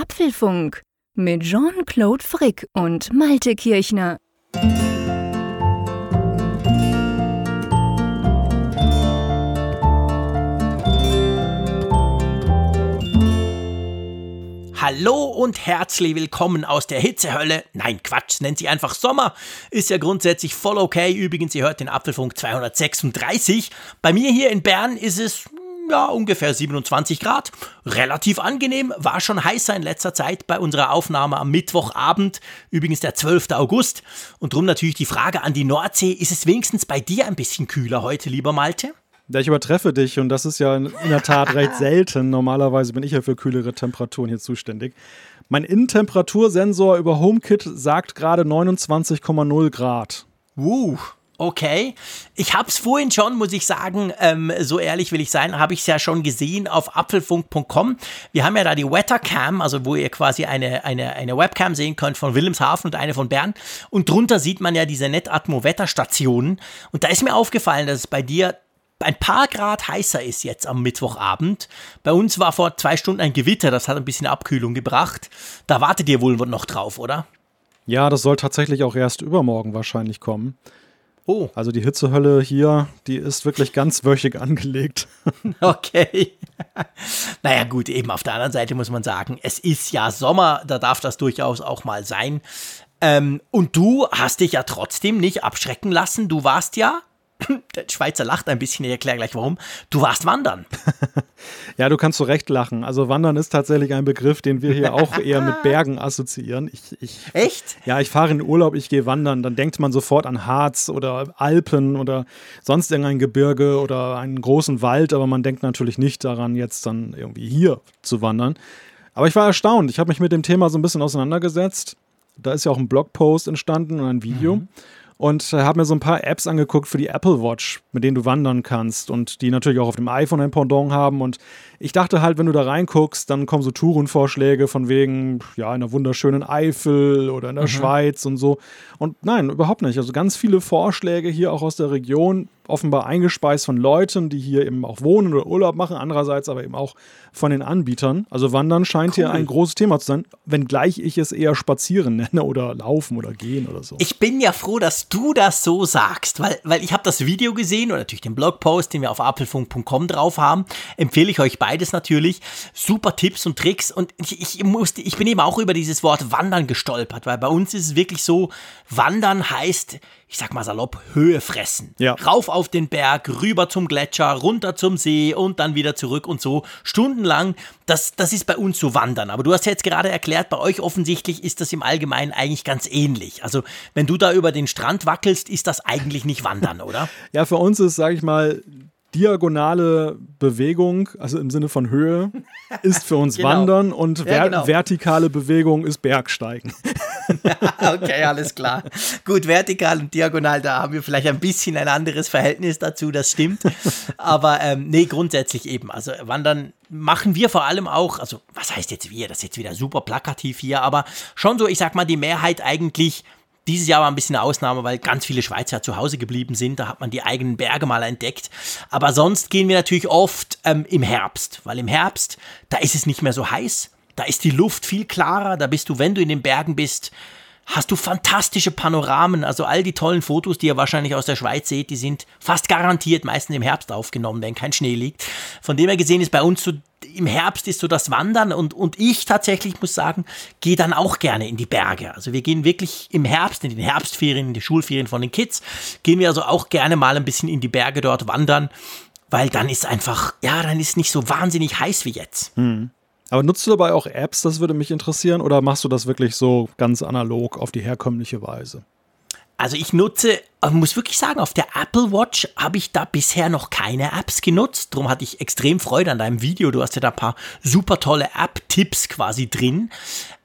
Apfelfunk mit Jean-Claude Frick und Malte Kirchner. Hallo und herzlich willkommen aus der Hitzehölle. Nein, Quatsch, nennt sie einfach Sommer. Ist ja grundsätzlich voll okay. Übrigens, ihr hört den Apfelfunk 236. Bei mir hier in Bern ist es ja, ungefähr 27 Grad. Relativ angenehm, war schon heißer in letzter Zeit bei unserer Aufnahme am Mittwochabend, übrigens der 12. August. Und drum natürlich die Frage an die Nordsee, ist es wenigstens bei dir ein bisschen kühler heute, lieber Malte? Ja, ich übertreffe dich und das ist ja in der Tat recht selten. Normalerweise bin ich ja für kühlere Temperaturen hier zuständig. Mein Innentemperatursensor über HomeKit sagt gerade 29,0 Grad. Uh, okay. Ich habe es vorhin schon, muss ich sagen, ähm, so ehrlich will ich sein, habe ich es ja schon gesehen auf apfelfunk.com. Wir haben ja da die Wettercam, also wo ihr quasi eine, eine, eine Webcam sehen könnt von Wilhelmshaven und eine von Bern. Und drunter sieht man ja diese Netatmo-Wetterstationen. Und da ist mir aufgefallen, dass es bei dir ein paar Grad heißer ist jetzt am Mittwochabend. Bei uns war vor zwei Stunden ein Gewitter, das hat ein bisschen Abkühlung gebracht. Da wartet ihr wohl noch drauf, oder? Ja, das soll tatsächlich auch erst übermorgen wahrscheinlich kommen. Oh. Also die Hitzehölle hier, die ist wirklich ganzwöchig angelegt. Okay. naja, gut, eben auf der anderen Seite muss man sagen, es ist ja Sommer, da darf das durchaus auch mal sein. Ähm, und du hast dich ja trotzdem nicht abschrecken lassen. Du warst ja der Schweizer lacht ein bisschen, ich erkläre gleich warum. Du warst wandern. ja, du kannst zu Recht lachen. Also Wandern ist tatsächlich ein Begriff, den wir hier auch eher mit Bergen assoziieren. Ich, ich, Echt? Ja, ich fahre in Urlaub, ich gehe wandern. Dann denkt man sofort an Harz oder Alpen oder sonst irgendein Gebirge oder einen großen Wald, aber man denkt natürlich nicht daran, jetzt dann irgendwie hier zu wandern. Aber ich war erstaunt. Ich habe mich mit dem Thema so ein bisschen auseinandergesetzt. Da ist ja auch ein Blogpost entstanden und ein Video. Mhm und äh, habe mir so ein paar Apps angeguckt für die Apple Watch, mit denen du wandern kannst und die natürlich auch auf dem iPhone ein Pendant haben. Und ich dachte halt, wenn du da reinguckst, dann kommen so Tourenvorschläge von wegen, ja, in der wunderschönen Eifel oder in der mhm. Schweiz und so. Und nein, überhaupt nicht. Also ganz viele Vorschläge hier auch aus der Region, offenbar eingespeist von Leuten, die hier eben auch wohnen oder Urlaub machen, andererseits aber eben auch von den Anbietern. Also Wandern scheint cool. hier ein großes Thema zu sein, wenngleich ich es eher Spazieren nenne oder Laufen oder Gehen oder so. Ich bin ja froh, dass du das so sagst, weil, weil ich habe das Video gesehen und natürlich den Blogpost, den wir auf apfelfunk.com drauf haben, empfehle ich euch beides natürlich. Super Tipps und Tricks und ich, ich, musste, ich bin eben auch über dieses Wort Wandern gestolpert, weil bei uns ist es wirklich so, Wandern heißt, ich sag mal salopp, Höhe fressen. Ja. Rauf auf den Berg, rüber zum Gletscher, runter zum See und dann wieder zurück und so. Stundenlang, das, das ist bei uns so Wandern. Aber du hast ja jetzt gerade erklärt, bei euch offensichtlich ist das im Allgemeinen eigentlich ganz ähnlich. Also, wenn du da über den Strand wackelst, ist das eigentlich nicht Wandern, oder? ja, für uns ist, sag ich mal, diagonale Bewegung, also im Sinne von Höhe, ist für uns genau. Wandern und ver ja, genau. vertikale Bewegung ist Bergsteigen. okay, alles klar. Gut, vertikal und diagonal, da haben wir vielleicht ein bisschen ein anderes Verhältnis dazu, das stimmt. Aber ähm, nee, grundsätzlich eben. Also Wandern machen wir vor allem auch, also was heißt jetzt wir, das ist jetzt wieder super plakativ hier, aber schon so, ich sag mal, die Mehrheit eigentlich dieses Jahr war ein bisschen eine Ausnahme, weil ganz viele Schweizer zu Hause geblieben sind. Da hat man die eigenen Berge mal entdeckt. Aber sonst gehen wir natürlich oft ähm, im Herbst, weil im Herbst, da ist es nicht mehr so heiß. Da ist die Luft viel klarer. Da bist du, wenn du in den Bergen bist, hast du fantastische Panoramen. Also all die tollen Fotos, die ihr wahrscheinlich aus der Schweiz seht, die sind fast garantiert meistens im Herbst aufgenommen, wenn kein Schnee liegt. Von dem her gesehen ist bei uns so im Herbst ist so das Wandern und, und ich tatsächlich muss sagen, gehe dann auch gerne in die Berge. Also wir gehen wirklich im Herbst, in den Herbstferien, in die Schulferien von den Kids, gehen wir also auch gerne mal ein bisschen in die Berge dort wandern, weil dann ist einfach, ja, dann ist nicht so wahnsinnig heiß wie jetzt. Hm. Aber nutzt du dabei auch Apps, das würde mich interessieren, oder machst du das wirklich so ganz analog auf die herkömmliche Weise? Also ich nutze, ich muss wirklich sagen, auf der Apple Watch habe ich da bisher noch keine Apps genutzt. Darum hatte ich extrem Freude an deinem Video. Du hast ja da ein paar super tolle App-Tipps quasi drin.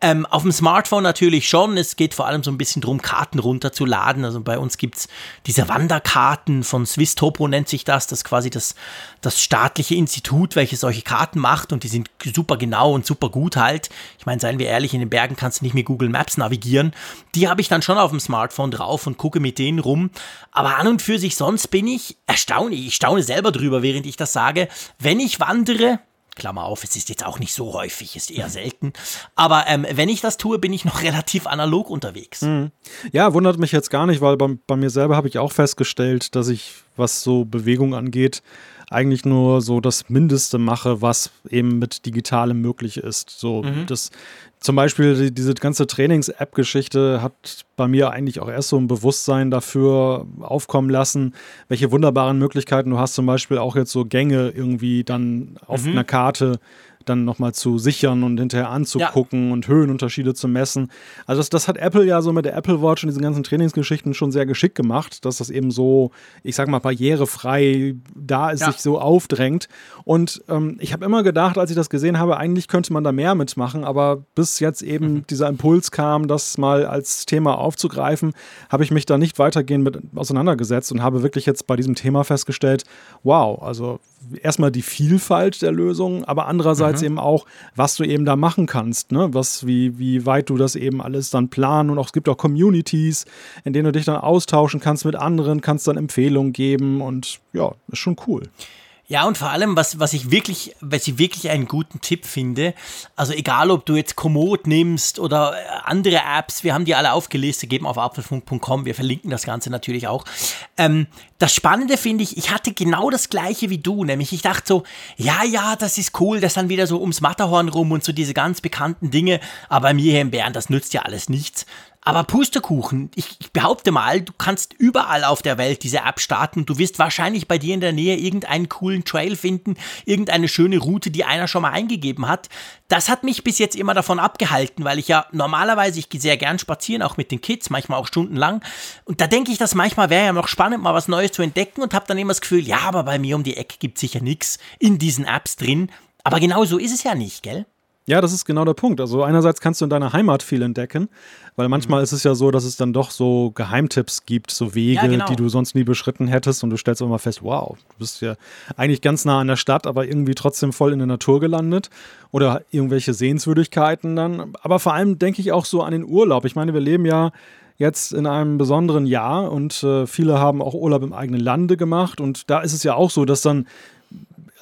Ähm, auf dem Smartphone natürlich schon. Es geht vor allem so ein bisschen darum, Karten runterzuladen. Also bei uns gibt es diese Wanderkarten von Swiss Topo nennt sich das. Das ist quasi das, das staatliche Institut, welches solche Karten macht und die sind super genau und super gut halt. Ich meine, seien wir ehrlich, in den Bergen kannst du nicht mit Google Maps navigieren. Die habe ich dann schon auf dem Smartphone drauf und gucke mit denen rum. Aber an und für sich sonst bin ich erstaunt. Ich staune selber drüber, während ich das sage. Wenn ich wandere, Klammer auf, es ist jetzt auch nicht so häufig, ist eher selten. Aber ähm, wenn ich das tue, bin ich noch relativ analog unterwegs. Mhm. Ja, wundert mich jetzt gar nicht, weil bei, bei mir selber habe ich auch festgestellt, dass ich, was so Bewegung angeht, eigentlich nur so das Mindeste mache, was eben mit Digitalem möglich ist. So mhm. das zum Beispiel die, diese ganze Trainings-App-Geschichte hat bei mir eigentlich auch erst so ein Bewusstsein dafür aufkommen lassen, welche wunderbaren Möglichkeiten du hast, zum Beispiel auch jetzt so Gänge irgendwie dann auf mhm. einer Karte dann nochmal zu sichern und hinterher anzugucken ja. und Höhenunterschiede zu messen. Also das, das hat Apple ja so mit der Apple Watch und diesen ganzen Trainingsgeschichten schon sehr geschickt gemacht, dass das eben so, ich sag mal, barrierefrei da ist, ja. sich so aufdrängt. Und ähm, ich habe immer gedacht, als ich das gesehen habe, eigentlich könnte man da mehr mitmachen, aber bis jetzt eben mhm. dieser Impuls kam, das mal als Thema aufzugreifen, habe ich mich da nicht weitergehend mit auseinandergesetzt und habe wirklich jetzt bei diesem Thema festgestellt, wow, also erstmal die Vielfalt der Lösungen, aber andererseits mhm. eben auch, was du eben da machen kannst, ne? Was, wie, wie weit du das eben alles dann planen und auch es gibt auch Communities, in denen du dich dann austauschen kannst mit anderen, kannst dann Empfehlungen geben und ja, ist schon cool. Ja, und vor allem, was, was ich wirklich, was ich wirklich einen guten Tipp finde, also egal ob du jetzt Komoot nimmst oder äh, andere Apps, wir haben die alle aufgelistet, geben auf apfelfunk.com, wir verlinken das Ganze natürlich auch. Ähm, das Spannende finde ich, ich hatte genau das gleiche wie du, nämlich ich dachte so, ja, ja, das ist cool, das dann wieder so ums Matterhorn rum und so diese ganz bekannten Dinge, aber bei mir hier in Bern, das nützt ja alles nichts. Aber Pustekuchen, ich, ich, behaupte mal, du kannst überall auf der Welt diese App starten. Du wirst wahrscheinlich bei dir in der Nähe irgendeinen coolen Trail finden, irgendeine schöne Route, die einer schon mal eingegeben hat. Das hat mich bis jetzt immer davon abgehalten, weil ich ja normalerweise, ich gehe sehr gern spazieren, auch mit den Kids, manchmal auch stundenlang. Und da denke ich, dass manchmal wäre ja noch spannend, mal was Neues zu entdecken und habe dann immer das Gefühl, ja, aber bei mir um die Ecke gibt sicher nichts in diesen Apps drin. Aber genau so ist es ja nicht, gell? Ja, das ist genau der Punkt. Also einerseits kannst du in deiner Heimat viel entdecken, weil manchmal mhm. ist es ja so, dass es dann doch so Geheimtipps gibt, so Wege, ja, genau. die du sonst nie beschritten hättest und du stellst immer fest, wow, du bist ja eigentlich ganz nah an der Stadt, aber irgendwie trotzdem voll in der Natur gelandet oder irgendwelche Sehenswürdigkeiten dann. Aber vor allem denke ich auch so an den Urlaub. Ich meine, wir leben ja jetzt in einem besonderen Jahr und äh, viele haben auch Urlaub im eigenen Lande gemacht und da ist es ja auch so, dass dann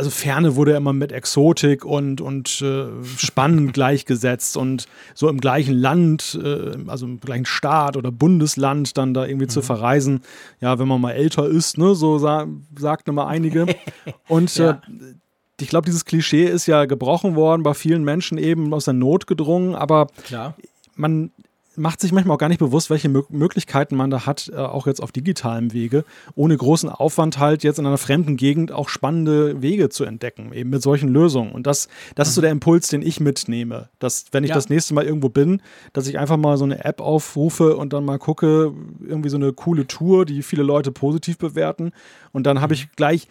also Ferne wurde immer mit Exotik und, und äh, Spannend gleichgesetzt und so im gleichen Land, äh, also im gleichen Staat oder Bundesland dann da irgendwie mhm. zu verreisen. Ja, wenn man mal älter ist, ne, so sa sagten immer einige. Und ja. äh, ich glaube, dieses Klischee ist ja gebrochen worden, bei vielen Menschen eben aus der Not gedrungen, aber Klar. man macht sich manchmal auch gar nicht bewusst, welche Möglichkeiten man da hat, äh, auch jetzt auf digitalem Wege, ohne großen Aufwand halt jetzt in einer fremden Gegend auch spannende Wege zu entdecken, eben mit solchen Lösungen. Und das, das ist so mhm. der Impuls, den ich mitnehme, dass wenn ich ja. das nächste Mal irgendwo bin, dass ich einfach mal so eine App aufrufe und dann mal gucke, irgendwie so eine coole Tour, die viele Leute positiv bewerten. Und dann habe mhm. ich gleich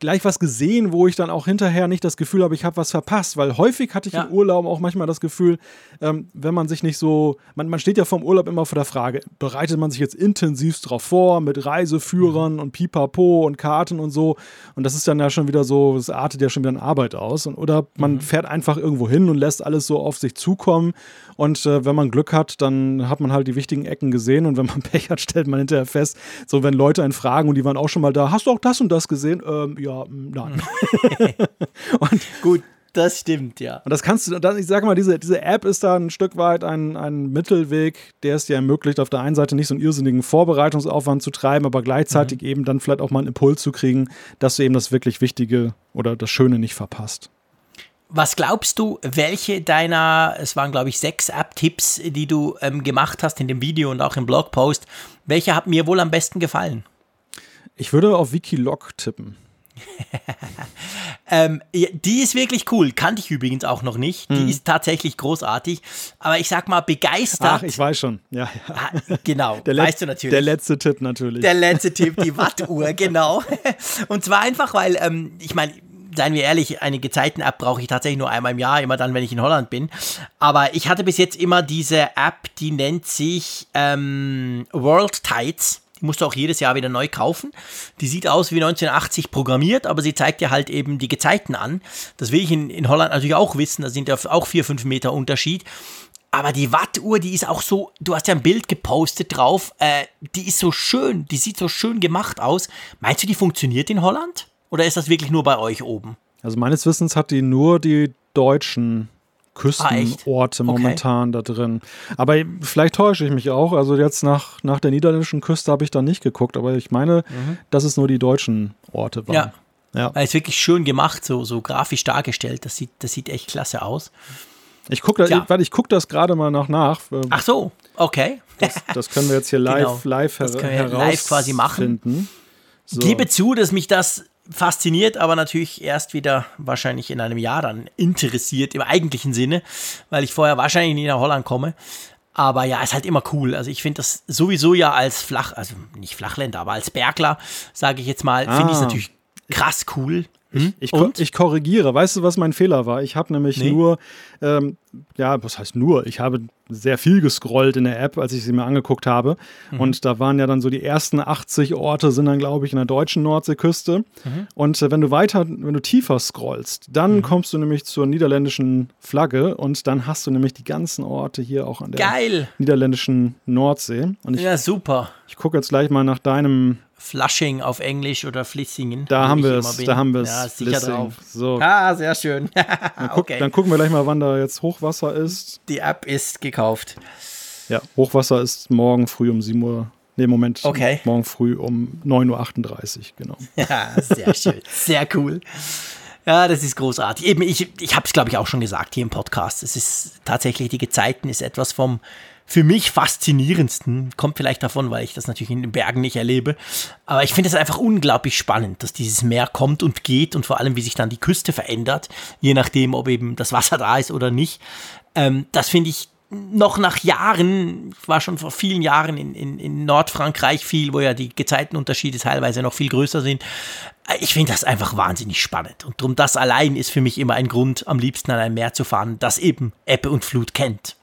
gleich was gesehen, wo ich dann auch hinterher nicht das Gefühl habe, ich habe was verpasst, weil häufig hatte ich ja. im Urlaub auch manchmal das Gefühl, ähm, wenn man sich nicht so, man, man steht ja vom Urlaub immer vor der Frage, bereitet man sich jetzt intensivst darauf vor mit Reiseführern mhm. und Pipapo und Karten und so und das ist dann ja schon wieder so, das artet ja schon wieder in Arbeit aus und, oder man mhm. fährt einfach irgendwo hin und lässt alles so auf sich zukommen und äh, wenn man Glück hat, dann hat man halt die wichtigen Ecken gesehen und wenn man Pech hat, stellt man hinterher fest, so wenn Leute einen fragen und die waren auch schon mal da, hast du auch das und das gesehen? Ähm, ja, nein. und gut, das stimmt, ja. Und das kannst du, ich sage mal, diese, diese App ist da ein Stück weit ein, ein Mittelweg, der es dir ermöglicht, auf der einen Seite nicht so einen irrsinnigen Vorbereitungsaufwand zu treiben, aber gleichzeitig mhm. eben dann vielleicht auch mal einen Impuls zu kriegen, dass du eben das wirklich Wichtige oder das Schöne nicht verpasst. Was glaubst du, welche deiner, es waren glaube ich sechs App-Tipps, die du ähm, gemacht hast in dem Video und auch im Blogpost, welche hat mir wohl am besten gefallen? Ich würde auf Wikilog tippen. Ähm, die ist wirklich cool. Kannte ich übrigens auch noch nicht. Die hm. ist tatsächlich großartig. Aber ich sag mal, begeistert. Ach, ich weiß schon. Ja, ja. Ah, genau. Der weißt du natürlich. Der letzte Tipp natürlich. Der letzte Tipp, die Wattuhr, genau. Und zwar einfach, weil, ähm, ich meine, seien wir ehrlich, eine Gezeiten-App brauche ich tatsächlich nur einmal im Jahr, immer dann, wenn ich in Holland bin. Aber ich hatte bis jetzt immer diese App, die nennt sich ähm, World Tides. Musst du auch jedes Jahr wieder neu kaufen. Die sieht aus wie 1980 programmiert, aber sie zeigt dir halt eben die Gezeiten an. Das will ich in, in Holland natürlich auch wissen. Da sind ja auch 4, 5 Meter Unterschied. Aber die Wattuhr, die ist auch so, du hast ja ein Bild gepostet drauf, äh, die ist so schön, die sieht so schön gemacht aus. Meinst du, die funktioniert in Holland? Oder ist das wirklich nur bei euch oben? Also meines Wissens hat die nur die deutschen Küstenorte Ah, okay. momentan da drin. Aber vielleicht täusche ich mich auch. Also jetzt nach, nach der niederländischen Küste habe ich da nicht geguckt, aber ich meine, dass es nur die deutschen Orte waren. Ja. Ja. Weil es wirklich schön gemacht, so, so grafisch dargestellt. Das sieht, das sieht echt klasse aus. Ich gucke Ja. da, ich guck das gerade mal noch nach. Ähm, Ach so, okay. Das können wir jetzt hier live, Genau. live, Das her können wir live quasi machen. herausfinden. So. Gebe zu, dass mich das fasziniert, aber natürlich erst wieder wahrscheinlich in einem Jahr dann interessiert im eigentlichen Sinne, weil ich vorher wahrscheinlich nie nach Holland komme. Aber ja, ist halt immer cool. Also ich finde das sowieso ja als Flach, also nicht Flachländer, aber als Bergler, sage ich jetzt mal, finde ich es Ah. natürlich krass cool. Hm? Ich, Und? ich korrigiere. Weißt du, was mein Fehler war? Ich habe nämlich Nee. nur, ähm, ja, was heißt nur? Ich habe sehr viel gescrollt in der App, als ich sie mir angeguckt habe. Mhm. Und da waren ja dann so die ersten 80 Orte, sind dann, glaube ich, in der deutschen Nordseeküste. Mhm. Und äh, wenn du weiter, wenn du tiefer scrollst, dann kommst du nämlich zur niederländischen Flagge und dann hast du nämlich die ganzen Orte hier auch an der Geil. niederländischen Nordsee. Und ich, Ja, super. ich gucke jetzt gleich mal nach deinem Flushing auf Englisch oder Flissingen. Da haben wir es, da haben wir es. Ja, sicher Lissing. drauf. So, Ah, sehr schön. guck, okay. dann gucken wir gleich mal, wann da jetzt Hochwasser ist. Die App ist gekauft. Ja, Hochwasser ist morgen früh um 7 Uhr. Nee, Moment. Okay. Morgen früh um 9.38 Uhr, genau. Ja, sehr schön. Sehr cool. Ja, das ist großartig. Eben, ich, ich habe es, glaube ich, auch schon gesagt hier im Podcast. Es ist tatsächlich, die Gezeiten ist etwas vom für mich faszinierendsten. Kommt vielleicht davon, weil ich das natürlich in den Bergen nicht erlebe. Aber ich finde es einfach unglaublich spannend, dass dieses Meer kommt und geht und vor allem, wie sich dann die Küste verändert, je nachdem, ob eben das Wasser da ist oder nicht. Ähm, das finde ich noch nach Jahren, ich war schon vor vielen Jahren in, in, in Nordfrankreich viel, wo ja die Gezeitenunterschiede teilweise noch viel größer sind. Ich finde das einfach wahnsinnig spannend. Und drum das allein ist für mich immer ein Grund, am liebsten an ein Meer zu fahren, das eben Ebbe und Flut kennt.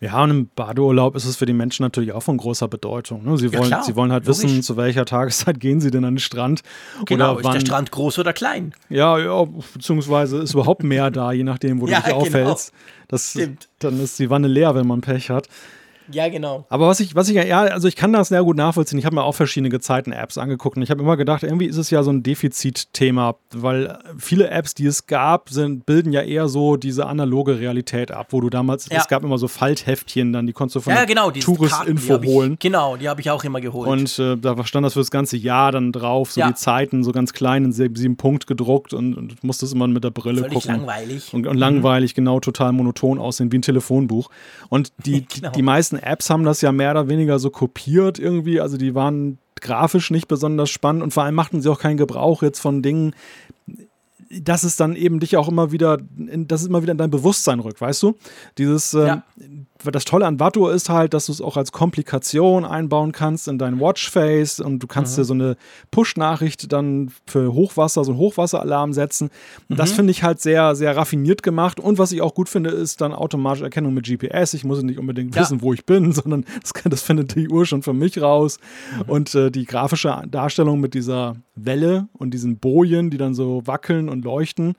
Ja, und im Badeurlaub ist es für die Menschen natürlich auch von großer Bedeutung. Ne? Sie, Ja, wollen, klar, sie wollen halt logisch. wissen, zu welcher Tageszeit gehen sie denn an den Strand. Genau, oder ist wann, der Strand groß oder klein? Ja, ja, beziehungsweise ist überhaupt mehr da, je nachdem, wo Ja, du dich genau. aufhältst. Das, Stimmt. Dann ist die Wanne leer, wenn man Pech hat. Ja, genau. Aber was ich, was ich, ja, also ich kann das sehr gut nachvollziehen. Ich habe mir auch verschiedene Gezeiten-Apps angeguckt und ich habe immer gedacht, irgendwie ist es ja so ein Defizitthema, weil viele Apps, die es gab, sind, bilden ja eher so diese analoge Realität ab, wo du damals, Ja. es gab immer so Faltheftchen, dann die konntest du von Ja, genau. Tourist-Info hab ich- holen. Genau, die habe ich auch immer geholt. Und äh, da stand das für das ganze Jahr dann drauf, so Ja. die Zeiten, so ganz klein in sieben, Punkt gedruckt und, und musstest immer mit der Brille Völlig gucken. langweilig. Und, und langweilig, genau, total monoton aussehen, wie ein Telefonbuch. Und die, Genau. die meisten Apps haben das ja mehr oder weniger so kopiert irgendwie. Also die waren grafisch nicht besonders spannend und vor allem machten sie auch keinen Gebrauch jetzt von Dingen, dass es dann eben dich auch immer wieder, dass es immer wieder in dein Bewusstsein rückt, weißt du? Dieses, ähm, Ja. Das Tolle an Watto ist halt, dass du es auch als Komplikation einbauen kannst in dein Watchface und du kannst Mhm. dir so eine Push-Nachricht dann für Hochwasser, so einen Hochwasseralarm setzen. Und Mhm. das finde ich halt sehr, sehr raffiniert gemacht. Und was ich auch gut finde, ist dann automatische Erkennung mit GPS. Ich muss nicht unbedingt Ja. wissen, wo ich bin, sondern das, das findet die Uhr schon für mich raus. Mhm. Und äh, die grafische Darstellung mit dieser Welle und diesen Bojen, die dann so wackeln und leuchten.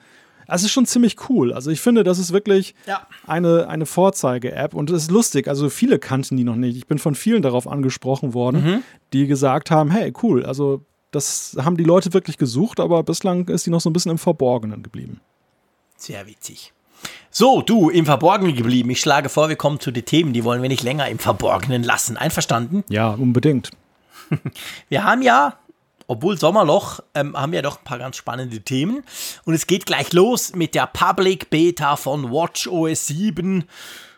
Das ist schon ziemlich cool. Also ich finde, das ist wirklich Ja. eine, eine Vorzeige-App und es ist lustig. Also viele kannten die noch nicht. Ich bin von vielen darauf angesprochen worden, Mhm. die gesagt haben, hey, cool, also das haben die Leute wirklich gesucht, aber bislang ist die noch so ein bisschen im Verborgenen geblieben. Sehr witzig. So, du, im Verborgenen geblieben. Ich schlage vor, wir kommen zu den Themen, die wollen wir nicht länger im Verborgenen lassen. Einverstanden? Ja, unbedingt. Wir haben ja, obwohl Sommerloch, ähm, haben wir doch ein paar ganz spannende Themen. Und es geht gleich los mit der Public Beta von WatchOS 7.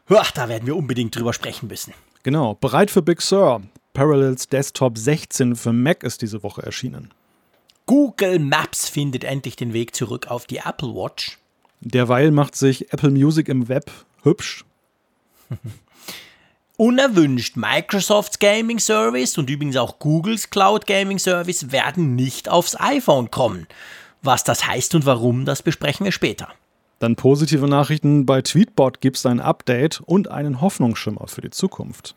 Ja, da werden wir unbedingt drüber sprechen müssen. Genau, bereit für Big Sur. Parallels Desktop 16 für Mac ist diese Woche erschienen. Google Maps findet endlich den Weg zurück auf die Apple Watch. Derweil macht sich Apple Music im Web hübsch. Unerwünscht Microsofts Gaming Service und übrigens auch Googles Cloud Gaming Service werden nicht aufs iPhone kommen. Was das heißt und warum, das besprechen wir später. Dann positive Nachrichten. Bei Tweetbot gibt es ein Update und einen Hoffnungsschimmer für die Zukunft.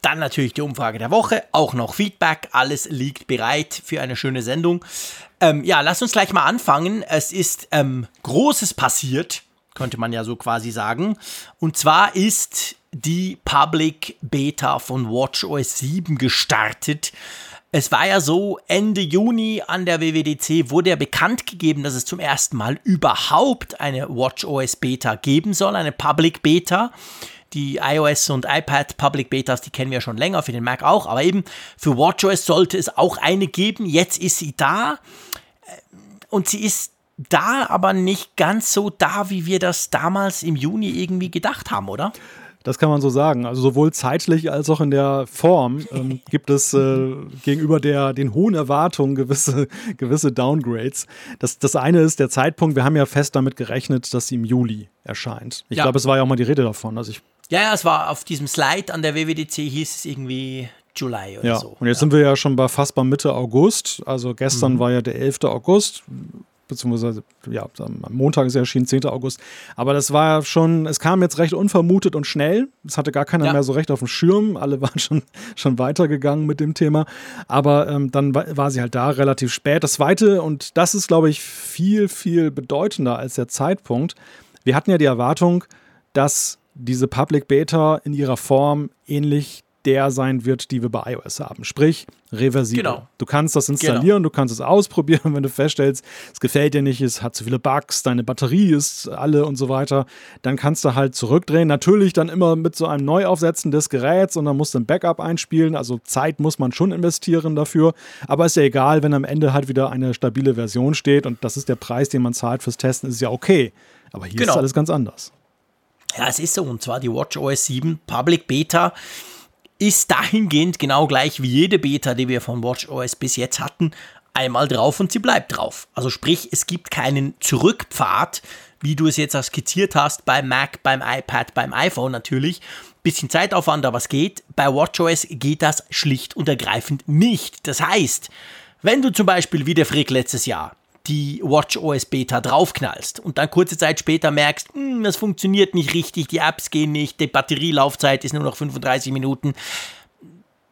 Dann natürlich die Umfrage der Woche, auch noch Feedback, alles liegt bereit für eine schöne Sendung. Ähm, ja, lass uns gleich mal anfangen. Es ist ähm, Großes passiert, könnte man ja so quasi sagen. Und zwar ist die Public Beta von WatchOS 7 gestartet. Es war ja so, Ende Juni an der WWDC wurde ja bekannt gegeben, dass es zum ersten Mal überhaupt eine WatchOS Beta geben soll, eine Public Beta. Die iOS und iPad Public Betas, die kennen wir schon länger, für den Mac auch, aber eben für WatchOS sollte es auch eine geben. Jetzt ist sie da und sie ist da, aber nicht ganz so da, wie wir das damals im Juni irgendwie gedacht haben, oder? Das kann man so sagen. Also sowohl zeitlich als auch in der Form ähm, gibt es äh, gegenüber der, den hohen Erwartungen gewisse, gewisse Downgrades. Das, das eine ist der Zeitpunkt. Wir haben ja fest damit gerechnet, dass sie im Juli erscheint. Ich ja. glaube, es war ja auch mal die Rede davon. Also ich ja, ja, es war auf diesem Slide an der WWDC hieß es irgendwie Juli oder ja. so. Und jetzt ja. sind wir ja schon bei fast bei Mitte August. Also gestern mhm. war ja der 11. August beziehungsweise ja, am Montag ist er erschienen, 10. August. Aber das war schon, es kam jetzt recht unvermutet und schnell. Es hatte gar keiner ja. mehr so recht auf dem Schirm. Alle waren schon, schon weitergegangen mit dem Thema. Aber ähm, dann war, war sie halt da relativ spät. Das zweite, und das ist, glaube ich, viel, viel bedeutender als der Zeitpunkt. Wir hatten ja die Erwartung, dass diese Public Beta in ihrer Form ähnlich der sein wird, die wir bei iOS haben. Sprich, reversibel. Genau. Du kannst das installieren, genau. du kannst es ausprobieren, wenn du feststellst, es gefällt dir nicht, es hat zu viele Bugs, deine Batterie ist alle und so weiter. Dann kannst du halt zurückdrehen. Natürlich dann immer mit so einem Neuaufsetzen des Geräts und dann musst du ein Backup einspielen. Also Zeit muss man schon investieren dafür. Aber ist ja egal, wenn am Ende halt wieder eine stabile Version steht und das ist der Preis, den man zahlt fürs Testen, ist ja okay. Aber hier genau. ist alles ganz anders. Ja, es ist so. Und zwar die WatchOS 7 Public Beta ist dahingehend genau gleich wie jede Beta, die wir von WatchOS bis jetzt hatten, einmal drauf und sie bleibt drauf. Also sprich, es gibt keinen Zurückpfad, wie du es jetzt auch skizziert hast, beim Mac, beim iPad, beim iPhone natürlich. Bisschen Zeitaufwand, aber es geht. Bei WatchOS geht das schlicht und ergreifend nicht. Das heißt, wenn du zum Beispiel wie der Frick letztes Jahr die WatchOS Beta draufknallst und dann kurze Zeit später merkst, hm, das funktioniert nicht richtig, die Apps gehen nicht, die Batterielaufzeit ist nur noch 35 Minuten,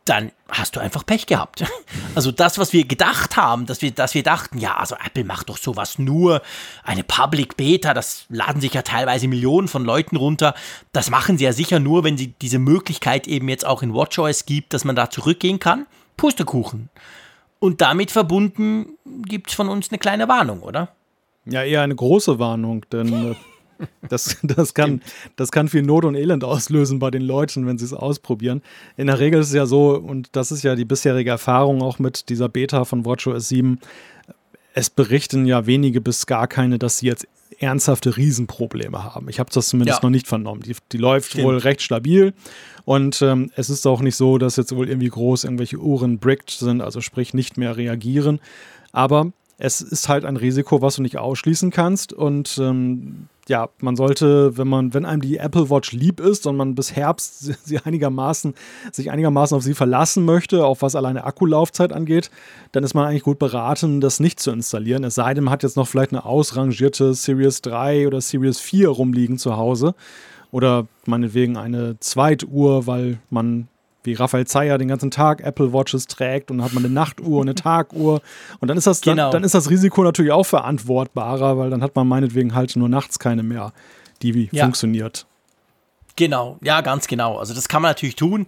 dann hast du einfach Pech gehabt. Also das, was wir gedacht haben, dass wir, dass wir dachten, ja, also Apple macht doch sowas nur, eine Public Beta, das laden sich ja teilweise Millionen von Leuten runter. Das machen sie ja sicher nur, wenn sie diese Möglichkeit eben jetzt auch in WatchOS gibt, dass man da zurückgehen kann. Pustekuchen. Und damit verbunden gibt es von uns eine kleine Warnung, oder? Ja, eher eine große Warnung, denn äh, das, das, kann, das kann viel Not und Elend auslösen bei den Leuten, wenn sie es ausprobieren. In der Regel ist es ja so, und das ist ja die bisherige Erfahrung auch mit dieser Beta von WatchOS 7, es berichten ja wenige bis gar keine, dass sie jetzt ernsthafte Riesenprobleme haben. Ich habe das zumindest ja. noch nicht vernommen. Die, die läuft Stimmt. wohl recht stabil und ähm, es ist auch nicht so, dass jetzt wohl irgendwie groß irgendwelche Uhren bricked sind, also sprich nicht mehr reagieren. Aber es ist halt ein Risiko, was du nicht ausschließen kannst. Und ähm, ja, man sollte, wenn man, wenn einem die Apple Watch lieb ist und man bis Herbst sie einigermaßen, sich einigermaßen auf sie verlassen möchte, auch was alleine Akkulaufzeit angeht, dann ist man eigentlich gut beraten, das nicht zu installieren. Es sei denn, man hat jetzt noch vielleicht eine ausrangierte Series 3 oder Series 4 rumliegen zu Hause. Oder meinetwegen eine Zweituhr, weil man wie Raphael Zeyer den ganzen Tag Apple Watches trägt und dann hat man eine Nachtuhr und eine Taguhr. Und dann ist das, genau. dann, dann, ist das Risiko natürlich auch verantwortbarer, weil dann hat man meinetwegen halt nur nachts keine mehr, die ja. funktioniert. Genau, ja, ganz genau. Also das kann man natürlich tun.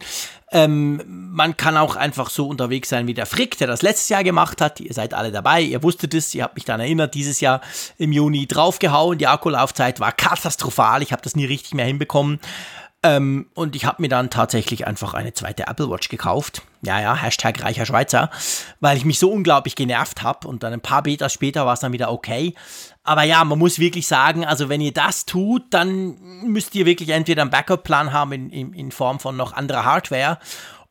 Ähm, man kann auch einfach so unterwegs sein wie der Frick, der das letztes Jahr gemacht hat. Ihr seid alle dabei, ihr wusstet es, ihr habt mich daran erinnert, dieses Jahr im Juni draufgehauen. Die Akkulaufzeit war katastrophal, ich habe das nie richtig mehr hinbekommen. Ähm, und ich habe mir dann tatsächlich einfach eine zweite Apple Watch gekauft. Ja, ja, Hashtag reicher Schweizer, weil ich mich so unglaublich genervt habe. Und dann ein paar Betas später war es dann wieder okay. Aber ja, man muss wirklich sagen, also wenn ihr das tut, dann müsst ihr wirklich entweder einen Backup-Plan haben in, in, in Form von noch anderer Hardware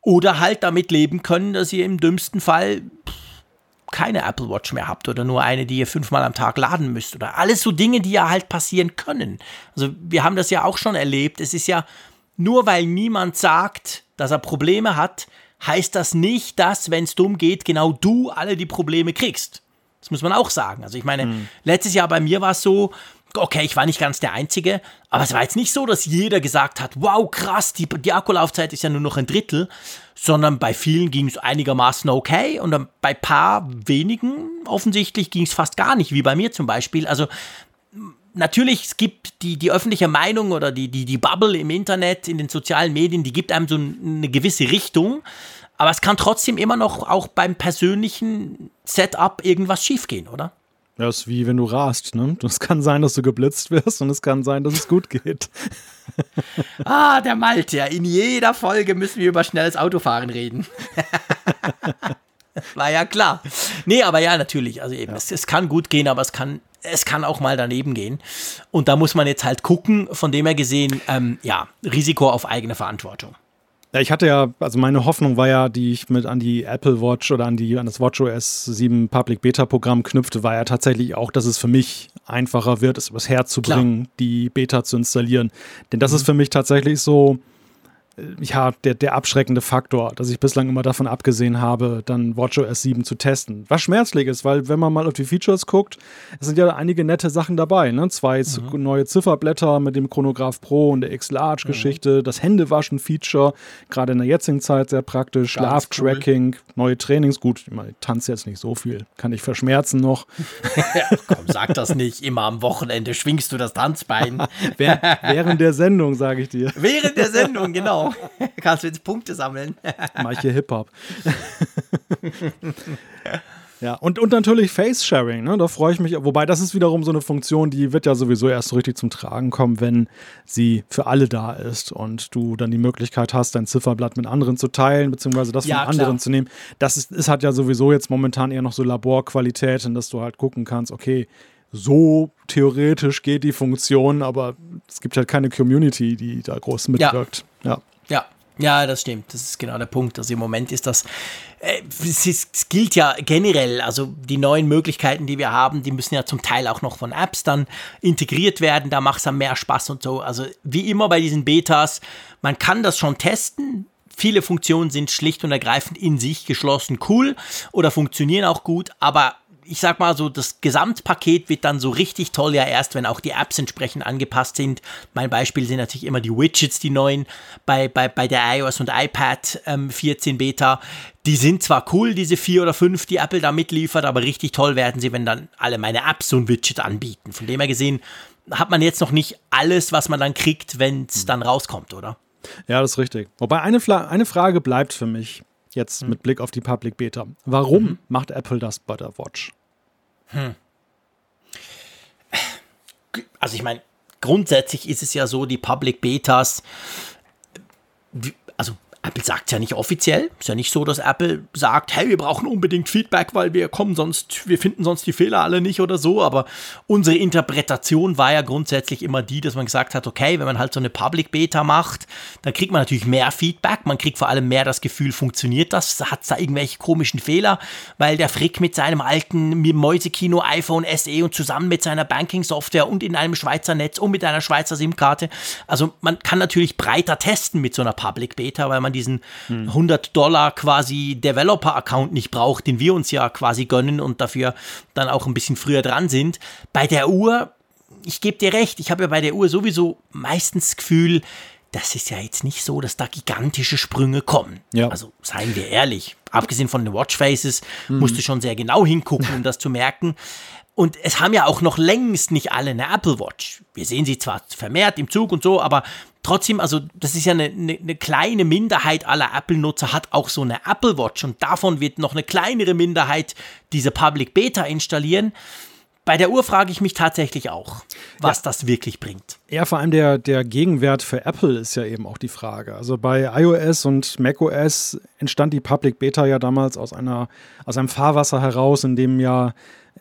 oder halt damit leben können, dass ihr im dümmsten Fall keine Apple Watch mehr habt oder nur eine, die ihr fünfmal am Tag laden müsst oder alles so Dinge, die ja halt passieren können. Also wir haben das ja auch schon erlebt. Es ist ja nur weil niemand sagt, dass er Probleme hat, heißt das nicht, dass, wenn es dumm geht, genau du alle die Probleme kriegst. Das muss man auch sagen. Also ich meine, hm. letztes Jahr bei mir war es so, okay, ich war nicht ganz der Einzige, aber es war jetzt nicht so, dass jeder gesagt hat, wow, krass, die, die Akkulaufzeit ist ja nur noch ein Drittel, sondern bei vielen ging es einigermaßen okay und dann bei paar wenigen offensichtlich ging es fast gar nicht, wie bei mir zum Beispiel. Also natürlich, es gibt die, die öffentliche Meinung oder die, die, die Bubble im Internet, in den sozialen Medien, die gibt einem so eine gewisse Richtung. Aber es kann trotzdem immer noch auch beim persönlichen Setup irgendwas schiefgehen, oder? Ja, ist wie wenn du rast, ne? Es kann sein, dass du geblitzt wirst und es kann sein, dass es gut geht. ah, der Malte. In jeder Folge müssen wir über schnelles Autofahren reden. War ja klar. Nee, aber ja, natürlich. Also eben, ja. es, es kann gut gehen, aber es kann es kann auch mal daneben gehen. Und da muss man jetzt halt gucken, von dem her gesehen, ähm, ja, Risiko auf eigene Verantwortung. Ja, ich hatte ja, also meine Hoffnung war ja, die ich mit an die Apple Watch oder an, die, an das WatchOS 7 Public Beta Programm knüpfte, war ja tatsächlich auch, dass es für mich einfacher wird, es übers Herz zu bringen, die Beta zu installieren. Denn das mhm. ist für mich tatsächlich so, ja, der, der abschreckende Faktor, dass ich bislang immer davon abgesehen habe, dann WatchOS 7 zu testen. Was schmerzlich ist, weil wenn man mal auf die Features guckt, es sind ja einige nette Sachen dabei. Ne? Zwei mhm. neue Zifferblätter mit dem Chronograph Pro und der X-Large-Geschichte, mhm. das Händewaschen-Feature, gerade in der jetzigen Zeit sehr praktisch, Schlaftracking, cool. neue Trainings. Gut, ich, meine, ich tanze jetzt nicht so viel, kann ich verschmerzen noch. Komm, sag das nicht. Immer am Wochenende schwingst du das Tanzbein. Während der Sendung, sage ich dir. Während der Sendung, genau. Kannst du jetzt Punkte sammeln. Manche Hip-Hop. Ja, und, und natürlich Face-Sharing, ne? da freue ich mich. Wobei das ist wiederum so eine Funktion, die wird ja sowieso erst so richtig zum Tragen kommen, wenn sie für alle da ist und du dann die Möglichkeit hast, dein Zifferblatt mit anderen zu teilen, beziehungsweise das ja, von anderen klar. zu nehmen. Das ist, ist hat ja sowieso jetzt momentan eher noch so Laborqualität, dass du halt gucken kannst, okay, so theoretisch geht die Funktion, aber es gibt halt keine Community, die da groß mitwirkt. Ja. ja. Ja, ja, das stimmt. Das ist genau der Punkt. Also im Moment ist das, äh, es, ist, es, gilt ja generell, also die neuen Möglichkeiten, die wir haben, die müssen ja zum Teil auch noch von Apps dann integriert werden. Da macht es dann mehr Spaß und so. Also wie immer bei diesen Betas, man kann das schon testen. Viele Funktionen sind schlicht und ergreifend in sich geschlossen cool oder funktionieren auch gut, aber ich sag mal so, das Gesamtpaket wird dann so richtig toll ja erst, wenn auch die Apps entsprechend angepasst sind. Mein Beispiel sind natürlich immer die Widgets, die neuen bei, bei, bei der iOS und iPad ähm, 14 Beta. Die sind zwar cool, diese vier oder fünf, die Apple da mitliefert, aber richtig toll werden sie, wenn dann alle meine Apps so ein Widget anbieten. Von dem her gesehen hat man jetzt noch nicht alles, was man dann kriegt, wenn es dann rauskommt, oder? Ja, das ist richtig. Wobei eine, eine Frage bleibt für mich jetzt hm. mit Blick auf die Public Beta. Warum mhm. macht Apple das bei der Watch? Hm. Also ich meine, grundsätzlich ist es ja so, die Public Betas, Apple sagt es ja nicht offiziell. Ist ja nicht so, dass Apple sagt, hey, wir brauchen unbedingt Feedback, weil wir kommen sonst, wir finden sonst die Fehler alle nicht oder so. Aber unsere Interpretation war ja grundsätzlich immer die, dass man gesagt hat, okay, wenn man halt so eine Public Beta macht, dann kriegt man natürlich mehr Feedback. Man kriegt vor allem mehr das Gefühl, funktioniert das? Hat es da irgendwelche komischen Fehler? Weil der Frick mit seinem alten Mäusekino iPhone SE und zusammen mit seiner Banking-Software und in einem Schweizer Netz und mit einer Schweizer SIM-Karte. Also man kann natürlich breiter testen mit so einer Public Beta, weil man diesen hm. 100 Dollar quasi Developer-Account nicht braucht, den wir uns ja quasi gönnen und dafür dann auch ein bisschen früher dran sind. Bei der Uhr, ich gebe dir recht, ich habe ja bei der Uhr sowieso meistens das Gefühl, das ist ja jetzt nicht so, dass da gigantische Sprünge kommen. Ja. Also seien wir ehrlich, abgesehen von den Watchfaces, mhm. musst du schon sehr genau hingucken, um das zu merken. Und es haben ja auch noch längst nicht alle eine Apple Watch. Wir sehen sie zwar vermehrt im Zug und so, aber trotzdem, also das ist ja eine, eine, eine kleine Minderheit aller Apple-Nutzer hat auch so eine Apple Watch und davon wird noch eine kleinere Minderheit diese Public Beta installieren. Bei der Uhr frage ich mich tatsächlich auch, was ja. das wirklich bringt. Ja, vor allem der, der Gegenwert für Apple ist ja eben auch die Frage. Also bei iOS und macOS entstand die Public Beta ja damals aus, einer, aus einem Fahrwasser heraus, in dem ja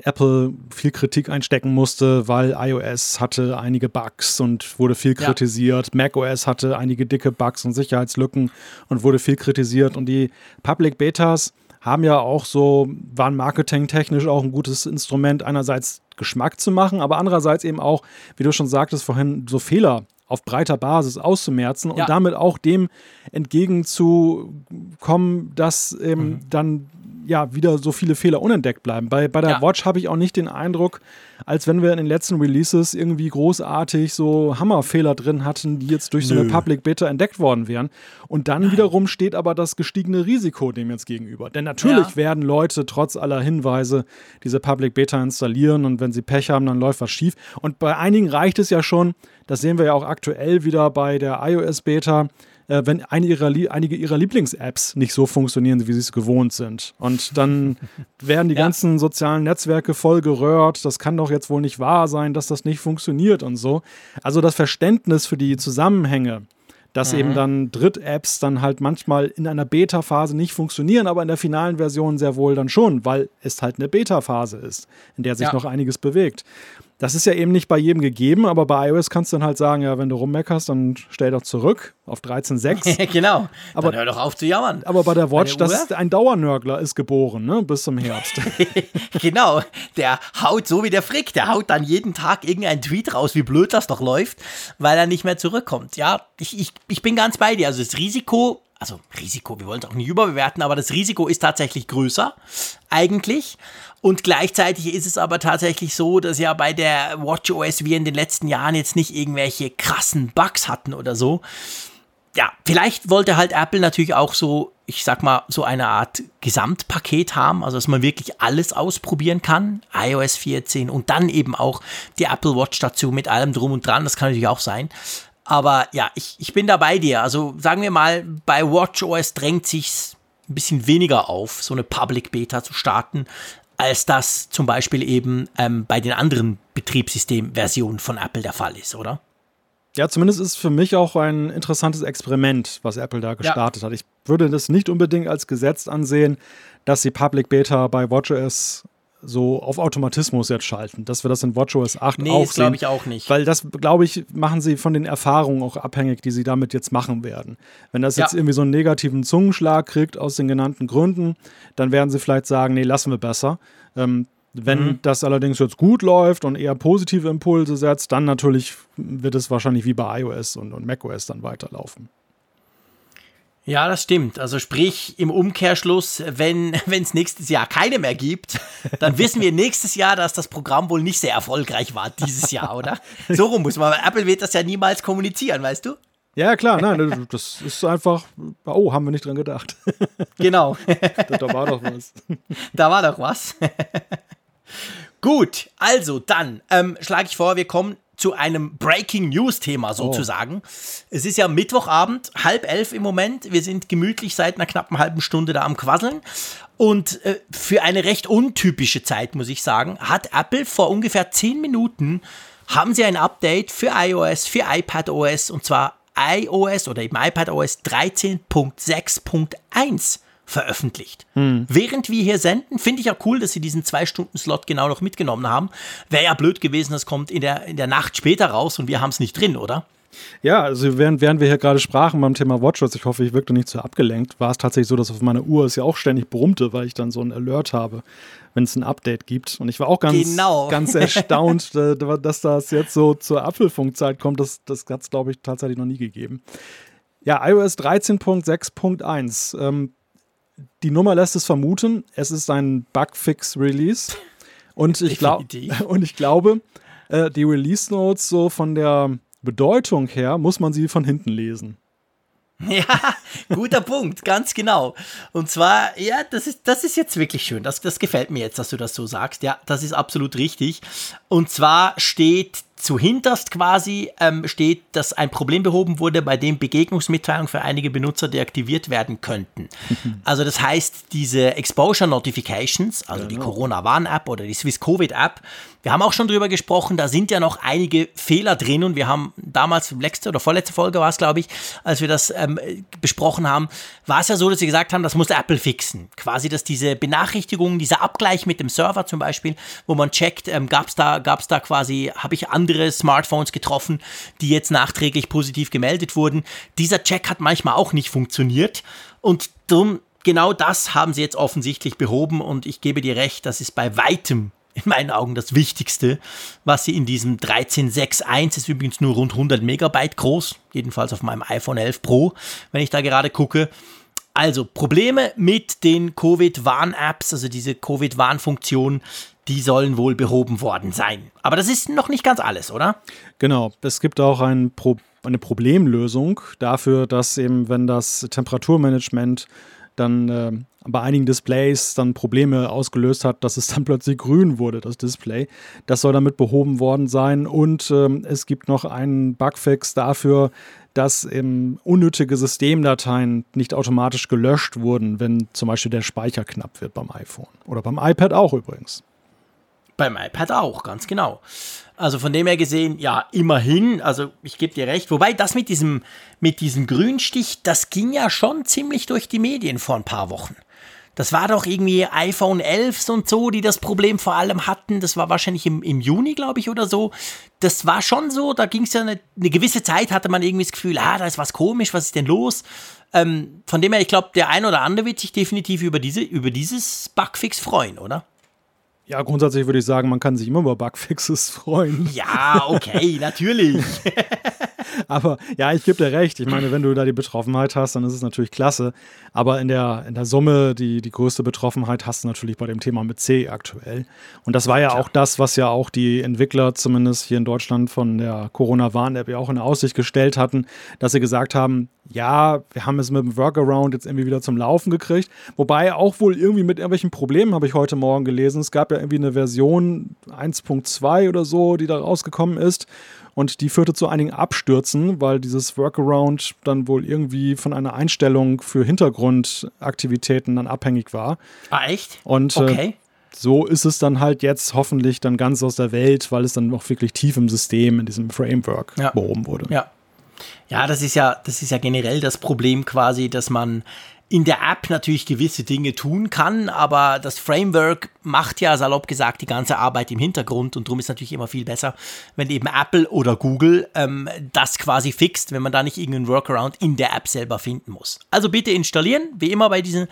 Apple viel Kritik einstecken musste, weil iOS hatte einige Bugs und wurde viel kritisiert. Ja. macOS hatte einige dicke Bugs und Sicherheitslücken und wurde viel kritisiert. Und die Public Betas haben ja auch so, waren marketingtechnisch auch ein gutes Instrument, einerseits Geschmack zu machen, aber andererseits eben auch, wie du schon sagtest vorhin, so Fehler auf breiter Basis auszumerzen ja. und damit auch dem entgegenzukommen, dass eben mhm. dann ja wieder so viele Fehler unentdeckt bleiben. Bei, bei der ja. Watch habe ich auch nicht den Eindruck, als wenn wir in den letzten Releases irgendwie großartig so Hammerfehler drin hatten, die jetzt durch Nö. so eine Public Beta entdeckt worden wären. Und dann Nein. wiederum steht aber das gestiegene Risiko dem jetzt gegenüber. Denn natürlich ja. werden Leute trotz aller Hinweise diese Public Beta installieren und wenn sie Pech haben, dann läuft was schief. Und bei einigen reicht es ja schon, das sehen wir ja auch aktuell wieder bei der iOS Beta, äh, wenn eine ihrer, einige ihrer Lieblings-Apps nicht so funktionieren, wie sie es gewohnt sind. Und dann werden die ja. ganzen sozialen Netzwerke voll gerührt. Das kann doch jetzt wohl nicht wahr sein, dass das nicht funktioniert und so. Also das Verständnis für die Zusammenhänge dass mhm. eben dann Dritt-Apps dann halt manchmal in einer Beta-Phase nicht funktionieren, aber in der finalen Version sehr wohl dann schon, weil es halt eine Beta-Phase ist, in der sich ja. noch einiges bewegt. Das ist ja eben nicht bei jedem gegeben, aber bei iOS kannst du dann halt sagen, ja, wenn du rummeckerst, dann stell doch zurück auf 13.6. genau. Aber dann hör doch auf zu jammern. Aber bei der Watch, das ist ein Dauernörgler ist geboren, ne, bis zum Herbst. genau. Der haut so wie der Frick, der haut dann jeden Tag irgendeinen Tweet raus, wie blöd das doch läuft, weil er nicht mehr zurückkommt. Ja, ich, ich, ich bin ganz bei dir. Also das Risiko also Risiko, wir wollen es auch nicht überbewerten, aber das Risiko ist tatsächlich größer, eigentlich. Und gleichzeitig ist es aber tatsächlich so, dass ja bei der WatchOS wir in den letzten Jahren jetzt nicht irgendwelche krassen Bugs hatten oder so. Ja, vielleicht wollte halt Apple natürlich auch so, ich sag mal, so eine Art Gesamtpaket haben, also dass man wirklich alles ausprobieren kann. iOS 14 und dann eben auch die Apple Watch dazu mit allem drum und dran. Das kann natürlich auch sein. Aber ja, ich, ich bin da bei dir. Also sagen wir mal, bei WatchOS drängt sich ein bisschen weniger auf, so eine Public Beta zu starten, als das zum Beispiel eben ähm, bei den anderen Betriebssystemversionen von Apple der Fall ist, oder? Ja, zumindest ist für mich auch ein interessantes Experiment, was Apple da gestartet ja. hat. Ich würde das nicht unbedingt als Gesetz ansehen, dass die Public Beta bei WatchOS so auf Automatismus jetzt schalten, dass wir das in WatchOS 8 nee, auch sehen. glaube ich auch nicht. Weil das, glaube ich, machen sie von den Erfahrungen auch abhängig, die sie damit jetzt machen werden. Wenn das ja. jetzt irgendwie so einen negativen Zungenschlag kriegt aus den genannten Gründen, dann werden sie vielleicht sagen, nee, lassen wir besser. Ähm, wenn mhm. das allerdings jetzt gut läuft und eher positive Impulse setzt, dann natürlich wird es wahrscheinlich wie bei iOS und, und macOS dann weiterlaufen. Ja, das stimmt. Also sprich im Umkehrschluss, wenn es nächstes Jahr keine mehr gibt, dann wissen wir nächstes Jahr, dass das Programm wohl nicht sehr erfolgreich war dieses Jahr, oder? So rum muss man. Apple wird das ja niemals kommunizieren, weißt du? Ja, klar, nein, das ist einfach, oh, haben wir nicht dran gedacht. Genau. da war doch was. Da war doch was. Gut, also dann ähm, schlage ich vor, wir kommen zu einem Breaking News Thema sozusagen. Oh. Es ist ja Mittwochabend, halb elf im Moment. Wir sind gemütlich seit einer knappen halben Stunde da am Quasseln. Und äh, für eine recht untypische Zeit, muss ich sagen, hat Apple vor ungefähr zehn Minuten haben sie ein Update für iOS, für iPadOS und zwar iOS oder eben iPadOS 13.6.1 veröffentlicht. Hm. Während wir hier senden, finde ich ja cool, dass sie diesen Zwei-Stunden-Slot genau noch mitgenommen haben. Wäre ja blöd gewesen, das kommt in der, in der Nacht später raus und wir haben es nicht drin, oder? Ja, also während, während wir hier gerade sprachen beim Thema WatchOS, ich hoffe, ich wirkte nicht zu abgelenkt, war es tatsächlich so, dass auf meiner Uhr es ja auch ständig brummte, weil ich dann so ein Alert habe, wenn es ein Update gibt. Und ich war auch ganz, genau. ganz erstaunt, äh, dass das jetzt so zur Apfelfunkzeit kommt. Das, das hat es, glaube ich, tatsächlich noch nie gegeben. Ja, iOS 13.6.1. Ähm, die Nummer lässt es vermuten, es ist ein Bugfix-Release. Und, ich und ich glaube, äh, die Release Notes so von der Bedeutung her muss man sie von hinten lesen. Ja, guter Punkt, ganz genau. Und zwar, ja, das ist, das ist jetzt wirklich schön. Das, das gefällt mir jetzt, dass du das so sagst. Ja, das ist absolut richtig. Und zwar steht zu hinterst quasi ähm, steht, dass ein Problem behoben wurde, bei dem Begegnungsmitteilungen für einige Benutzer deaktiviert werden könnten. also das heißt, diese Exposure Notifications, also genau. die Corona-Warn-App oder die Swiss-Covid-App, wir haben auch schon drüber gesprochen, da sind ja noch einige Fehler drin und wir haben damals, letzte oder vorletzte Folge war es, glaube ich, als wir das ähm, besprochen haben, war es ja so, dass sie gesagt haben, das muss Apple fixen. Quasi, dass diese Benachrichtigungen, dieser Abgleich mit dem Server zum Beispiel, wo man checkt, ähm, gab es da, gab's da quasi, habe ich andere Smartphones getroffen, die jetzt nachträglich positiv gemeldet wurden. Dieser Check hat manchmal auch nicht funktioniert und darum genau das haben sie jetzt offensichtlich behoben und ich gebe dir recht, das ist bei weitem in meinen Augen das Wichtigste, was sie in diesem 13.6.1 ist übrigens nur rund 100 Megabyte groß, jedenfalls auf meinem iPhone 11 Pro, wenn ich da gerade gucke. Also Probleme mit den Covid-Warn-Apps, also diese Covid-Warn-Funktion, die sollen wohl behoben worden sein. Aber das ist noch nicht ganz alles, oder? Genau, es gibt auch ein Pro eine Problemlösung dafür, dass eben, wenn das Temperaturmanagement dann äh, bei einigen Displays dann Probleme ausgelöst hat, dass es dann plötzlich grün wurde, das Display. Das soll damit behoben worden sein. Und ähm, es gibt noch einen Bugfix dafür, dass eben unnötige Systemdateien nicht automatisch gelöscht wurden, wenn zum Beispiel der Speicher knapp wird beim iPhone. Oder beim iPad auch übrigens. Beim iPad auch, ganz genau. Also von dem her gesehen, ja, immerhin, also ich gebe dir recht. Wobei das mit diesem, mit diesem Grünstich, das ging ja schon ziemlich durch die Medien vor ein paar Wochen. Das war doch irgendwie iPhone 11 und so, die das Problem vor allem hatten. Das war wahrscheinlich im, im Juni, glaube ich, oder so. Das war schon so, da ging es ja eine, eine, gewisse Zeit, hatte man irgendwie das Gefühl, ah, da ist was komisch, was ist denn los? Ähm, von dem her, ich glaube, der ein oder andere wird sich definitiv über, diese, über dieses Bugfix freuen, oder? Ja, grundsätzlich würde ich sagen, man kann sich immer über Bugfixes freuen. Ja, okay, natürlich. Aber ja, ich gebe dir recht. Ich meine, wenn du da die Betroffenheit hast, dann ist es natürlich klasse. Aber in der, in der Summe, die, die größte Betroffenheit hast du natürlich bei dem Thema mit C aktuell. Und das war ja Klar. auch das, was ja auch die Entwickler zumindest hier in Deutschland von der Corona-Warn-App ja auch in Aussicht gestellt hatten, dass sie gesagt haben, ja, wir haben es mit dem Workaround jetzt irgendwie wieder zum Laufen gekriegt. Wobei auch wohl irgendwie mit irgendwelchen Problemen, habe ich heute Morgen gelesen. Es gab ja irgendwie eine Version 1.2 oder so, die da rausgekommen ist. Und die führte zu einigen Abstürzen, weil dieses Workaround dann wohl irgendwie von einer Einstellung für Hintergrundaktivitäten dann abhängig war. Ah, echt? Und äh, okay. Äh, so ist es dann halt jetzt hoffentlich dann ganz aus der Welt, weil es dann auch wirklich tief im System, in diesem Framework ja. behoben wurde. Ja. Ja, das ist ja, das ist ja generell das Problem quasi, dass man in der App natürlich gewisse Dinge tun kann, aber das Framework macht ja salopp gesagt die ganze Arbeit im Hintergrund und darum ist natürlich immer viel besser, wenn eben Apple oder Google ähm, das quasi fixt, wenn man da nicht irgendeinen Workaround in der App selber finden muss. Also bitte installieren, wie immer bei diesen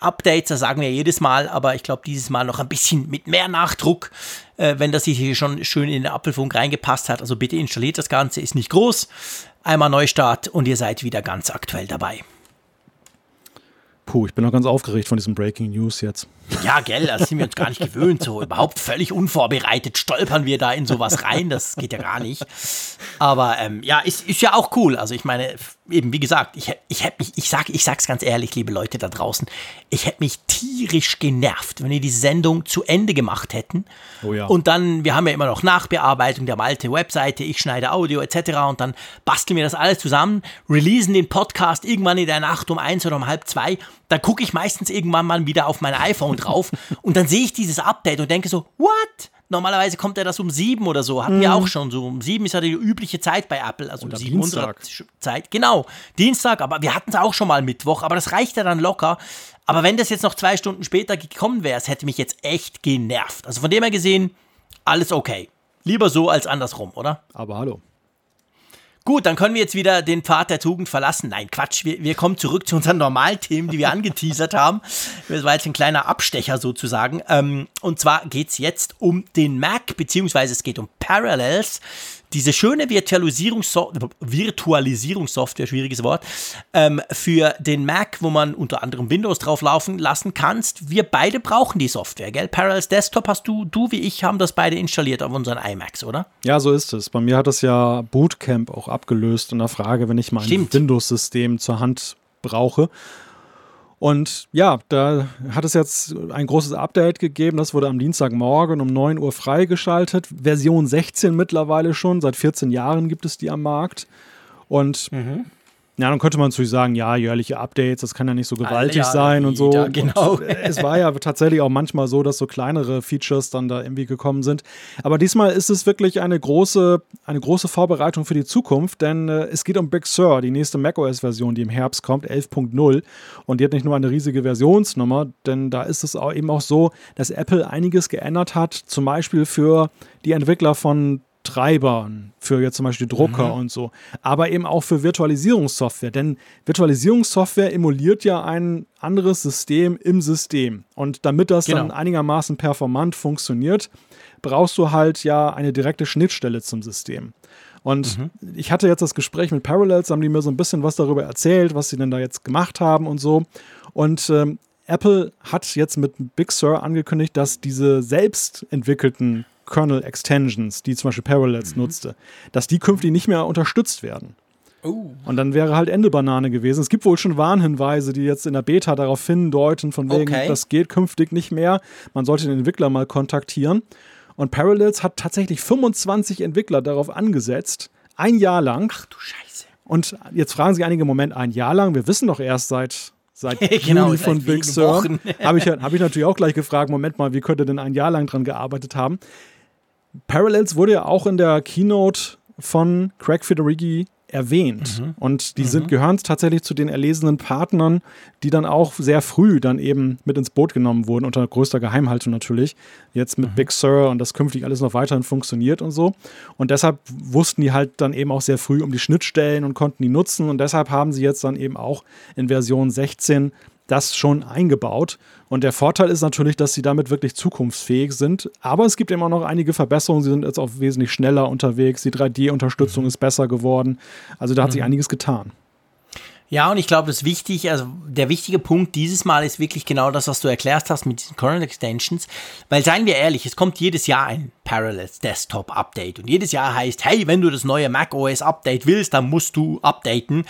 Updates, das sagen wir jedes Mal, aber ich glaube dieses Mal noch ein bisschen mit mehr Nachdruck, äh, wenn das hier schon schön in den Apfelfunk reingepasst hat. Also bitte installiert das Ganze, ist nicht groß. Einmal Neustart und ihr seid wieder ganz aktuell dabei. Puh, ich bin noch ganz aufgeregt von diesem Breaking News jetzt. Ja, gell, das sind wir uns gar nicht gewöhnt. So überhaupt völlig unvorbereitet stolpern wir da in sowas rein. Das geht ja gar nicht. Aber ähm, ja, ist, ist ja auch cool. Also ich meine, eben wie gesagt, ich, ich hätte mich, ich sag, ich sag's ganz ehrlich, liebe Leute da draußen, ich hätte mich tierisch genervt, wenn wir die Sendung zu Ende gemacht hätten. Oh ja. Und dann, wir haben ja immer noch Nachbearbeitung der Malte Webseite, ich schneide Audio etc. Und dann basteln wir das alles zusammen, releasen den Podcast irgendwann in der Nacht um eins oder um halb zwei dann gucke ich meistens irgendwann mal wieder auf mein iPhone drauf und dann sehe ich dieses Update und denke so, what? Normalerweise kommt er das um sieben oder so. Hatten mhm. wir auch schon so. Um sieben ist ja die übliche Zeit bei Apple. Also oder um sieben Dienstag. Zeit. Genau. Dienstag, aber wir hatten es auch schon mal Mittwoch, aber das reicht ja dann locker. Aber wenn das jetzt noch zwei Stunden später gekommen wäre, es hätte mich jetzt echt genervt. Also von dem her gesehen, alles okay. Lieber so als andersrum, oder? Aber hallo. Gut, dann können wir jetzt wieder den Pfad der Tugend verlassen. Nein, Quatsch, wir, wir kommen zurück zu unseren Normalthemen, die wir angeteasert haben. Das war jetzt ein kleiner Abstecher sozusagen. Ähm, und zwar geht es jetzt um den Mac, beziehungsweise es geht um Parallels diese schöne Virtualisierungssoftware, schwieriges Wort, ähm, für den Mac, wo man unter anderem Windows drauf laufen lassen kannst. Wir beide brauchen die Software, gell? Parallels Desktop hast du, du wie ich haben das beide installiert auf unseren iMacs, oder? Ja, so ist es. Bei mir hat das ja Bootcamp auch abgelöst in der Frage, wenn ich mal ein Windows-System zur Hand brauche. Und ja, da hat es jetzt ein großes Update gegeben. Das wurde am Dienstagmorgen um 9 Uhr freigeschaltet. Version 16 mittlerweile schon. Seit 14 Jahren gibt es die am Markt. Und mhm. Ja, dann könnte man natürlich sagen, ja, jährliche Updates, das kann ja nicht so gewaltig sein und so. Genau. Und es war ja tatsächlich auch manchmal so, dass so kleinere Features dann da irgendwie gekommen sind. Aber diesmal ist es wirklich eine große, eine große Vorbereitung für die Zukunft, denn äh, es geht um Big Sur, die nächste macOS-Version, die im Herbst kommt, 11.0. Und die hat nicht nur eine riesige Versionsnummer, denn da ist es auch eben auch so, dass Apple einiges geändert hat, zum Beispiel für die Entwickler von Treibern, für jetzt zum Beispiel Drucker mhm. und so, aber eben auch für Virtualisierungssoftware. Denn Virtualisierungssoftware emuliert ja ein anderes System im System. Und damit das genau. dann einigermaßen performant funktioniert, brauchst du halt ja eine direkte Schnittstelle zum System. Und mhm. ich hatte jetzt das Gespräch mit Parallels, haben die mir so ein bisschen was darüber erzählt, was sie denn da jetzt gemacht haben und so. Und ähm, Apple hat jetzt mit Big Sur angekündigt, dass diese selbst entwickelten Kernel Extensions, die zum Beispiel Parallels mhm. nutzte, dass die künftig nicht mehr unterstützt werden. Oh. Und dann wäre halt Ende Banane gewesen. Es gibt wohl schon Warnhinweise, die jetzt in der Beta darauf hindeuten, von wegen, okay. das geht künftig nicht mehr. Man sollte den Entwickler mal kontaktieren. Und Parallels hat tatsächlich 25 Entwickler darauf angesetzt, ein Jahr lang. Ach du Scheiße. Und jetzt fragen sich einige, Moment, ein Jahr lang? Wir wissen doch erst seit seit genau, Juli von Big Sur. Habe ich, hab ich natürlich auch gleich gefragt, Moment mal, wie könnte denn ein Jahr lang dran gearbeitet haben? Parallels wurde ja auch in der Keynote von Craig Federighi erwähnt. Mhm. Und die mhm. sind, gehören tatsächlich zu den erlesenen Partnern, die dann auch sehr früh dann eben mit ins Boot genommen wurden, unter größter Geheimhaltung natürlich. Jetzt mit mhm. Big Sur und das künftig alles noch weiterhin funktioniert und so. Und deshalb wussten die halt dann eben auch sehr früh um die Schnittstellen und konnten die nutzen. Und deshalb haben sie jetzt dann eben auch in Version 16 das schon eingebaut. Und der Vorteil ist natürlich, dass sie damit wirklich zukunftsfähig sind. Aber es gibt immer noch einige Verbesserungen. Sie sind jetzt auch wesentlich schneller unterwegs. Die 3D-Unterstützung mhm. ist besser geworden. Also da hat mhm. sich einiges getan. Ja, und ich glaube, das wichtig, also der wichtige Punkt dieses Mal ist wirklich genau das, was du erklärt hast mit diesen Current Extensions. Weil seien wir ehrlich, es kommt jedes Jahr ein Parallels Desktop Update. Und jedes Jahr heißt, hey, wenn du das neue Mac OS Update willst, dann musst du updaten.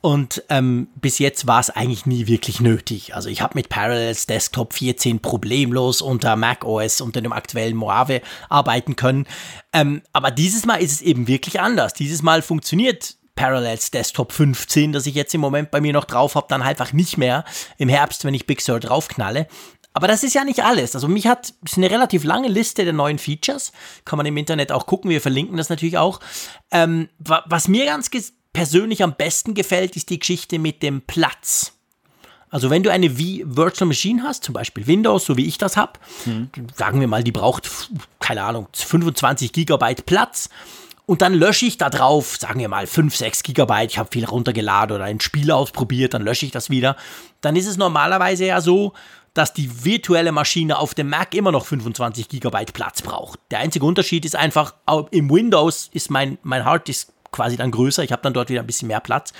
Und ähm, bis jetzt war es eigentlich nie wirklich nötig. Also ich habe mit Parallels Desktop 14 problemlos unter Mac OS, unter dem aktuellen Mojave arbeiten können. Ähm, aber dieses Mal ist es eben wirklich anders. Dieses Mal funktioniert Parallels Desktop 15, das ich jetzt im Moment bei mir noch drauf habe, dann einfach nicht mehr im Herbst, wenn ich Big Sur draufknalle. Aber das ist ja nicht alles. Also mich hat ist eine relativ lange Liste der neuen Features. Kann man im Internet auch gucken. Wir verlinken das natürlich auch. Ähm, was mir ganz persönlich am besten gefällt, ist die Geschichte mit dem Platz. Also wenn du eine Virtual Machine hast, zum Beispiel Windows, so wie ich das habe, mhm. sagen wir mal, die braucht, keine Ahnung, 25 Gigabyte Platz und dann lösche ich da drauf, sagen wir mal 5, 6 Gigabyte, ich habe viel runtergeladen oder ein Spiel ausprobiert, dann lösche ich das wieder. Dann ist es normalerweise ja so, dass die virtuelle Maschine auf dem Mac immer noch 25 Gigabyte Platz braucht. Der einzige Unterschied ist einfach, im Windows ist mein, mein Harddisk quasi dann größer, ich habe dann dort wieder ein bisschen mehr Platz.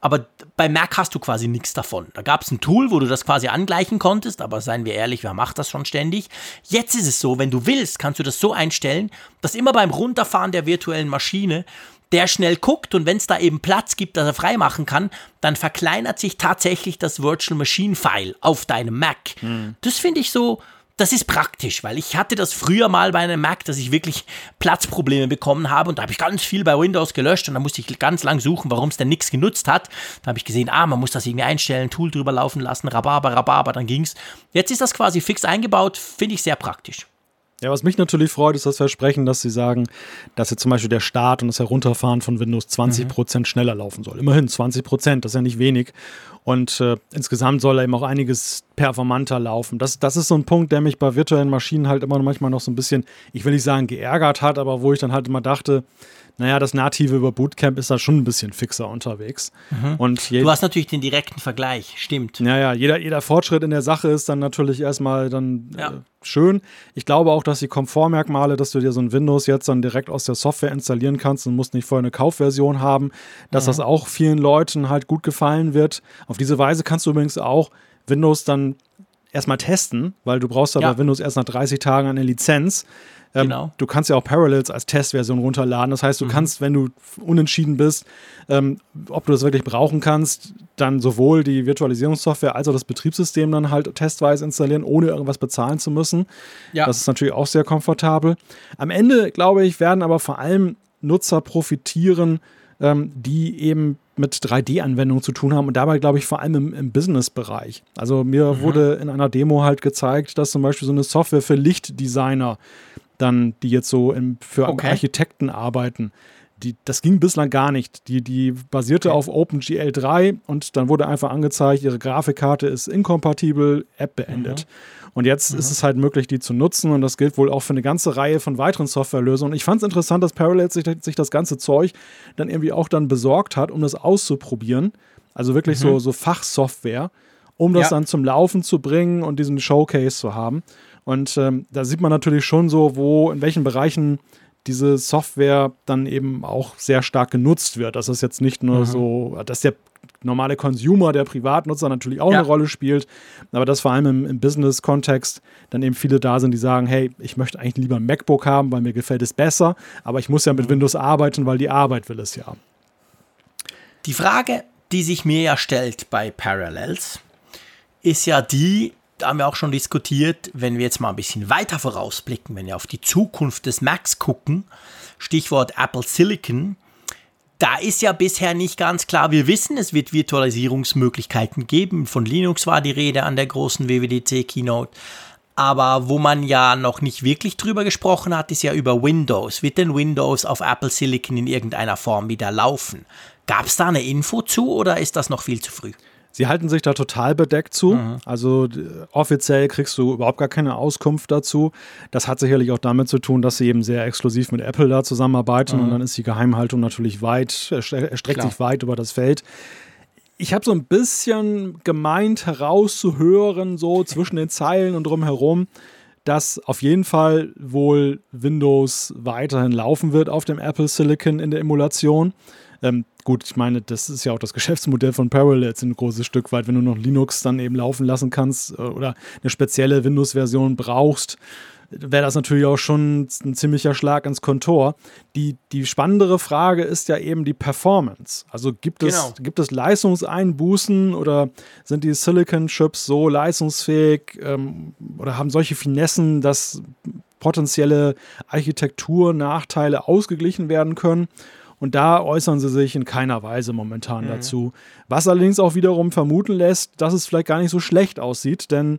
Aber bei Mac hast du quasi nichts davon. Da gab es ein Tool, wo du das quasi angleichen konntest, aber seien wir ehrlich, wer macht das schon ständig? Jetzt ist es so, wenn du willst, kannst du das so einstellen, dass immer beim Runterfahren der virtuellen Maschine der schnell guckt und wenn es da eben Platz gibt, dass er freimachen kann, dann verkleinert sich tatsächlich das Virtual Machine File auf deinem Mac. Mhm. Das finde ich so, das ist praktisch, weil ich hatte das früher mal bei einem Mac, dass ich wirklich Platzprobleme bekommen habe und da habe ich ganz viel bei Windows gelöscht und da musste ich ganz lang suchen, warum es denn nichts genutzt hat. Da habe ich gesehen, ah, man muss das irgendwie einstellen, Tool drüber laufen lassen, Rhabarber, Rhabarber, dann ging's. Jetzt ist das quasi fix eingebaut, finde ich sehr praktisch. Ja, was mich natürlich freut, ist das Versprechen, dass sie sagen, dass jetzt zum Beispiel der Start und das Herunterfahren von Windows 20 Prozent mhm. schneller laufen soll. Immerhin 20 Prozent, das ist ja nicht wenig. Und äh, insgesamt soll eben auch einiges performanter laufen. Das, das ist so ein Punkt, der mich bei virtuellen Maschinen halt immer manchmal noch so ein bisschen, ich will nicht sagen geärgert hat, aber wo ich dann halt immer dachte, naja, das Native über Bootcamp ist da schon ein bisschen fixer unterwegs. Mhm. Und du hast natürlich den direkten Vergleich, stimmt. Naja, jeder, jeder Fortschritt in der Sache ist dann natürlich erstmal dann ja. äh, schön. Ich glaube auch, dass die Komfortmerkmale, dass du dir so ein Windows jetzt dann direkt aus der Software installieren kannst und musst nicht vorher eine Kaufversion haben, dass mhm. das auch vielen Leuten halt gut gefallen wird. Auf diese Weise kannst du übrigens auch Windows dann erstmal testen, weil du brauchst aber ja. Windows erst nach 30 Tagen eine Lizenz. Ähm, genau. Du kannst ja auch Parallels als Testversion runterladen. Das heißt, du mhm. kannst, wenn du unentschieden bist, ähm, ob du das wirklich brauchen kannst, dann sowohl die Virtualisierungssoftware als auch das Betriebssystem dann halt testweise installieren, ohne irgendwas bezahlen zu müssen. Ja. Das ist natürlich auch sehr komfortabel. Am Ende, glaube ich, werden aber vor allem Nutzer profitieren, ähm, die eben mit 3D-Anwendungen zu tun haben und dabei, glaube ich, vor allem im, im Business-Bereich. Also mir mhm. wurde in einer Demo halt gezeigt, dass zum Beispiel so eine Software für Lichtdesigner dann, die jetzt so im, für okay. Architekten arbeiten, die, das ging bislang gar nicht. Die, die basierte okay. auf OpenGL 3 und dann wurde einfach angezeigt, ihre Grafikkarte ist inkompatibel, App beendet. Mhm. Und jetzt mhm. ist es halt möglich, die zu nutzen und das gilt wohl auch für eine ganze Reihe von weiteren Softwarelösungen. Ich fand es interessant, dass Parallels sich, sich, das ganze Zeug dann irgendwie auch dann besorgt hat, um das auszuprobieren. Also wirklich mhm. so, so Fachsoftware, um das ja. dann zum Laufen zu bringen und diesen Showcase zu haben. Und ähm, da sieht man natürlich schon so, wo, in welchen Bereichen diese Software dann eben auch sehr stark genutzt wird. Dass es jetzt nicht nur mhm. so, dass der normale Consumer, der Privatnutzer natürlich auch ja. eine Rolle spielt, aber dass vor allem im, im Business-Kontext dann eben viele da sind, die sagen, hey, ich möchte eigentlich lieber ein MacBook haben, weil mir gefällt es besser, aber ich muss ja mit mhm. Windows arbeiten, weil die Arbeit will es ja. Die Frage, die sich mir ja stellt bei Parallels, ist ja die, haben wir auch schon diskutiert, wenn wir jetzt mal ein bisschen weiter vorausblicken, wenn wir auf die Zukunft des Macs gucken, Stichwort Apple Silicon, da ist ja bisher nicht ganz klar. Wir wissen, es wird Virtualisierungsmöglichkeiten geben. Von Linux war die Rede an der großen WWDC Keynote. Aber wo man ja noch nicht wirklich drüber gesprochen hat, ist ja über Windows. Wird denn Windows auf Apple Silicon in irgendeiner Form wieder laufen? Gab es da eine Info zu oder ist das noch viel zu früh? Sie halten sich da total bedeckt zu. Mhm. Also offiziell kriegst du überhaupt gar keine Auskunft dazu. Das hat sicherlich auch damit zu tun, dass sie eben sehr exklusiv mit Apple da zusammenarbeiten mhm. und dann ist die Geheimhaltung natürlich weit, erstreckt Klar. sich weit über das Feld. Ich habe so ein bisschen gemeint herauszuhören, so zwischen den Zeilen und drumherum, dass auf jeden Fall wohl Windows weiterhin laufen wird auf dem Apple Silicon in der Emulation. Ähm, gut, ich meine, das ist ja auch das Geschäftsmodell von Parallels ein großes Stück weit, wenn du noch Linux dann eben laufen lassen kannst äh, oder eine spezielle Windows-Version brauchst, wäre das natürlich auch schon ein ziemlicher Schlag ins Kontor. Die, die spannendere Frage ist ja eben die Performance. Also gibt es, genau. gibt es Leistungseinbußen oder sind die Silicon-Chips so leistungsfähig ähm, oder haben solche Finessen, dass potenzielle Architekturnachteile ausgeglichen werden können? Und da äußern sie sich in keiner Weise momentan mhm. dazu. Was allerdings auch wiederum vermuten lässt, dass es vielleicht gar nicht so schlecht aussieht, denn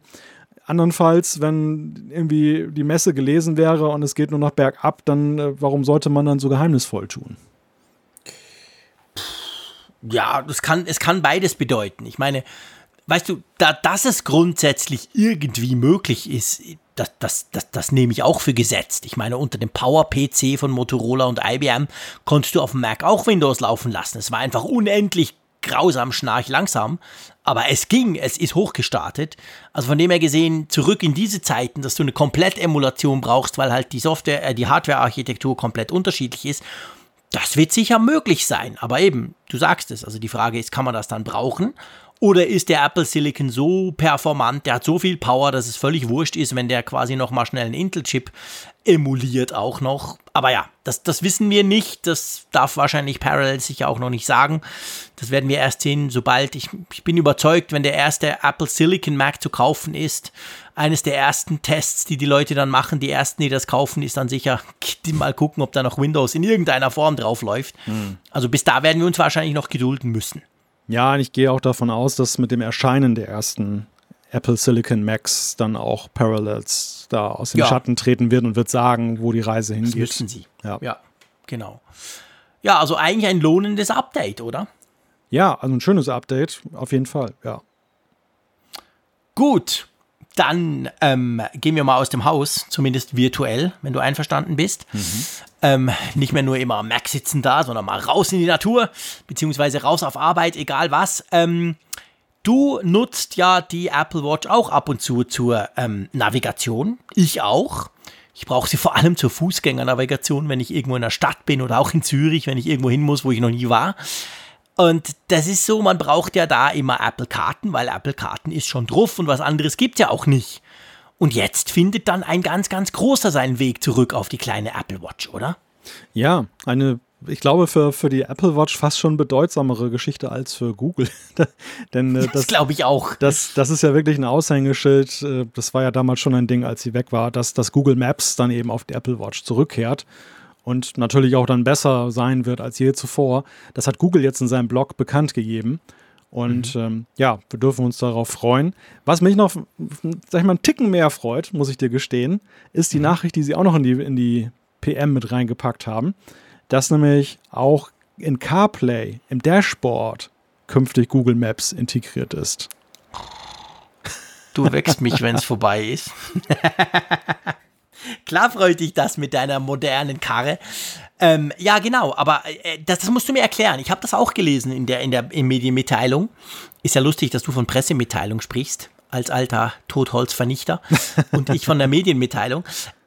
andernfalls, wenn irgendwie die Messe gelesen wäre und es geht nur noch bergab, dann äh, warum sollte man dann so geheimnisvoll tun? Ja, das kann, es kann beides bedeuten. Ich meine, weißt du, da, dass es grundsätzlich irgendwie möglich ist, das, das, das, das nehme ich auch für gesetzt. Ich meine, unter dem Power-PC von Motorola und IBM konntest du auf dem Mac auch Windows laufen lassen. Es war einfach unendlich grausam schnarch langsam, aber es ging, es ist hochgestartet. Also von dem her gesehen, zurück in diese Zeiten, dass du eine Komplett-Emulation brauchst, weil halt die Software, äh, die Hardware-Architektur komplett unterschiedlich ist. Das wird sicher möglich sein, aber eben, du sagst es, also die Frage ist, kann man das dann brauchen? Oder ist der Apple Silicon so performant, der hat so viel Power, dass es völlig wurscht ist, wenn der quasi nochmal schnell einen Intel-Chip emuliert auch noch. Aber ja, das, das wissen wir nicht. Das darf wahrscheinlich Parallel sicher auch noch nicht sagen. Das werden wir erst sehen, sobald ich, ich bin überzeugt, wenn der erste Apple Silicon Mac zu kaufen ist. Eines der ersten Tests, die die Leute dann machen, die ersten, die das kaufen, ist dann sicher die mal gucken, ob da noch Windows in irgendeiner Form drauf läuft. Mhm. Also bis da werden wir uns wahrscheinlich noch gedulden müssen. Ja, und ich gehe auch davon aus, dass mit dem Erscheinen der ersten Apple Silicon Macs dann auch Parallels da aus dem ja. Schatten treten wird und wird sagen, wo die Reise hingeht. Das müssen sie. Ja. ja, genau. Ja, also eigentlich ein lohnendes Update, oder? Ja, also ein schönes Update, auf jeden Fall, ja. Gut, dann ähm, gehen wir mal aus dem Haus, zumindest virtuell, wenn du einverstanden bist. Mhm. Ähm, nicht mehr nur immer am Mac sitzen da, sondern mal raus in die Natur, beziehungsweise raus auf Arbeit, egal was. Ähm, du nutzt ja die Apple Watch auch ab und zu zur ähm, Navigation. Ich auch. Ich brauche sie vor allem zur Fußgängernavigation, wenn ich irgendwo in der Stadt bin oder auch in Zürich, wenn ich irgendwo hin muss, wo ich noch nie war. Und das ist so, man braucht ja da immer Apple-Karten, weil Apple-Karten ist schon drauf und was anderes gibt ja auch nicht. Und jetzt findet dann ein ganz, ganz großer seinen Weg zurück auf die kleine Apple Watch, oder? Ja, eine, ich glaube, für, für die Apple Watch fast schon bedeutsamere Geschichte als für Google. Denn äh, das, das glaube ich auch. Das, das ist ja wirklich ein Aushängeschild. Äh, das war ja damals schon ein Ding, als sie weg war, dass das Google Maps dann eben auf die Apple Watch zurückkehrt und natürlich auch dann besser sein wird als je zuvor. Das hat Google jetzt in seinem Blog bekannt gegeben. Und mhm. ähm, ja, wir dürfen uns darauf freuen. Was mich noch, sag ich mal, einen Ticken mehr freut, muss ich dir gestehen, ist die mhm. Nachricht, die sie auch noch in die, in die PM mit reingepackt haben, dass nämlich auch in CarPlay im Dashboard künftig Google Maps integriert ist. Du wächst mich, wenn es vorbei ist. Klar freut dich das mit deiner modernen Karre. Ähm, ja, genau, aber äh, das, das, musst du mir erklären. Ich habe das auch gelesen in der, in der in Medienmitteilung. Ist ja lustig, dass du von Pressemitteilung sprichst, als alter Totholzvernichter und ich von der Medienmitteilung.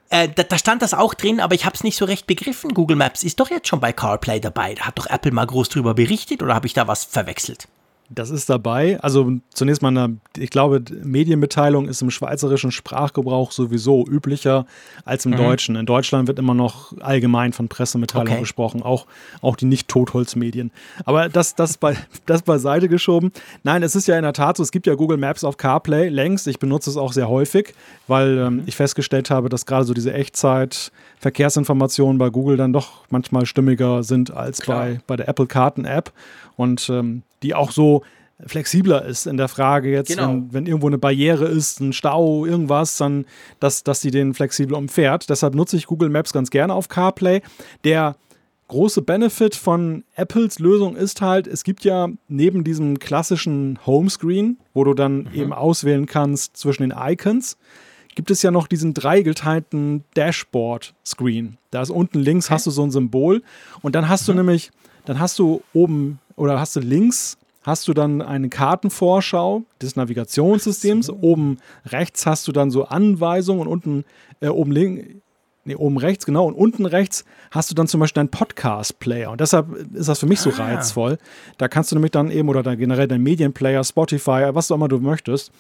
Äh, da, da, stand das auch drin, aber ich habe es nicht so recht begriffen. Google Maps ist doch jetzt schon bei CarPlay dabei. Da hat doch Apple mal groß drüber berichtet oder habe ich da was verwechselt? Das ist dabei. Also zunächst mal, eine, ich glaube, Medienmitteilung ist im schweizerischen Sprachgebrauch sowieso üblicher als im mhm. Deutschen. In Deutschland wird immer noch allgemein von Pressemitteilung okay. gesprochen, auch, auch die nicht-Totholzmedien. Aber das, das, bei, das beiseite geschoben. Nein, es ist ja in der Tat so, es gibt ja Google Maps auf CarPlay längst. Ich benutze es auch sehr häufig, weil ähm, mhm. ich festgestellt habe, dass gerade so diese Echtzeit-Verkehrsinformationen bei Google dann doch manchmal stimmiger sind als bei, bei der Apple Karten-App. Und ähm, die auch so flexibler ist in der Frage jetzt, genau. wenn, wenn, irgendwo eine Barriere ist, ein Stau, irgendwas, dann, dass, dass sie den flexibel umfährt. Deshalb nutze ich Google Maps ganz gerne auf CarPlay. Der große Benefit von Apples Lösung ist halt, es gibt ja neben diesem klassischen Homescreen, wo du dann mhm. eben auswählen kannst zwischen den Icons, gibt es ja noch diesen dreigeteilten Dashboard-Screen. Da ist unten links okay. hast du so ein Symbol und dann hast mhm. du nämlich, dann hast du oben oder hast du links hast du dann eine Kartenvorschau des Navigationssystems. So. Oben rechts hast du dann so Anweisungen und unten äh, oben links. Nee, oben rechts, genau. Und unten rechts hast du dann zum Beispiel deinen Podcast-Player. Und deshalb ist das für mich so ah. reizvoll. Da kannst du nämlich dann eben, oder dann generell deinen Medienplayer, Spotify, was auch immer du möchtest.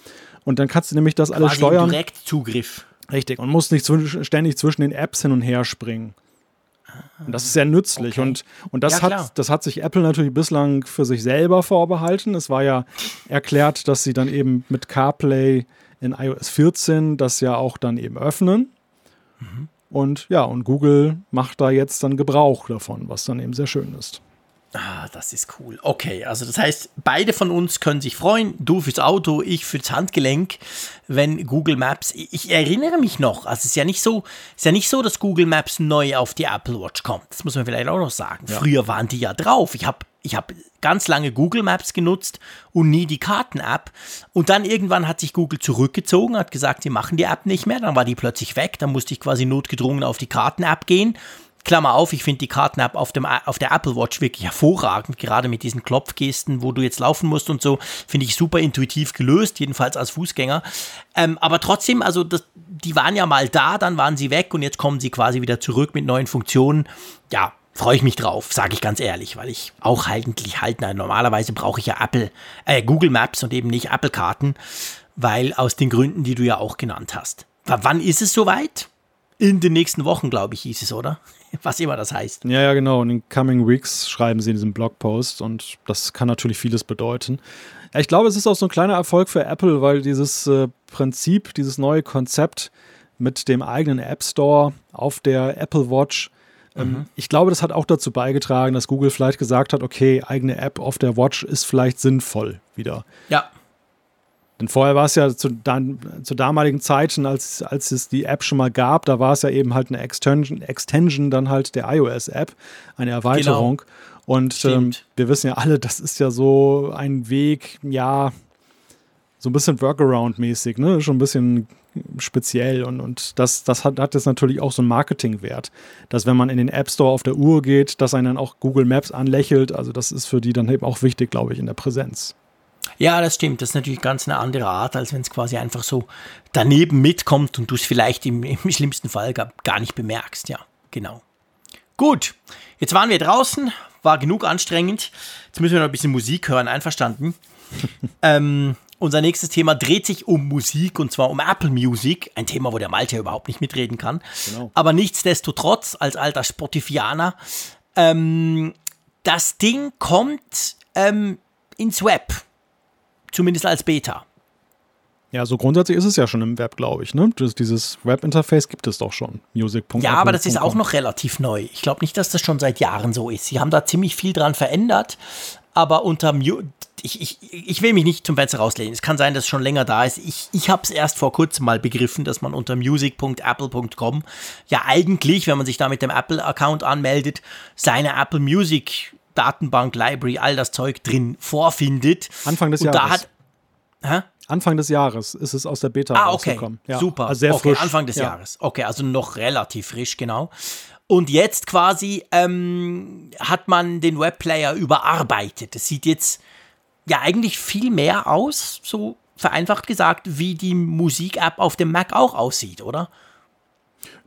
Und dann kannst du nämlich das Quasi alles steuern. Direkt Zugriff. Richtig. Und musst nicht ständig zwischen den Apps hin und her springen. Und das ist sehr nützlich. Okay. Und, und das, ja, hat, das hat sich Apple natürlich bislang für sich selber vorbehalten. Es war ja erklärt, dass sie dann eben mit CarPlay in iOS 14 das ja auch dann eben öffnen. Mhm. Und ja, und Google macht da jetzt dann Gebrauch davon, was dann eben sehr schön ist. Ah, das ist cool. Okay, also das heißt, beide von uns können sich freuen. Du fürs Auto, ich fürs Handgelenk, wenn Google Maps. Ich erinnere mich noch, also es ist ja nicht so, ist ja nicht so, dass Google Maps neu auf die Apple Watch kommt. Das muss man vielleicht auch noch sagen. Ja. Früher waren die ja drauf. Ich habe ich habe ganz lange Google Maps genutzt und nie die Karten-App. Und dann irgendwann hat sich Google zurückgezogen, hat gesagt, sie machen die App nicht mehr. Dann war die plötzlich weg. Dann musste ich quasi notgedrungen auf die Karten-App gehen. Klammer auf, ich finde die Karten-App auf, auf der Apple Watch wirklich hervorragend, gerade mit diesen Klopfgesten, wo du jetzt laufen musst und so, finde ich super intuitiv gelöst, jedenfalls als Fußgänger. Ähm, aber trotzdem, also das, die waren ja mal da, dann waren sie weg und jetzt kommen sie quasi wieder zurück mit neuen Funktionen. Ja, freue ich mich drauf, sage ich ganz ehrlich, weil ich auch eigentlich halt, na, normalerweise brauche ich ja Apple, äh, Google Maps und eben nicht Apple-Karten, weil aus den Gründen, die du ja auch genannt hast. W wann ist es soweit? In den nächsten Wochen, glaube ich, hieß es, oder? Was immer das heißt. Ja, ja, genau. Und in Coming Weeks schreiben sie in diesem Blogpost und das kann natürlich vieles bedeuten. Ja, ich glaube, es ist auch so ein kleiner Erfolg für Apple, weil dieses äh, Prinzip, dieses neue Konzept mit dem eigenen App Store auf der Apple Watch, ähm, mhm. ich glaube, das hat auch dazu beigetragen, dass Google vielleicht gesagt hat, okay, eigene App auf der Watch ist vielleicht sinnvoll wieder. Ja. Denn vorher war es ja zu, dann, zu damaligen Zeiten, als, als es die App schon mal gab, da war es ja eben halt eine Extension, Extension dann halt der iOS-App, eine Erweiterung. Genau. Und ähm, wir wissen ja alle, das ist ja so ein Weg, ja, so ein bisschen Workaround-mäßig, ne? Schon ein bisschen speziell und, und das, das hat, hat jetzt natürlich auch so einen Marketingwert, dass wenn man in den App Store auf der Uhr geht, dass einen dann auch Google Maps anlächelt. Also das ist für die dann eben auch wichtig, glaube ich, in der Präsenz. Ja, das stimmt. Das ist natürlich ganz eine andere Art, als wenn es quasi einfach so daneben mitkommt und du es vielleicht im, im schlimmsten Fall gar, gar nicht bemerkst. Ja, genau. Gut, jetzt waren wir draußen, war genug anstrengend. Jetzt müssen wir noch ein bisschen Musik hören, einverstanden? ähm, unser nächstes Thema dreht sich um Musik und zwar um Apple Music. Ein Thema, wo der Malte überhaupt nicht mitreden kann. Genau. Aber nichtsdestotrotz, als alter Spotifianer, ähm, das Ding kommt ähm, ins Web. Zumindest als Beta. Ja, so grundsätzlich ist es ja schon im Web, glaube ich. Ne? Das, dieses Web-Interface gibt es doch schon. Music.com. Ja, aber das ist auch noch relativ neu. Ich glaube nicht, dass das schon seit Jahren so ist. Sie haben da ziemlich viel dran verändert, aber unter Mu ich, ich, ich will mich nicht zum Fenster rauslehnen. Es kann sein, dass es schon länger da ist. Ich, ich habe es erst vor kurzem mal begriffen, dass man unter music.apple.com ja eigentlich, wenn man sich da mit dem Apple-Account anmeldet, seine Apple Music Datenbank, Library, all das Zeug drin vorfindet. Anfang des und Jahres. Da hat, hä? Anfang des Jahres ist es aus der Beta ah, okay. rausgekommen. Ja. Super. Also sehr okay, frisch. Anfang des ja. Jahres. Okay, also noch relativ frisch, genau. Und jetzt quasi ähm, hat man den Webplayer überarbeitet. Das sieht jetzt ja eigentlich viel mehr aus, so vereinfacht gesagt, wie die Musik-App auf dem Mac auch aussieht, oder?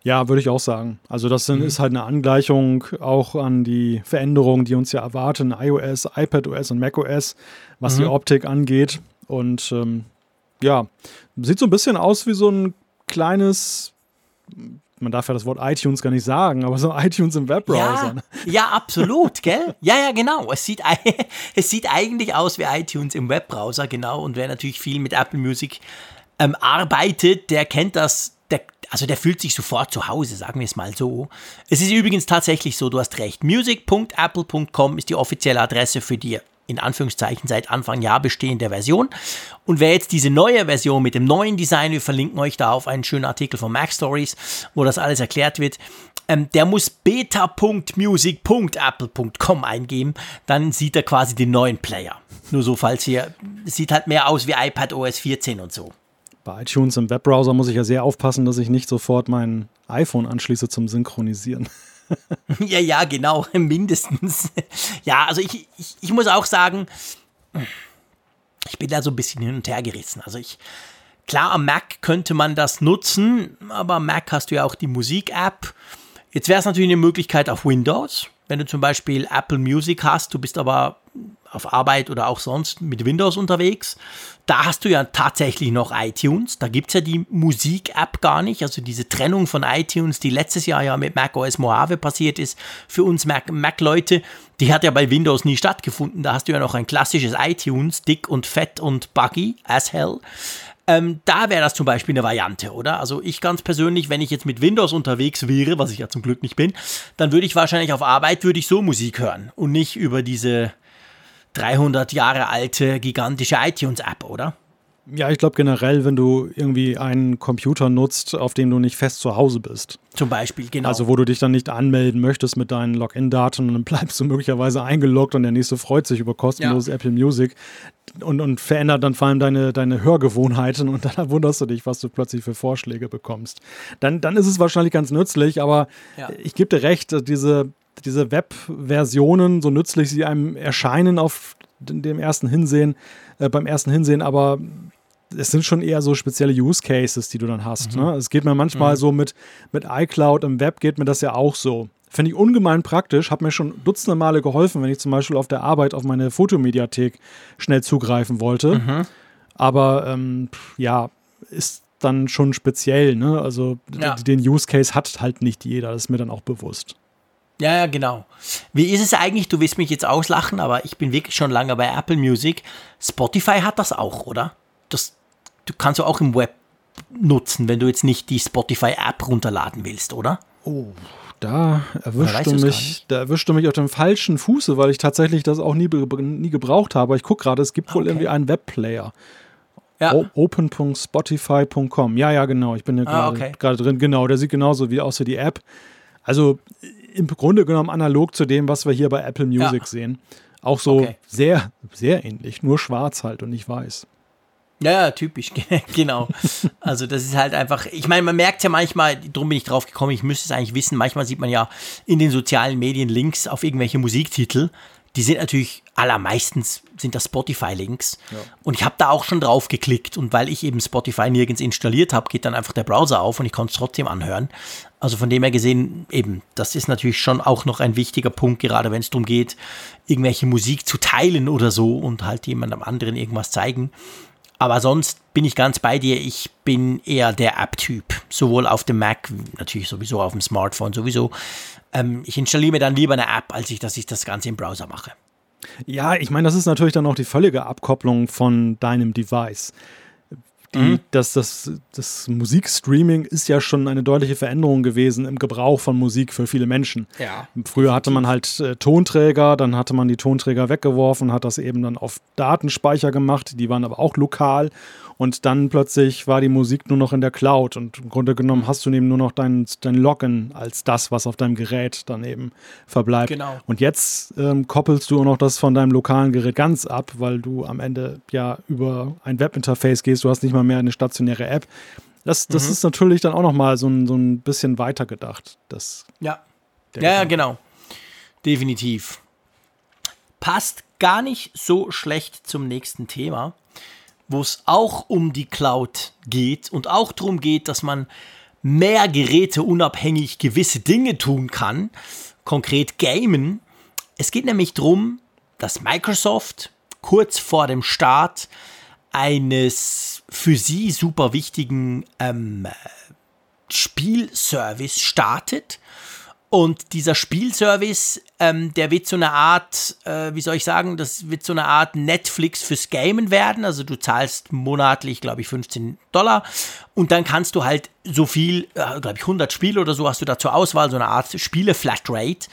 Ja, würde ich auch sagen. Also das mhm. ist halt eine Angleichung auch an die Veränderungen, die uns ja erwarten, iOS, iPadOS und macOS, was mhm. die Optik angeht. Und ähm, ja, sieht so ein bisschen aus wie so ein kleines, man darf ja das Wort iTunes gar nicht sagen, aber so iTunes im Webbrowser. Ja, ja absolut, gell? Ja, ja, genau. Es sieht, es sieht eigentlich aus wie iTunes im Webbrowser, genau. Und wer natürlich viel mit Apple Music ähm, arbeitet, der kennt das der, also der fühlt sich sofort zu Hause, sagen wir es mal so. Es ist übrigens tatsächlich so, du hast recht. Music.apple.com ist die offizielle Adresse für die in Anführungszeichen seit Anfang Jahr bestehende Version. Und wer jetzt diese neue Version mit dem neuen Design, wir verlinken euch da auf einen schönen Artikel von Mac Stories, wo das alles erklärt wird, ähm, der muss beta.music.apple.com eingeben, dann sieht er quasi den neuen Player. Nur so, falls ihr, sieht halt mehr aus wie iPad OS 14 und so. Bei iTunes im Webbrowser muss ich ja sehr aufpassen, dass ich nicht sofort mein iPhone anschließe zum Synchronisieren. ja, ja, genau, mindestens. Ja, also ich, ich, ich muss auch sagen, ich bin da so ein bisschen hin und her gerissen. Also ich, klar, am Mac könnte man das nutzen, aber am Mac hast du ja auch die Musik-App. Jetzt wäre es natürlich eine Möglichkeit auf Windows, wenn du zum Beispiel Apple Music hast, du bist aber auf Arbeit oder auch sonst mit Windows unterwegs. Da hast du ja tatsächlich noch iTunes. Da gibt es ja die Musik-App gar nicht. Also diese Trennung von iTunes, die letztes Jahr ja mit macOS Mojave passiert ist, für uns Mac-Leute, die hat ja bei Windows nie stattgefunden. Da hast du ja noch ein klassisches iTunes, dick und fett und buggy as hell. Ähm, da wäre das zum Beispiel eine Variante, oder? Also ich ganz persönlich, wenn ich jetzt mit Windows unterwegs wäre, was ich ja zum Glück nicht bin, dann würde ich wahrscheinlich auf Arbeit würde ich so Musik hören und nicht über diese 300 Jahre alte gigantische iTunes-App, oder? Ja, ich glaube generell, wenn du irgendwie einen Computer nutzt, auf dem du nicht fest zu Hause bist. Zum Beispiel, genau. Also wo du dich dann nicht anmelden möchtest mit deinen Login-Daten und dann bleibst du möglicherweise eingeloggt und der nächste freut sich über kostenloses ja. Apple Music und, und verändert dann vor allem deine, deine Hörgewohnheiten und dann wunderst du dich, was du plötzlich für Vorschläge bekommst. Dann, dann ist es wahrscheinlich ganz nützlich, aber ja. ich gebe dir recht, diese diese Web-Versionen, so nützlich sie einem erscheinen auf dem ersten Hinsehen, äh, beim ersten Hinsehen, aber es sind schon eher so spezielle Use Cases, die du dann hast. Mhm. Ne? Es geht mir manchmal mhm. so mit, mit iCloud im Web geht mir das ja auch so. Finde ich ungemein praktisch, hat mir schon dutzende Male geholfen, wenn ich zum Beispiel auf der Arbeit auf meine Fotomediathek schnell zugreifen wollte. Mhm. Aber ähm, ja, ist dann schon speziell. Ne? Also ja. den Use Case hat halt nicht jeder, das ist mir dann auch bewusst. Ja, ja, genau. Wie ist es eigentlich? Du willst mich jetzt auslachen, aber ich bin wirklich schon lange bei Apple Music. Spotify hat das auch, oder? Das, du kannst du auch im Web nutzen, wenn du jetzt nicht die Spotify-App runterladen willst, oder? Oh, da erwischt du mich, da erwischt du mich auf dem falschen Fuße, weil ich tatsächlich das auch nie, nie gebraucht habe. Ich gucke gerade, es gibt wohl irgendwie einen Webplayer. Ja. Open.spotify.com. Ja, ja, genau. Ich bin ja gerade ah, okay. drin. Genau, der sieht genauso wie aus wie die App. Also im Grunde genommen analog zu dem, was wir hier bei Apple Music ja. sehen. Auch so okay. sehr, sehr ähnlich, nur schwarz halt und nicht weiß. Ja, typisch, genau. Also das ist halt einfach, ich meine, man merkt ja manchmal, darum bin ich drauf gekommen, ich müsste es eigentlich wissen, manchmal sieht man ja in den sozialen Medien Links auf irgendwelche Musiktitel. Die sind natürlich allermeistens sind das Spotify-Links. Ja. Und ich habe da auch schon drauf geklickt. Und weil ich eben Spotify nirgends installiert habe, geht dann einfach der Browser auf und ich konnte es trotzdem anhören. Also von dem her gesehen, eben, das ist natürlich schon auch noch ein wichtiger Punkt, gerade wenn es darum geht, irgendwelche Musik zu teilen oder so und halt jemandem anderen irgendwas zeigen. Aber sonst bin ich ganz bei dir. Ich bin eher der App-Typ. Sowohl auf dem Mac, natürlich sowieso auf dem Smartphone sowieso. Ähm, ich installiere mir dann lieber eine App, als ich, dass ich das Ganze im Browser mache. Ja, ich meine, das ist natürlich dann auch die völlige Abkopplung von deinem Device. Die, mhm. das, das, das Musikstreaming ist ja schon eine deutliche Veränderung gewesen im Gebrauch von Musik für viele Menschen. Ja. Früher hatte man halt äh, Tonträger, dann hatte man die Tonträger weggeworfen, hat das eben dann auf Datenspeicher gemacht, die waren aber auch lokal und dann plötzlich war die Musik nur noch in der Cloud und im Grunde genommen hast du eben nur noch dein, dein Login als das, was auf deinem Gerät daneben verbleibt. Genau. Und jetzt ähm, koppelst du auch noch das von deinem lokalen Gerät ganz ab, weil du am Ende ja über ein Webinterface gehst, du hast nicht mal mehr eine stationäre App. Das, das mhm. ist natürlich dann auch noch mal so ein, so ein bisschen weiter gedacht. Das, ja, ja, ja, genau. Definitiv. Passt gar nicht so schlecht zum nächsten Thema wo es auch um die Cloud geht und auch darum geht, dass man mehr Geräte unabhängig gewisse Dinge tun kann, konkret gamen. Es geht nämlich darum, dass Microsoft kurz vor dem Start eines für sie super wichtigen ähm, Spielservice startet. Und dieser Spielservice, ähm, der wird so eine Art, äh, wie soll ich sagen, das wird so eine Art Netflix fürs Gamen werden. Also du zahlst monatlich, glaube ich, 15 Dollar und dann kannst du halt so viel, äh, glaube ich, 100 Spiele oder so hast du da zur Auswahl, so eine Art Spiele-Flatrate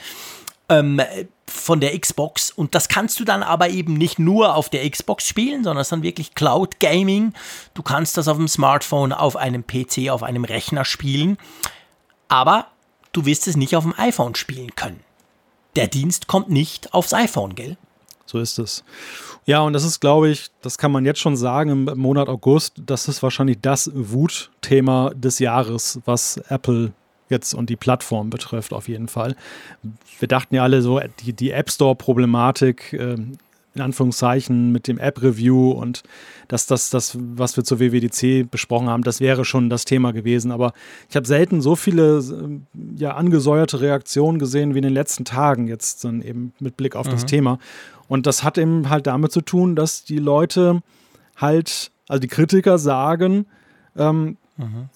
ähm, von der Xbox. Und das kannst du dann aber eben nicht nur auf der Xbox spielen, sondern es ist dann wirklich Cloud Gaming. Du kannst das auf dem Smartphone, auf einem PC, auf einem Rechner spielen. Aber du wirst es nicht auf dem iPhone spielen können. Der Dienst kommt nicht aufs iPhone, gell? So ist es. Ja, und das ist, glaube ich, das kann man jetzt schon sagen im Monat August, das ist wahrscheinlich das Wutthema des Jahres, was Apple jetzt und die Plattform betrifft, auf jeden Fall. Wir dachten ja alle so, die, die App Store-Problematik, äh, in Anführungszeichen, mit dem App-Review und dass das, das, was wir zur WWDC besprochen haben, das wäre schon das Thema gewesen. Aber ich habe selten so viele äh, ja, angesäuerte Reaktionen gesehen wie in den letzten Tagen, jetzt dann eben mit Blick auf mhm. das Thema. Und das hat eben halt damit zu tun, dass die Leute halt, also die Kritiker sagen, ähm, mhm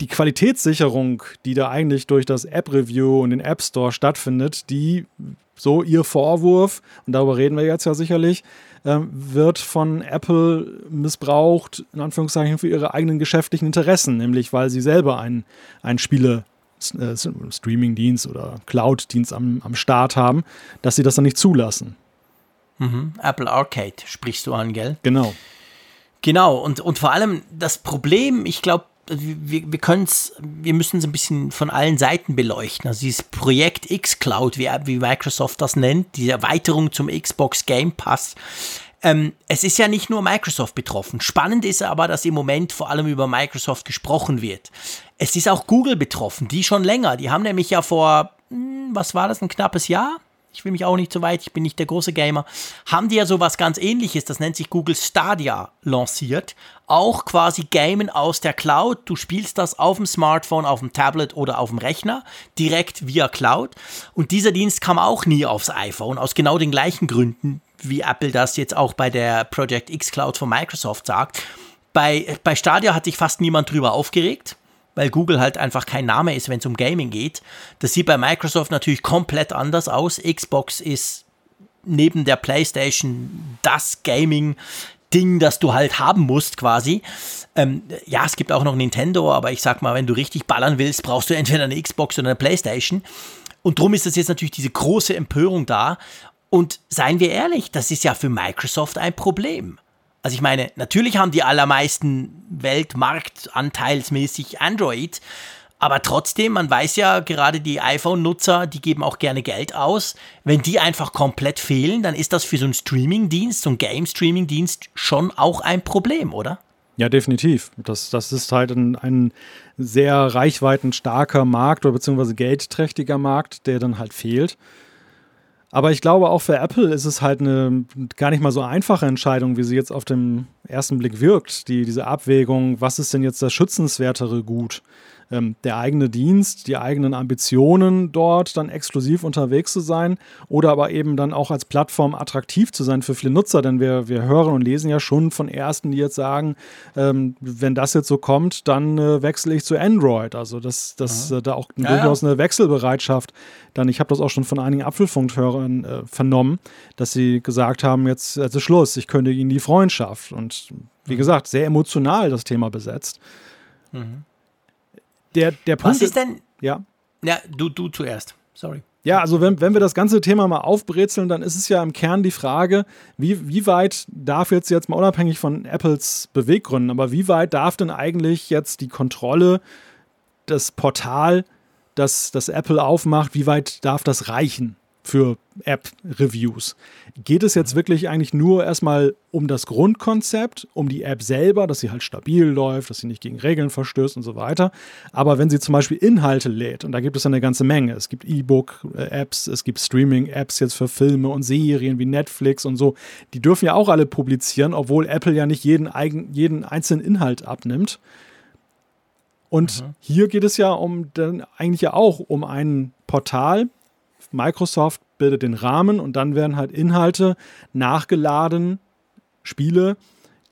die Qualitätssicherung, die da eigentlich durch das App-Review und den App Store stattfindet, die, so ihr Vorwurf, und darüber reden wir jetzt ja sicherlich, äh, wird von Apple missbraucht, in Anführungszeichen, für ihre eigenen geschäftlichen Interessen, nämlich weil sie selber einen, einen Spiele- äh, Streaming-Dienst oder Cloud-Dienst am, am Start haben, dass sie das dann nicht zulassen. Mhm. Apple Arcade sprichst du an, gell? Genau. Genau, und, und vor allem das Problem, ich glaube, wir, wir können es, wir müssen es ein bisschen von allen Seiten beleuchten. Also dieses Projekt xCloud, wie, wie Microsoft das nennt, die Erweiterung zum Xbox Game Pass. Ähm, es ist ja nicht nur Microsoft betroffen. Spannend ist aber, dass im Moment vor allem über Microsoft gesprochen wird. Es ist auch Google betroffen, die schon länger. Die haben nämlich ja vor, hm, was war das, ein knappes Jahr? Ich will mich auch nicht so weit, ich bin nicht der große Gamer, haben die ja sowas ganz ähnliches, das nennt sich Google Stadia lanciert. Auch quasi Gamen aus der Cloud. Du spielst das auf dem Smartphone, auf dem Tablet oder auf dem Rechner, direkt via Cloud. Und dieser Dienst kam auch nie aufs iPhone, aus genau den gleichen Gründen, wie Apple das jetzt auch bei der Project X Cloud von Microsoft sagt. Bei, bei Stadia hat sich fast niemand drüber aufgeregt weil Google halt einfach kein Name ist, wenn es um Gaming geht. Das sieht bei Microsoft natürlich komplett anders aus. Xbox ist neben der PlayStation das Gaming. Ding, das du halt haben musst, quasi. Ähm, ja, es gibt auch noch Nintendo, aber ich sag mal, wenn du richtig ballern willst, brauchst du entweder eine Xbox oder eine Playstation. Und drum ist das jetzt natürlich diese große Empörung da. Und seien wir ehrlich, das ist ja für Microsoft ein Problem. Also ich meine, natürlich haben die allermeisten Weltmarktanteilsmäßig Android, aber trotzdem, man weiß ja, gerade die iPhone-Nutzer, die geben auch gerne Geld aus. Wenn die einfach komplett fehlen, dann ist das für so einen Streaming-Dienst, so einen Game-Streaming-Dienst schon auch ein Problem, oder? Ja, definitiv. Das, das ist halt ein, ein sehr reichweitenstarker Markt oder beziehungsweise geldträchtiger Markt, der dann halt fehlt. Aber ich glaube, auch für Apple ist es halt eine gar nicht mal so einfache Entscheidung, wie sie jetzt auf den ersten Blick wirkt. Die, diese Abwägung, was ist denn jetzt das schützenswertere Gut? Ähm, der eigene Dienst, die eigenen Ambitionen dort dann exklusiv unterwegs zu sein oder aber eben dann auch als Plattform attraktiv zu sein für viele Nutzer, denn wir, wir hören und lesen ja schon von Ersten, die jetzt sagen, ähm, wenn das jetzt so kommt, dann äh, wechsle ich zu Android. Also dass das, äh, da auch ja, durchaus ja. eine Wechselbereitschaft dann, ich habe das auch schon von einigen Apfelfunkhörern äh, vernommen, dass sie gesagt haben, jetzt, jetzt ist Schluss, ich könnte ihnen die Freundschaft. Und wie mhm. gesagt, sehr emotional das Thema besetzt. Mhm der, der Punkt. Was ist denn? Ja. Ja, du, du zuerst. Sorry. Ja, also wenn, wenn wir das ganze Thema mal aufbrezeln, dann ist es ja im Kern die Frage, wie, wie weit darf jetzt jetzt mal unabhängig von Apples Beweggründen, aber wie weit darf denn eigentlich jetzt die Kontrolle, das Portal, das, das Apple aufmacht, wie weit darf das reichen? Für App-Reviews. Geht es jetzt wirklich eigentlich nur erstmal um das Grundkonzept, um die App selber, dass sie halt stabil läuft, dass sie nicht gegen Regeln verstößt und so weiter. Aber wenn sie zum Beispiel Inhalte lädt, und da gibt es eine ganze Menge, es gibt E-Book-Apps, es gibt Streaming-Apps jetzt für Filme und Serien wie Netflix und so, die dürfen ja auch alle publizieren, obwohl Apple ja nicht jeden, eigen, jeden einzelnen Inhalt abnimmt. Und mhm. hier geht es ja um dann eigentlich ja auch um ein Portal. Microsoft bildet den Rahmen und dann werden halt Inhalte nachgeladen, Spiele,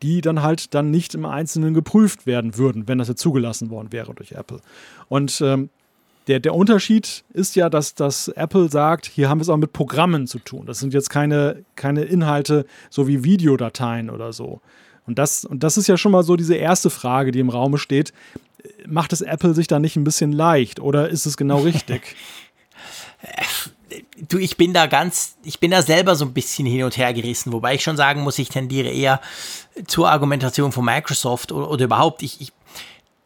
die dann halt dann nicht im Einzelnen geprüft werden würden, wenn das jetzt zugelassen worden wäre durch Apple. Und ähm, der, der Unterschied ist ja, dass, dass Apple sagt, hier haben wir es auch mit Programmen zu tun. Das sind jetzt keine, keine Inhalte so wie Videodateien oder so. Und das, und das ist ja schon mal so diese erste Frage, die im Raum steht. Macht es Apple sich da nicht ein bisschen leicht oder ist es genau richtig? Du, ich bin da ganz, ich bin da selber so ein bisschen hin und her gerissen, wobei ich schon sagen muss, ich tendiere eher zur Argumentation von Microsoft oder, oder überhaupt, ich, ich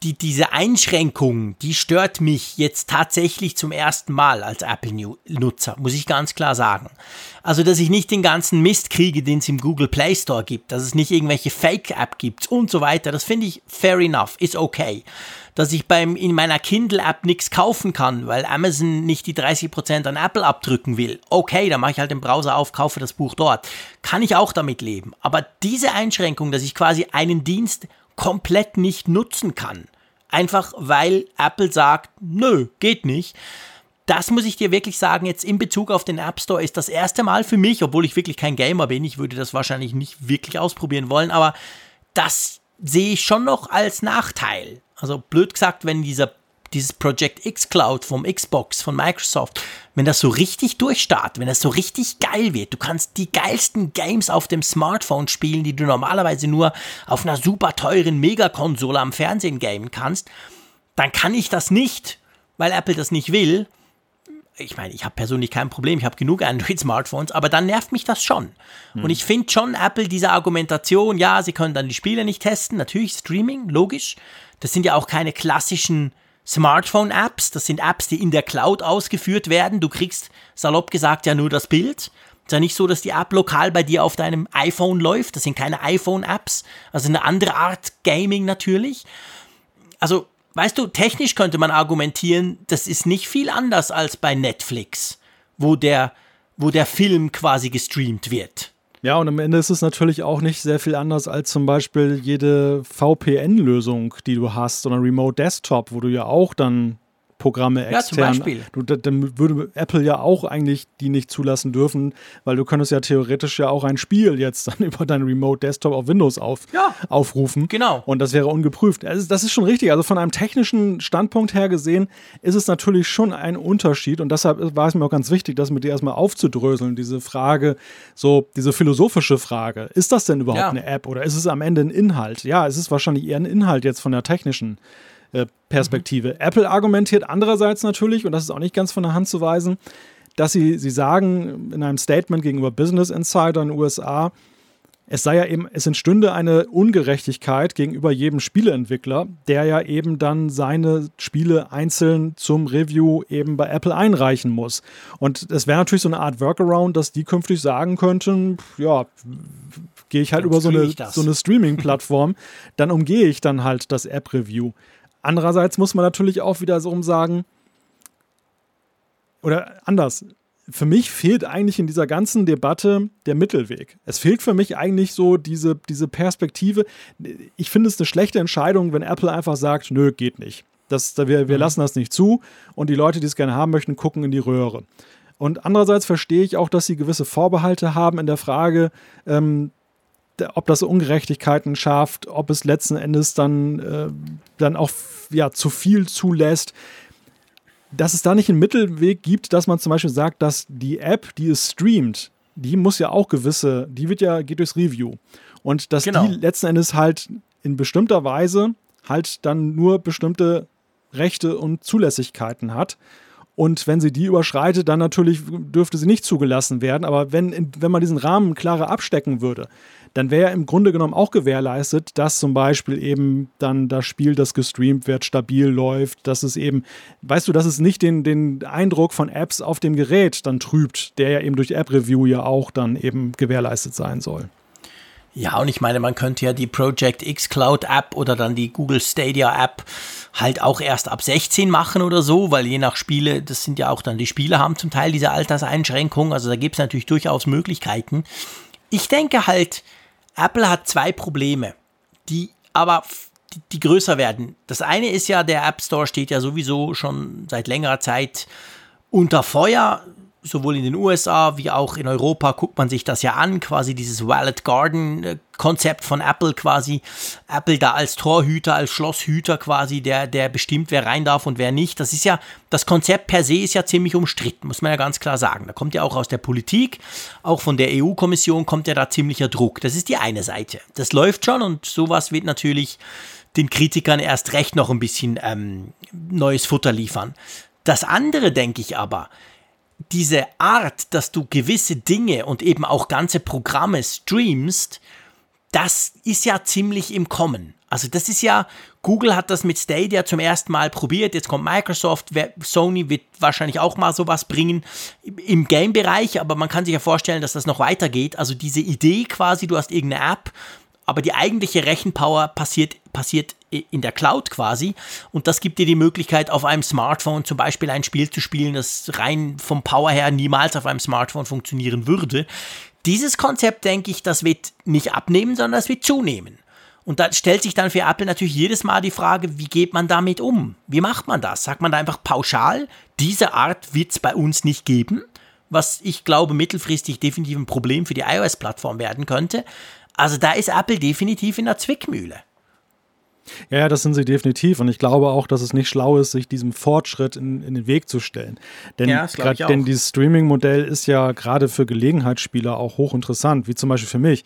die, diese Einschränkung, die stört mich jetzt tatsächlich zum ersten Mal als Apple-Nutzer, muss ich ganz klar sagen. Also, dass ich nicht den ganzen Mist kriege, den es im Google Play Store gibt, dass es nicht irgendwelche Fake-App gibt und so weiter, das finde ich fair enough, ist okay. Dass ich beim, in meiner Kindle-App nichts kaufen kann, weil Amazon nicht die 30% an Apple abdrücken will. Okay, dann mache ich halt den Browser auf, kaufe das Buch dort. Kann ich auch damit leben. Aber diese Einschränkung, dass ich quasi einen Dienst komplett nicht nutzen kann, einfach weil Apple sagt, nö, geht nicht. Das muss ich dir wirklich sagen, jetzt in Bezug auf den App Store ist das erste Mal für mich, obwohl ich wirklich kein Gamer bin, ich würde das wahrscheinlich nicht wirklich ausprobieren wollen, aber das sehe ich schon noch als Nachteil. Also blöd gesagt, wenn dieser dieses Project X Cloud vom Xbox, von Microsoft, wenn das so richtig durchstartet, wenn das so richtig geil wird, du kannst die geilsten Games auf dem Smartphone spielen, die du normalerweise nur auf einer super teuren Megakonsole am Fernsehen gamen kannst, dann kann ich das nicht, weil Apple das nicht will. Ich meine, ich habe persönlich kein Problem, ich habe genug Android-Smartphones, aber dann nervt mich das schon. Hm. Und ich finde schon Apple diese Argumentation, ja, sie können dann die Spiele nicht testen, natürlich Streaming, logisch. Das sind ja auch keine klassischen Smartphone-Apps. Das sind Apps, die in der Cloud ausgeführt werden. Du kriegst salopp gesagt ja nur das Bild. Es ist ja nicht so, dass die App lokal bei dir auf deinem iPhone läuft. Das sind keine iPhone-Apps. Also eine andere Art Gaming natürlich. Also, weißt du, technisch könnte man argumentieren, das ist nicht viel anders als bei Netflix, wo der, wo der Film quasi gestreamt wird. Ja, und am Ende ist es natürlich auch nicht sehr viel anders als zum Beispiel jede VPN-Lösung, die du hast, oder Remote Desktop, wo du ja auch dann Programme extern. Ja, zum Beispiel. Du, dann würde Apple ja auch eigentlich die nicht zulassen dürfen, weil du könntest ja theoretisch ja auch ein Spiel jetzt dann über deinen Remote Desktop auf Windows auf, ja, aufrufen. Genau. Und das wäre ungeprüft. Also das ist schon richtig. Also von einem technischen Standpunkt her gesehen ist es natürlich schon ein Unterschied und deshalb war es mir auch ganz wichtig, das mit dir erstmal aufzudröseln, diese Frage, so diese philosophische Frage. Ist das denn überhaupt ja. eine App oder ist es am Ende ein Inhalt? Ja, es ist wahrscheinlich eher ein Inhalt jetzt von der technischen Perspektive. Apple argumentiert andererseits natürlich, und das ist auch nicht ganz von der Hand zu weisen, dass sie, sie sagen in einem Statement gegenüber Business Insider in den USA, es sei ja eben, es entstünde eine Ungerechtigkeit gegenüber jedem Spieleentwickler, der ja eben dann seine Spiele einzeln zum Review eben bei Apple einreichen muss. Und es wäre natürlich so eine Art Workaround, dass die künftig sagen könnten, ja, gehe ich halt dann über so eine, so eine Streaming-Plattform, dann umgehe ich dann halt das App-Review. Andererseits muss man natürlich auch wieder so sagen, oder anders, für mich fehlt eigentlich in dieser ganzen Debatte der Mittelweg. Es fehlt für mich eigentlich so diese, diese Perspektive. Ich finde es eine schlechte Entscheidung, wenn Apple einfach sagt, nö, geht nicht. Das, wir, wir mhm. lassen das nicht zu und die Leute, die es gerne haben möchten, gucken in die Röhre. Und andererseits verstehe ich auch, dass sie gewisse Vorbehalte haben in der Frage, ähm, ob das Ungerechtigkeiten schafft, ob es letzten Endes dann, äh, dann auch ja, zu viel zulässt. Dass es da nicht einen Mittelweg gibt, dass man zum Beispiel sagt, dass die App, die es streamt, die muss ja auch gewisse, die wird ja, geht durchs Review. Und dass genau. die letzten Endes halt in bestimmter Weise halt dann nur bestimmte Rechte und Zulässigkeiten hat. Und wenn sie die überschreitet, dann natürlich dürfte sie nicht zugelassen werden. Aber wenn, wenn man diesen Rahmen klarer abstecken würde, dann wäre im Grunde genommen auch gewährleistet, dass zum Beispiel eben dann das Spiel, das gestreamt wird, stabil läuft, dass es eben, weißt du, dass es nicht den, den Eindruck von Apps auf dem Gerät dann trübt, der ja eben durch App-Review ja auch dann eben gewährleistet sein soll. Ja, und ich meine, man könnte ja die Project X Cloud App oder dann die Google Stadia App halt auch erst ab 16 machen oder so, weil je nach Spiele, das sind ja auch dann die Spiele haben zum Teil diese Alterseinschränkungen, also da gibt es natürlich durchaus Möglichkeiten. Ich denke halt, Apple hat zwei Probleme, die aber die, die größer werden. Das eine ist ja, der App Store steht ja sowieso schon seit längerer Zeit unter Feuer sowohl in den USA wie auch in Europa guckt man sich das ja an, quasi dieses Wallet Garden äh, Konzept von Apple quasi. Apple da als Torhüter, als Schlosshüter quasi, der, der bestimmt, wer rein darf und wer nicht. Das ist ja, das Konzept per se ist ja ziemlich umstritten, muss man ja ganz klar sagen. Da kommt ja auch aus der Politik, auch von der EU-Kommission kommt ja da ziemlicher Druck. Das ist die eine Seite. Das läuft schon und sowas wird natürlich den Kritikern erst recht noch ein bisschen ähm, neues Futter liefern. Das andere denke ich aber, diese Art, dass du gewisse Dinge und eben auch ganze Programme streamst, das ist ja ziemlich im Kommen. Also das ist ja, Google hat das mit Stadia zum ersten Mal probiert, jetzt kommt Microsoft, Sony wird wahrscheinlich auch mal sowas bringen im Game-Bereich, aber man kann sich ja vorstellen, dass das noch weitergeht. Also diese Idee quasi, du hast irgendeine App, aber die eigentliche Rechenpower passiert, passiert in der Cloud quasi. Und das gibt dir die Möglichkeit, auf einem Smartphone zum Beispiel ein Spiel zu spielen, das rein vom Power her niemals auf einem Smartphone funktionieren würde. Dieses Konzept, denke ich, das wird nicht abnehmen, sondern das wird zunehmen. Und da stellt sich dann für Apple natürlich jedes Mal die Frage, wie geht man damit um? Wie macht man das? Sagt man da einfach pauschal, diese Art wird es bei uns nicht geben? Was ich glaube mittelfristig definitiv ein Problem für die iOS-Plattform werden könnte. Also da ist Apple definitiv in der Zwickmühle. Ja, ja, das sind sie definitiv. Und ich glaube auch, dass es nicht schlau ist, sich diesem Fortschritt in, in den Weg zu stellen. Denn, ja, grad, denn dieses Streaming-Modell ist ja gerade für Gelegenheitsspieler auch hochinteressant, wie zum Beispiel für mich.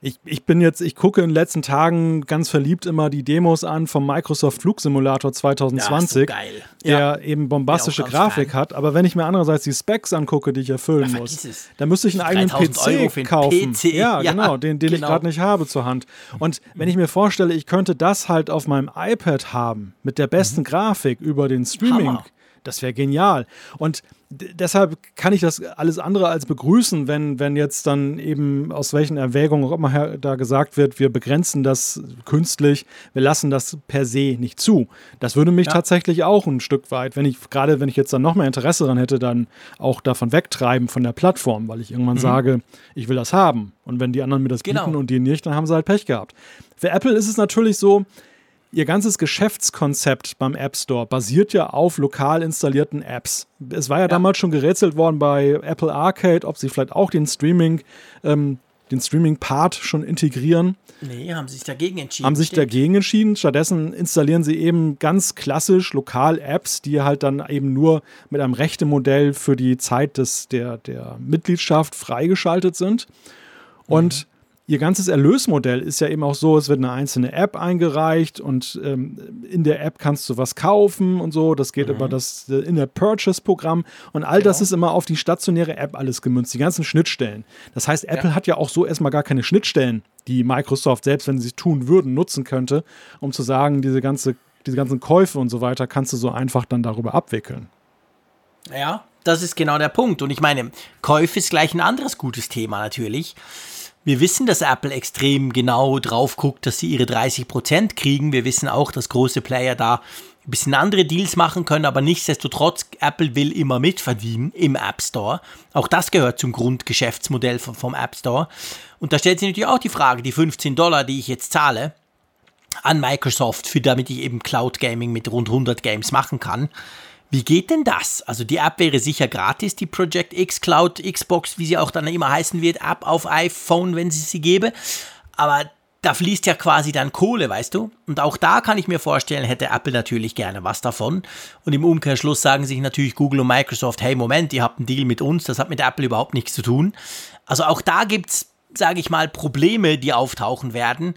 Ich, ich bin jetzt, ich gucke in den letzten Tagen ganz verliebt immer die Demos an vom Microsoft Flugsimulator 2020, ja, so der ja. eben bombastische Grafik hat. Aber wenn ich mir andererseits die Specs angucke, die ich erfüllen ja, muss, dann müsste ich einen eigenen PC kaufen. PC. Ja, genau, den, den genau. ich gerade nicht habe zur Hand. Und wenn ich mir vorstelle, ich könnte das halt auf meinem iPad haben, mit der besten mhm. Grafik über den Streaming. Hammer. Das wäre genial. Und deshalb kann ich das alles andere als begrüßen, wenn, wenn jetzt dann eben aus welchen Erwägungen auch immer da gesagt wird, wir begrenzen das künstlich, wir lassen das per se nicht zu. Das würde mich ja. tatsächlich auch ein Stück weit, wenn ich, gerade wenn ich jetzt dann noch mehr Interesse daran hätte, dann auch davon wegtreiben von der Plattform, weil ich irgendwann mhm. sage, ich will das haben. Und wenn die anderen mir das genau. bieten und die nicht, dann haben sie halt Pech gehabt. Für Apple ist es natürlich so, Ihr ganzes Geschäftskonzept beim App Store basiert ja auf lokal installierten Apps. Es war ja, ja. damals schon gerätselt worden bei Apple Arcade, ob sie vielleicht auch den Streaming, ähm, den Streaming-Part schon integrieren. Nee, haben sich dagegen entschieden. Haben sich stimmt. dagegen entschieden. Stattdessen installieren sie eben ganz klassisch lokal Apps, die halt dann eben nur mit einem Rechtemodell für die Zeit des, der, der Mitgliedschaft freigeschaltet sind. Und mhm ihr ganzes Erlösmodell ist ja eben auch so, es wird eine einzelne App eingereicht und ähm, in der App kannst du was kaufen und so. Das geht mhm. über das äh, In-App-Purchase-Programm und all genau. das ist immer auf die stationäre App alles gemünzt, die ganzen Schnittstellen. Das heißt, Apple ja. hat ja auch so erstmal gar keine Schnittstellen, die Microsoft, selbst wenn sie tun würden, nutzen könnte, um zu sagen, diese, ganze, diese ganzen Käufe und so weiter kannst du so einfach dann darüber abwickeln. Ja, das ist genau der Punkt. Und ich meine, Käufe ist gleich ein anderes gutes Thema natürlich. Wir wissen, dass Apple extrem genau drauf guckt, dass sie ihre 30% kriegen. Wir wissen auch, dass große Player da ein bisschen andere Deals machen können, aber nichtsdestotrotz, Apple will immer mitverdienen im App Store. Auch das gehört zum Grundgeschäftsmodell vom App Store. Und da stellt sich natürlich auch die Frage, die 15 Dollar, die ich jetzt zahle an Microsoft, für damit ich eben Cloud Gaming mit rund 100 Games machen kann, wie geht denn das? Also die App wäre sicher gratis, die Project X Cloud Xbox, wie sie auch dann immer heißen wird, App auf iPhone, wenn sie sie gäbe. Aber da fließt ja quasi dann Kohle, weißt du? Und auch da kann ich mir vorstellen, hätte Apple natürlich gerne was davon. Und im Umkehrschluss sagen sich natürlich Google und Microsoft, hey Moment, ihr habt einen Deal mit uns, das hat mit Apple überhaupt nichts zu tun. Also auch da gibt es, sage ich mal, Probleme, die auftauchen werden.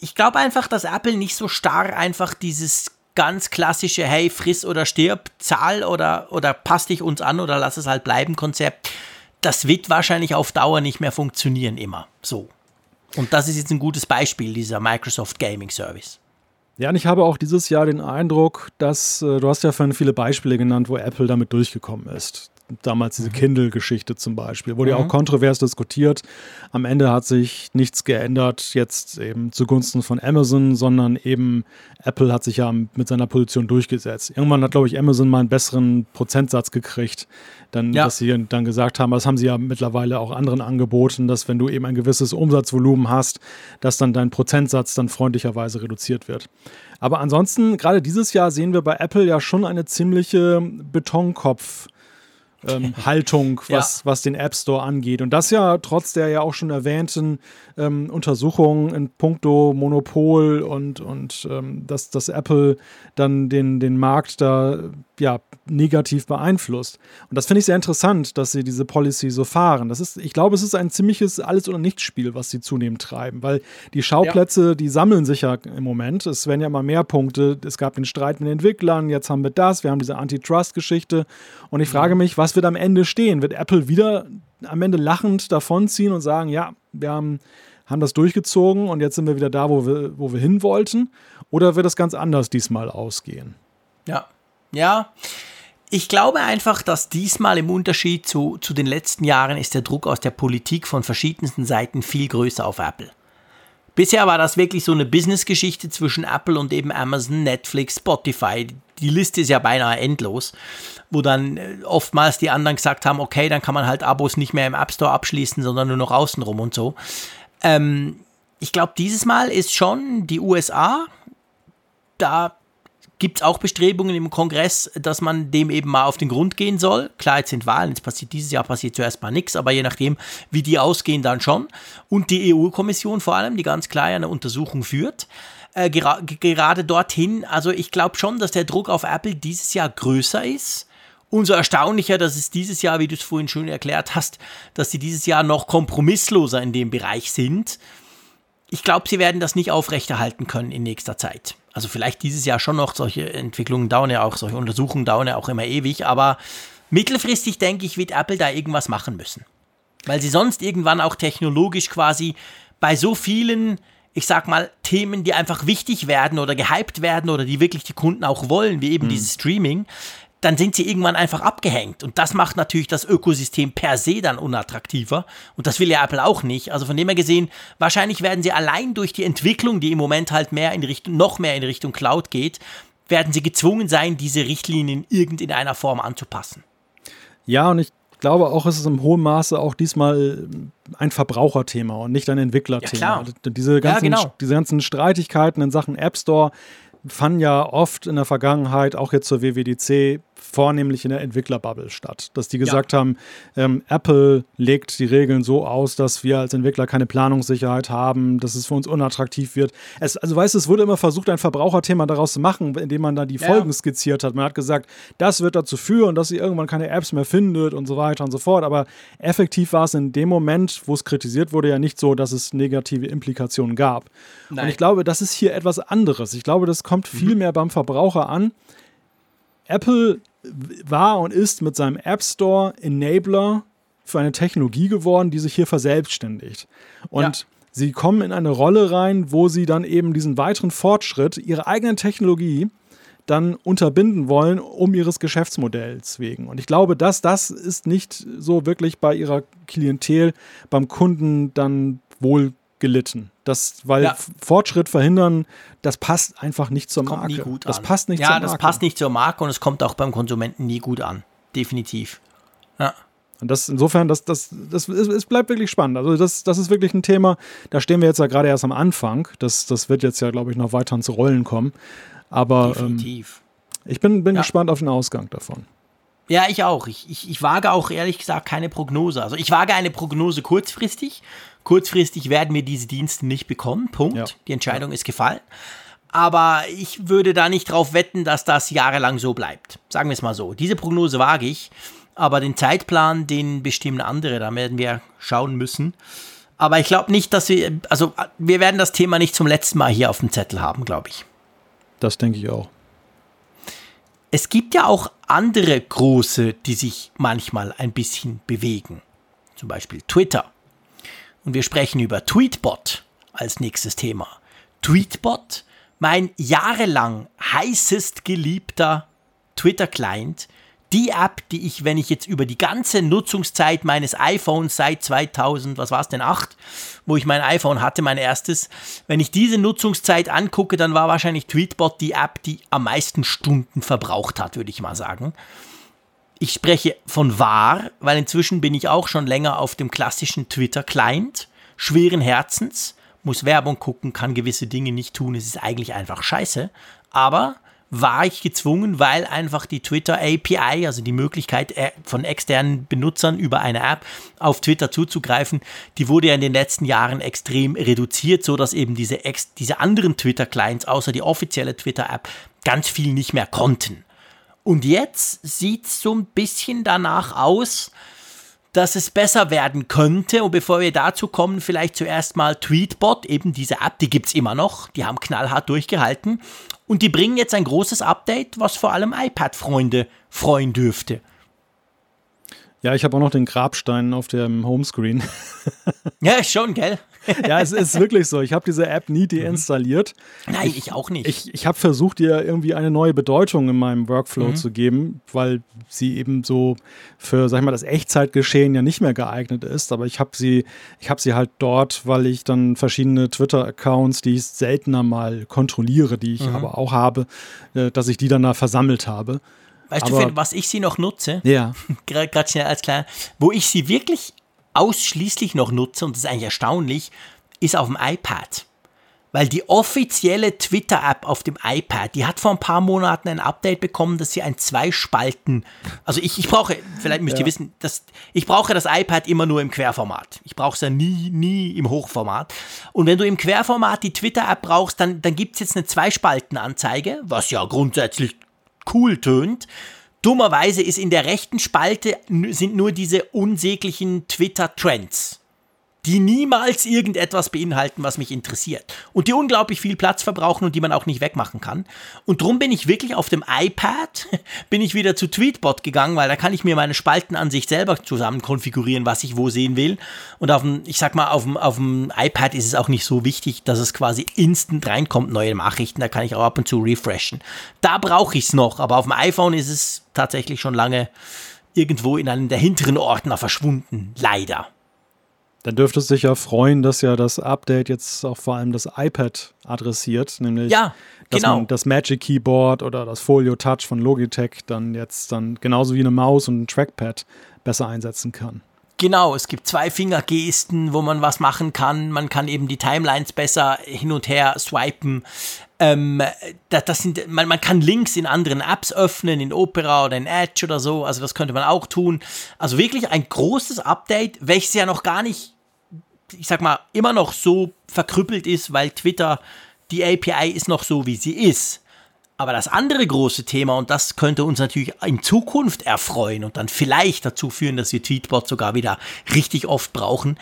Ich glaube einfach, dass Apple nicht so starr einfach dieses ganz klassische, hey, friss oder stirb, zahl oder, oder passt dich uns an oder lass es halt bleiben Konzept, das wird wahrscheinlich auf Dauer nicht mehr funktionieren immer so. Und das ist jetzt ein gutes Beispiel, dieser Microsoft Gaming Service. Ja, und ich habe auch dieses Jahr den Eindruck, dass, äh, du hast ja vorhin viele Beispiele genannt, wo Apple damit durchgekommen ist. Damals diese Kindle-Geschichte zum Beispiel. Wurde ja auch kontrovers diskutiert. Am Ende hat sich nichts geändert, jetzt eben zugunsten von Amazon, sondern eben Apple hat sich ja mit seiner Position durchgesetzt. Irgendwann hat, glaube ich, Amazon mal einen besseren Prozentsatz gekriegt, dann, ja. dass sie dann gesagt haben, das haben sie ja mittlerweile auch anderen angeboten, dass wenn du eben ein gewisses Umsatzvolumen hast, dass dann dein Prozentsatz dann freundlicherweise reduziert wird. Aber ansonsten, gerade dieses Jahr sehen wir bei Apple ja schon eine ziemliche Betonkopf- ähm, Haltung, was, ja. was den App Store angeht. Und das ja trotz der ja auch schon erwähnten ähm, Untersuchungen in puncto Monopol und, und ähm, dass, dass Apple dann den, den Markt da ja, negativ beeinflusst. Und das finde ich sehr interessant, dass sie diese Policy so fahren. Das ist, ich glaube, es ist ein ziemliches Alles- oder Nichts-Spiel, was sie zunehmend treiben, weil die Schauplätze, ja. die sammeln sich ja im Moment. Es werden ja immer mehr Punkte. Es gab den Streit mit den Entwicklern, jetzt haben wir das, wir haben diese Antitrust-Geschichte. Und ich frage mich, was wird am Ende stehen? Wird Apple wieder am Ende lachend davonziehen und sagen, ja, wir haben, haben das durchgezogen und jetzt sind wir wieder da, wo wir, wo wir hin wollten? Oder wird es ganz anders diesmal ausgehen? Ja, ja. Ich glaube einfach, dass diesmal im Unterschied zu, zu den letzten Jahren ist der Druck aus der Politik von verschiedensten Seiten viel größer auf Apple. Bisher war das wirklich so eine Business-Geschichte zwischen Apple und eben Amazon, Netflix, Spotify. Die Liste ist ja beinahe endlos, wo dann äh, oftmals die anderen gesagt haben, okay, dann kann man halt Abos nicht mehr im App Store abschließen, sondern nur noch außenrum und so. Ähm, ich glaube, dieses Mal ist schon die USA da gibt es auch Bestrebungen im Kongress, dass man dem eben mal auf den Grund gehen soll. Klar, jetzt sind Wahlen, jetzt passiert dieses Jahr passiert zuerst mal nichts, aber je nachdem, wie die ausgehen, dann schon. Und die EU-Kommission vor allem, die ganz klar eine Untersuchung führt. Äh, gera gerade dorthin, also ich glaube schon, dass der Druck auf Apple dieses Jahr größer ist. Umso erstaunlicher, dass es dieses Jahr, wie du es vorhin schön erklärt hast, dass sie dieses Jahr noch kompromissloser in dem Bereich sind. Ich glaube, sie werden das nicht aufrechterhalten können in nächster Zeit. Also vielleicht dieses Jahr schon noch, solche Entwicklungen dauern ja auch, solche Untersuchungen dauern ja auch immer ewig, aber mittelfristig denke ich, wird Apple da irgendwas machen müssen. Weil sie sonst irgendwann auch technologisch quasi bei so vielen, ich sag mal, Themen, die einfach wichtig werden oder gehypt werden oder die wirklich die Kunden auch wollen, wie eben mhm. dieses Streaming, dann sind sie irgendwann einfach abgehängt. Und das macht natürlich das Ökosystem per se dann unattraktiver. Und das will ja Apple auch nicht. Also von dem her gesehen, wahrscheinlich werden sie allein durch die Entwicklung, die im Moment halt mehr in Richtung, noch mehr in Richtung Cloud geht, werden sie gezwungen sein, diese Richtlinien irgendeiner Form anzupassen. Ja, und ich glaube auch, es ist im hohen Maße auch diesmal ein Verbraucherthema und nicht ein Entwicklerthema. Ja, diese, ganzen, ja, genau. diese ganzen Streitigkeiten in Sachen App Store fanden ja oft in der Vergangenheit, auch jetzt zur WWDC, vornehmlich in der Entwicklerbubble statt. Dass die gesagt ja. haben, ähm, Apple legt die Regeln so aus, dass wir als Entwickler keine Planungssicherheit haben, dass es für uns unattraktiv wird. Es, also weißt du, es wurde immer versucht, ein Verbraucherthema daraus zu machen, indem man da die ja. Folgen skizziert hat. Man hat gesagt, das wird dazu führen, dass ihr irgendwann keine Apps mehr findet und so weiter und so fort. Aber effektiv war es in dem Moment, wo es kritisiert wurde, ja nicht so, dass es negative Implikationen gab. Nein. Und ich glaube, das ist hier etwas anderes. Ich glaube, das kommt viel mhm. mehr beim Verbraucher an. Apple war und ist mit seinem App Store Enabler für eine Technologie geworden, die sich hier verselbstständigt. Und ja. sie kommen in eine Rolle rein, wo sie dann eben diesen weiteren Fortschritt ihrer eigenen Technologie dann unterbinden wollen, um ihres Geschäftsmodells wegen. Und ich glaube, dass das ist nicht so wirklich bei ihrer Klientel beim Kunden dann wohl gelitten. Das, weil ja. Fortschritt verhindern, das passt einfach nicht zur Marke. Nie gut das an. passt nicht ja, zur Marke. Ja, das passt nicht zur Marke und es kommt auch beim Konsumenten nie gut an. Definitiv. Ja. Und das insofern, das, das, das, es bleibt wirklich spannend. Also das, das ist wirklich ein Thema, da stehen wir jetzt ja gerade erst am Anfang. Das, das wird jetzt ja, glaube ich, noch weiter ins Rollen kommen. Aber ähm, Definitiv. Ähm, ich bin, bin ja. gespannt auf den Ausgang davon. Ja, ich auch. Ich, ich, ich wage auch ehrlich gesagt keine Prognose. Also ich wage eine Prognose kurzfristig Kurzfristig werden wir diese Dienste nicht bekommen. Punkt. Ja. Die Entscheidung ja. ist gefallen. Aber ich würde da nicht drauf wetten, dass das jahrelang so bleibt. Sagen wir es mal so. Diese Prognose wage ich. Aber den Zeitplan, den bestimmen andere. Da werden wir schauen müssen. Aber ich glaube nicht, dass wir, also wir werden das Thema nicht zum letzten Mal hier auf dem Zettel haben, glaube ich. Das denke ich auch. Es gibt ja auch andere große, die sich manchmal ein bisschen bewegen. Zum Beispiel Twitter. Und wir sprechen über Tweetbot als nächstes Thema. Tweetbot, mein jahrelang heißest geliebter Twitter-Client, die App, die ich, wenn ich jetzt über die ganze Nutzungszeit meines iPhones seit 2000, was war es denn, 8, wo ich mein iPhone hatte, mein erstes, wenn ich diese Nutzungszeit angucke, dann war wahrscheinlich Tweetbot die App, die am meisten Stunden verbraucht hat, würde ich mal sagen. Ich spreche von wahr, weil inzwischen bin ich auch schon länger auf dem klassischen Twitter-Client, schweren Herzens, muss Werbung gucken, kann gewisse Dinge nicht tun, es ist eigentlich einfach scheiße. Aber war ich gezwungen, weil einfach die Twitter API, also die Möglichkeit äh, von externen Benutzern über eine App auf Twitter zuzugreifen, die wurde ja in den letzten Jahren extrem reduziert, so dass eben diese, diese anderen Twitter-Clients außer die offizielle Twitter-App ganz viel nicht mehr konnten. Und jetzt sieht es so ein bisschen danach aus, dass es besser werden könnte. Und bevor wir dazu kommen, vielleicht zuerst mal Tweetbot, eben diese App, die gibt es immer noch, die haben knallhart durchgehalten. Und die bringen jetzt ein großes Update, was vor allem iPad-Freunde freuen dürfte. Ja, ich habe auch noch den Grabstein auf dem Homescreen. ja, schon, gell? ja, es ist wirklich so. Ich habe diese App nie deinstalliert. Nein, ich, ich auch nicht. Ich, ich habe versucht, ihr irgendwie eine neue Bedeutung in meinem Workflow mhm. zu geben, weil sie eben so für, sag ich mal, das Echtzeitgeschehen ja nicht mehr geeignet ist. Aber ich habe sie, ich habe sie halt dort, weil ich dann verschiedene Twitter-Accounts, die ich seltener mal kontrolliere, die ich mhm. aber auch habe, äh, dass ich die dann da versammelt habe. Weißt aber, du, für was ich sie noch nutze? Ja. Gerade schnell als klar, wo ich sie wirklich ausschließlich noch nutze, und das ist eigentlich erstaunlich, ist auf dem iPad. Weil die offizielle Twitter-App auf dem iPad, die hat vor ein paar Monaten ein Update bekommen, dass sie ein Zwei-Spalten, also ich, ich brauche, vielleicht müsst ja. ihr wissen, dass, ich brauche das iPad immer nur im Querformat. Ich brauche es ja nie, nie im Hochformat. Und wenn du im Querformat die Twitter-App brauchst, dann, dann gibt es jetzt eine Zwei-Spalten-Anzeige, was ja grundsätzlich cool tönt. Dummerweise ist in der rechten Spalte sind nur diese unsäglichen Twitter-Trends die niemals irgendetwas beinhalten, was mich interessiert. Und die unglaublich viel Platz verbrauchen und die man auch nicht wegmachen kann. Und drum bin ich wirklich auf dem iPad, bin ich wieder zu Tweetbot gegangen, weil da kann ich mir meine Spaltenansicht selber zusammen konfigurieren, was ich wo sehen will. Und auf dem, ich sag mal, auf dem, auf dem iPad ist es auch nicht so wichtig, dass es quasi instant reinkommt, neue Nachrichten. Da kann ich auch ab und zu refreshen. Da brauche ich es noch, aber auf dem iPhone ist es tatsächlich schon lange irgendwo in einem der hinteren Ordner verschwunden. Leider. Dann dürfte es sich ja freuen, dass ja das Update jetzt auch vor allem das iPad adressiert, nämlich ja, dass genau. man das Magic Keyboard oder das Folio Touch von Logitech dann jetzt dann genauso wie eine Maus und ein Trackpad besser einsetzen kann. Genau, es gibt zwei Fingergesten, wo man was machen kann. Man kann eben die Timelines besser hin und her swipen. Ähm, das, das sind, man, man kann Links in anderen Apps öffnen, in Opera oder in Edge oder so. Also das könnte man auch tun. Also wirklich ein großes Update, welches ja noch gar nicht ich sag mal, immer noch so verkrüppelt ist, weil Twitter, die API ist noch so, wie sie ist. Aber das andere große Thema, und das könnte uns natürlich in Zukunft erfreuen und dann vielleicht dazu führen, dass wir Tweetbot sogar wieder richtig oft brauchen,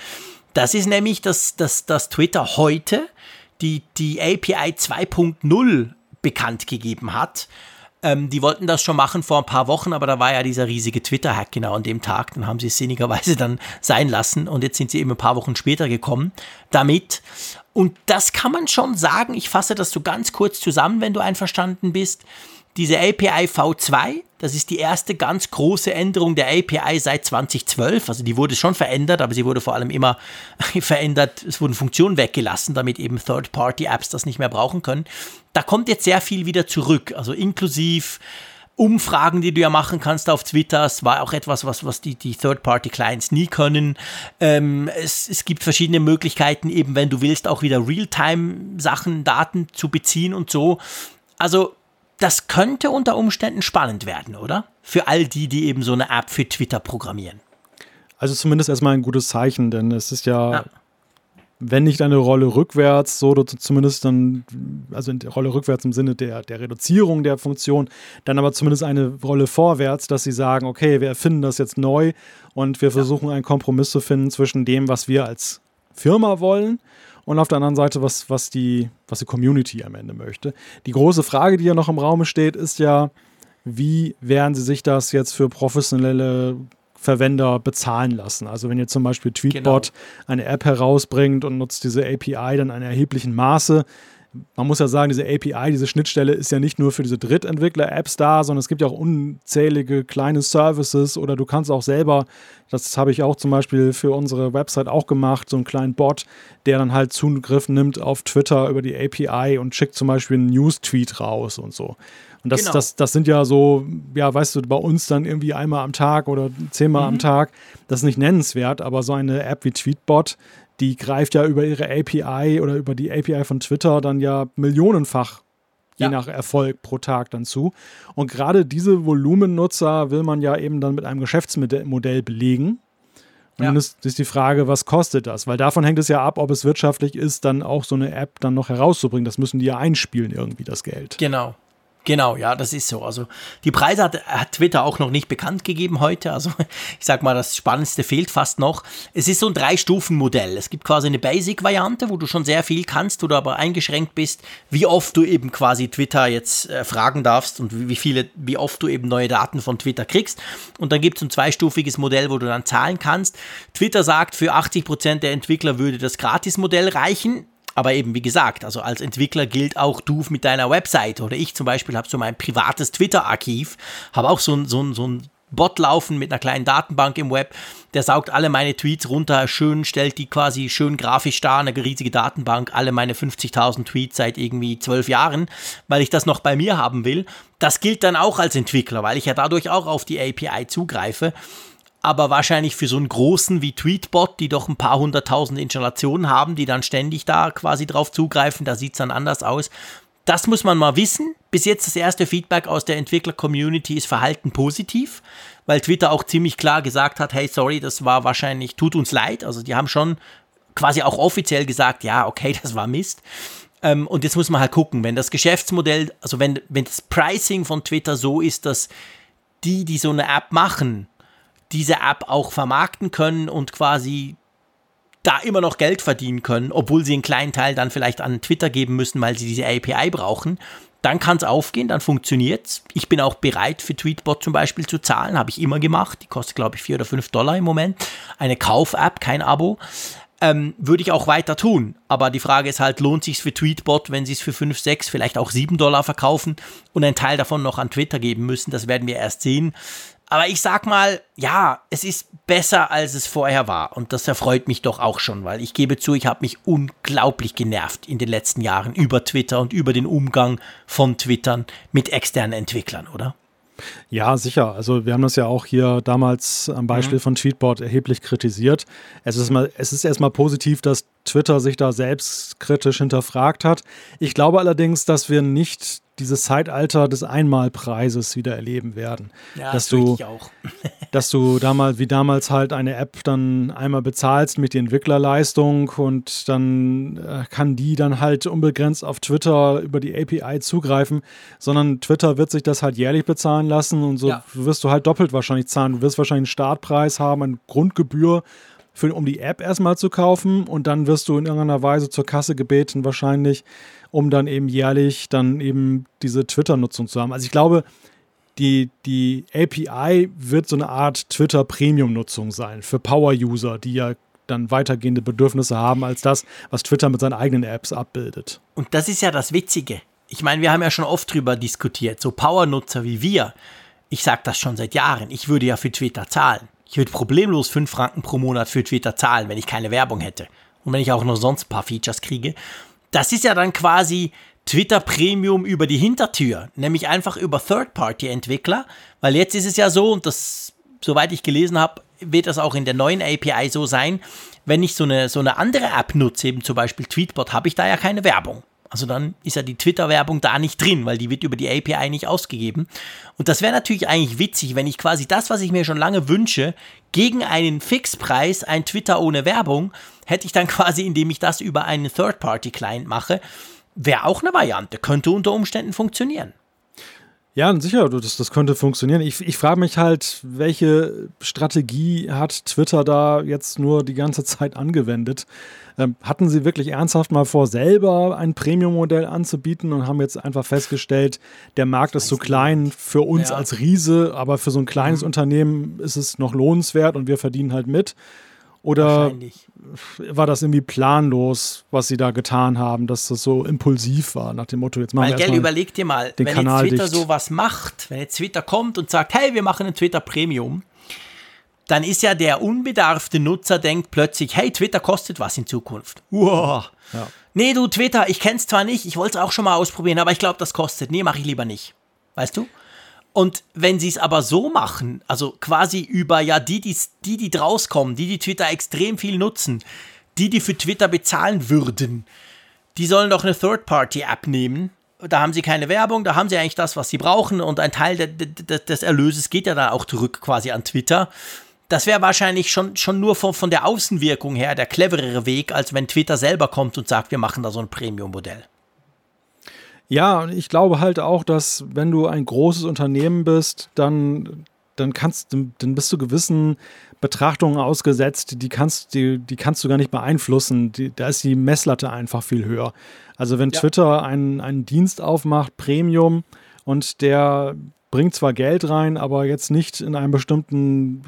das ist nämlich, dass, dass, dass Twitter heute die, die API 2.0 bekannt gegeben hat. Ähm, die wollten das schon machen vor ein paar Wochen, aber da war ja dieser riesige Twitter-Hack genau an dem Tag. Dann haben sie es sinnigerweise dann sein lassen und jetzt sind sie eben ein paar Wochen später gekommen damit. Und das kann man schon sagen. Ich fasse das so ganz kurz zusammen, wenn du einverstanden bist. Diese API V2, das ist die erste ganz große Änderung der API seit 2012. Also die wurde schon verändert, aber sie wurde vor allem immer verändert. Es wurden Funktionen weggelassen, damit eben Third-Party-Apps das nicht mehr brauchen können. Da kommt jetzt sehr viel wieder zurück, also inklusive Umfragen, die du ja machen kannst auf Twitter. Es war auch etwas, was, was die, die Third-Party-Clients nie können. Ähm, es, es gibt verschiedene Möglichkeiten, eben wenn du willst, auch wieder Realtime-Sachen, Daten zu beziehen und so. Also das könnte unter Umständen spannend werden, oder? Für all die, die eben so eine App für Twitter programmieren. Also zumindest erstmal ein gutes Zeichen, denn es ist ja, ja. wenn nicht eine Rolle rückwärts, so zumindest dann, also eine Rolle rückwärts im Sinne der, der Reduzierung der Funktion, dann aber zumindest eine Rolle vorwärts, dass sie sagen, okay, wir erfinden das jetzt neu und wir versuchen einen Kompromiss zu finden zwischen dem, was wir als Firma wollen und auf der anderen Seite, was, was, die, was die Community am Ende möchte. Die große Frage, die ja noch im Raum steht, ist ja, wie werden sie sich das jetzt für professionelle Verwender bezahlen lassen. Also wenn ihr zum Beispiel Tweetbot genau. eine App herausbringt und nutzt diese API dann in erheblichen Maße, man muss ja sagen, diese API, diese Schnittstelle ist ja nicht nur für diese Drittentwickler-Apps da, sondern es gibt ja auch unzählige kleine Services oder du kannst auch selber, das habe ich auch zum Beispiel für unsere Website auch gemacht, so einen kleinen Bot, der dann halt Zugriff nimmt auf Twitter über die API und schickt zum Beispiel einen News-Tweet raus und so. Und das, genau. das, das sind ja so, ja, weißt du, bei uns dann irgendwie einmal am Tag oder zehnmal mhm. am Tag. Das ist nicht nennenswert, aber so eine App wie Tweetbot, die greift ja über ihre API oder über die API von Twitter dann ja millionenfach je ja. nach Erfolg pro Tag dann zu. Und gerade diese Volumennutzer will man ja eben dann mit einem Geschäftsmodell belegen. Und ja. dann ist, ist, die Frage, was kostet das? Weil davon hängt es ja ab, ob es wirtschaftlich ist, dann auch so eine App dann noch herauszubringen. Das müssen die ja einspielen, irgendwie, das Geld. Genau. Genau, ja, das ist so. Also die Preise hat, hat, Twitter auch noch nicht bekannt gegeben heute. Also ich sag mal, das Spannendste fehlt fast noch. Es ist so ein Drei-Stufen-Modell. Es gibt quasi eine Basic-Variante, wo du schon sehr viel kannst, wo du aber eingeschränkt bist, wie oft du eben quasi Twitter jetzt äh, fragen darfst und wie viele, wie oft du eben neue Daten von Twitter kriegst. Und dann gibt es ein zweistufiges Modell, wo du dann zahlen kannst. Twitter sagt, für 80 Prozent der Entwickler würde das Gratis-Modell reichen aber eben, wie gesagt, also als Entwickler gilt auch du mit deiner Website oder ich zum Beispiel habe so mein privates Twitter-Archiv, habe auch so ein, so, ein, so ein Bot laufen mit einer kleinen Datenbank im Web, der saugt alle meine Tweets runter, schön, stellt die quasi schön grafisch dar, eine riesige Datenbank, alle meine 50.000 Tweets seit irgendwie zwölf Jahren, weil ich das noch bei mir haben will. Das gilt dann auch als Entwickler, weil ich ja dadurch auch auf die API zugreife aber wahrscheinlich für so einen großen wie Tweetbot, die doch ein paar hunderttausend Installationen haben, die dann ständig da quasi drauf zugreifen, da sieht es dann anders aus. Das muss man mal wissen. Bis jetzt das erste Feedback aus der Entwickler-Community ist Verhalten positiv, weil Twitter auch ziemlich klar gesagt hat, hey, sorry, das war wahrscheinlich, tut uns leid. Also die haben schon quasi auch offiziell gesagt, ja, okay, das war Mist. Ähm, und jetzt muss man halt gucken, wenn das Geschäftsmodell, also wenn, wenn das Pricing von Twitter so ist, dass die, die so eine App machen, diese App auch vermarkten können und quasi da immer noch Geld verdienen können, obwohl sie einen kleinen Teil dann vielleicht an Twitter geben müssen, weil sie diese API brauchen, dann kann es aufgehen, dann funktioniert es. Ich bin auch bereit für Tweetbot zum Beispiel zu zahlen, habe ich immer gemacht. Die kostet, glaube ich, 4 oder 5 Dollar im Moment. Eine Kauf-App, kein Abo. Ähm, würde ich auch weiter tun. Aber die Frage ist halt, lohnt sich für Tweetbot, wenn sie es für 5, 6, vielleicht auch 7 Dollar verkaufen und einen Teil davon noch an Twitter geben müssen? Das werden wir erst sehen. Aber ich sag mal, ja, es ist besser, als es vorher war. Und das erfreut mich doch auch schon, weil ich gebe zu, ich habe mich unglaublich genervt in den letzten Jahren über Twitter und über den Umgang von Twittern mit externen Entwicklern, oder? Ja, sicher. Also wir haben das ja auch hier damals am Beispiel mhm. von Tweetbot erheblich kritisiert. Es ist, mal, es ist erstmal positiv, dass Twitter sich da selbstkritisch hinterfragt hat. Ich glaube allerdings, dass wir nicht dieses Zeitalter des Einmalpreises wieder erleben werden. Ja, dass das du, ich auch. dass du damals, wie damals halt eine App dann einmal bezahlst mit der Entwicklerleistung und dann äh, kann die dann halt unbegrenzt auf Twitter über die API zugreifen, sondern Twitter wird sich das halt jährlich bezahlen lassen und so ja. wirst du halt doppelt wahrscheinlich zahlen. Du wirst wahrscheinlich einen Startpreis haben, eine Grundgebühr für, um die App erstmal zu kaufen und dann wirst du in irgendeiner Weise zur Kasse gebeten, wahrscheinlich, um dann eben jährlich dann eben diese Twitter-Nutzung zu haben. Also ich glaube, die, die API wird so eine Art Twitter-Premium-Nutzung sein für Power-User, die ja dann weitergehende Bedürfnisse haben als das, was Twitter mit seinen eigenen Apps abbildet. Und das ist ja das Witzige. Ich meine, wir haben ja schon oft drüber diskutiert. So Power-Nutzer wie wir, ich sage das schon seit Jahren, ich würde ja für Twitter zahlen. Ich würde problemlos 5 Franken pro Monat für Twitter zahlen, wenn ich keine Werbung hätte. Und wenn ich auch noch sonst ein paar Features kriege. Das ist ja dann quasi Twitter Premium über die Hintertür, nämlich einfach über Third-Party-Entwickler, weil jetzt ist es ja so, und das, soweit ich gelesen habe, wird das auch in der neuen API so sein, wenn ich so eine, so eine andere App nutze, eben zum Beispiel Tweetbot, habe ich da ja keine Werbung. Also dann ist ja die Twitter-Werbung da nicht drin, weil die wird über die API nicht ausgegeben. Und das wäre natürlich eigentlich witzig, wenn ich quasi das, was ich mir schon lange wünsche, gegen einen Fixpreis, ein Twitter ohne Werbung, hätte ich dann quasi, indem ich das über einen Third-Party-Client mache, wäre auch eine Variante, könnte unter Umständen funktionieren. Ja, sicher, das, das könnte funktionieren. Ich, ich frage mich halt, welche Strategie hat Twitter da jetzt nur die ganze Zeit angewendet? Ähm, hatten sie wirklich ernsthaft mal vor, selber ein Premium-Modell anzubieten und haben jetzt einfach festgestellt, der Markt ist zu klein für uns ja. als Riese, aber für so ein kleines mhm. Unternehmen ist es noch lohnenswert und wir verdienen halt mit? Oder war das irgendwie planlos, was sie da getan haben, dass das so impulsiv war, nach dem Motto, jetzt machen Weil, wir gell, überleg dir mal, wenn Kanal jetzt Twitter dicht. sowas macht, wenn jetzt Twitter kommt und sagt, hey, wir machen ein Twitter Premium, dann ist ja der unbedarfte Nutzer denkt plötzlich, hey, Twitter kostet was in Zukunft. Wow. Ja. Nee, du Twitter, ich kenn's zwar nicht, ich wollte es auch schon mal ausprobieren, aber ich glaube, das kostet. Nee, mache ich lieber nicht. Weißt du? Und wenn sie es aber so machen, also quasi über ja die, die, die draus kommen, die, die Twitter extrem viel nutzen, die, die für Twitter bezahlen würden, die sollen doch eine Third-Party-App nehmen. Da haben sie keine Werbung, da haben sie eigentlich das, was sie brauchen und ein Teil de, de, de, des Erlöses geht ja dann auch zurück quasi an Twitter. Das wäre wahrscheinlich schon, schon nur von, von der Außenwirkung her der cleverere Weg, als wenn Twitter selber kommt und sagt, wir machen da so ein Premium-Modell. Ja, und ich glaube halt auch, dass wenn du ein großes Unternehmen bist, dann, dann kannst du, dann bist du gewissen Betrachtungen ausgesetzt, die kannst, die, die kannst du gar nicht beeinflussen. Die, da ist die Messlatte einfach viel höher. Also wenn Ja. Twitter einen, einen Dienst aufmacht, Premium, und der bringt zwar Geld rein, aber jetzt nicht in einem bestimmten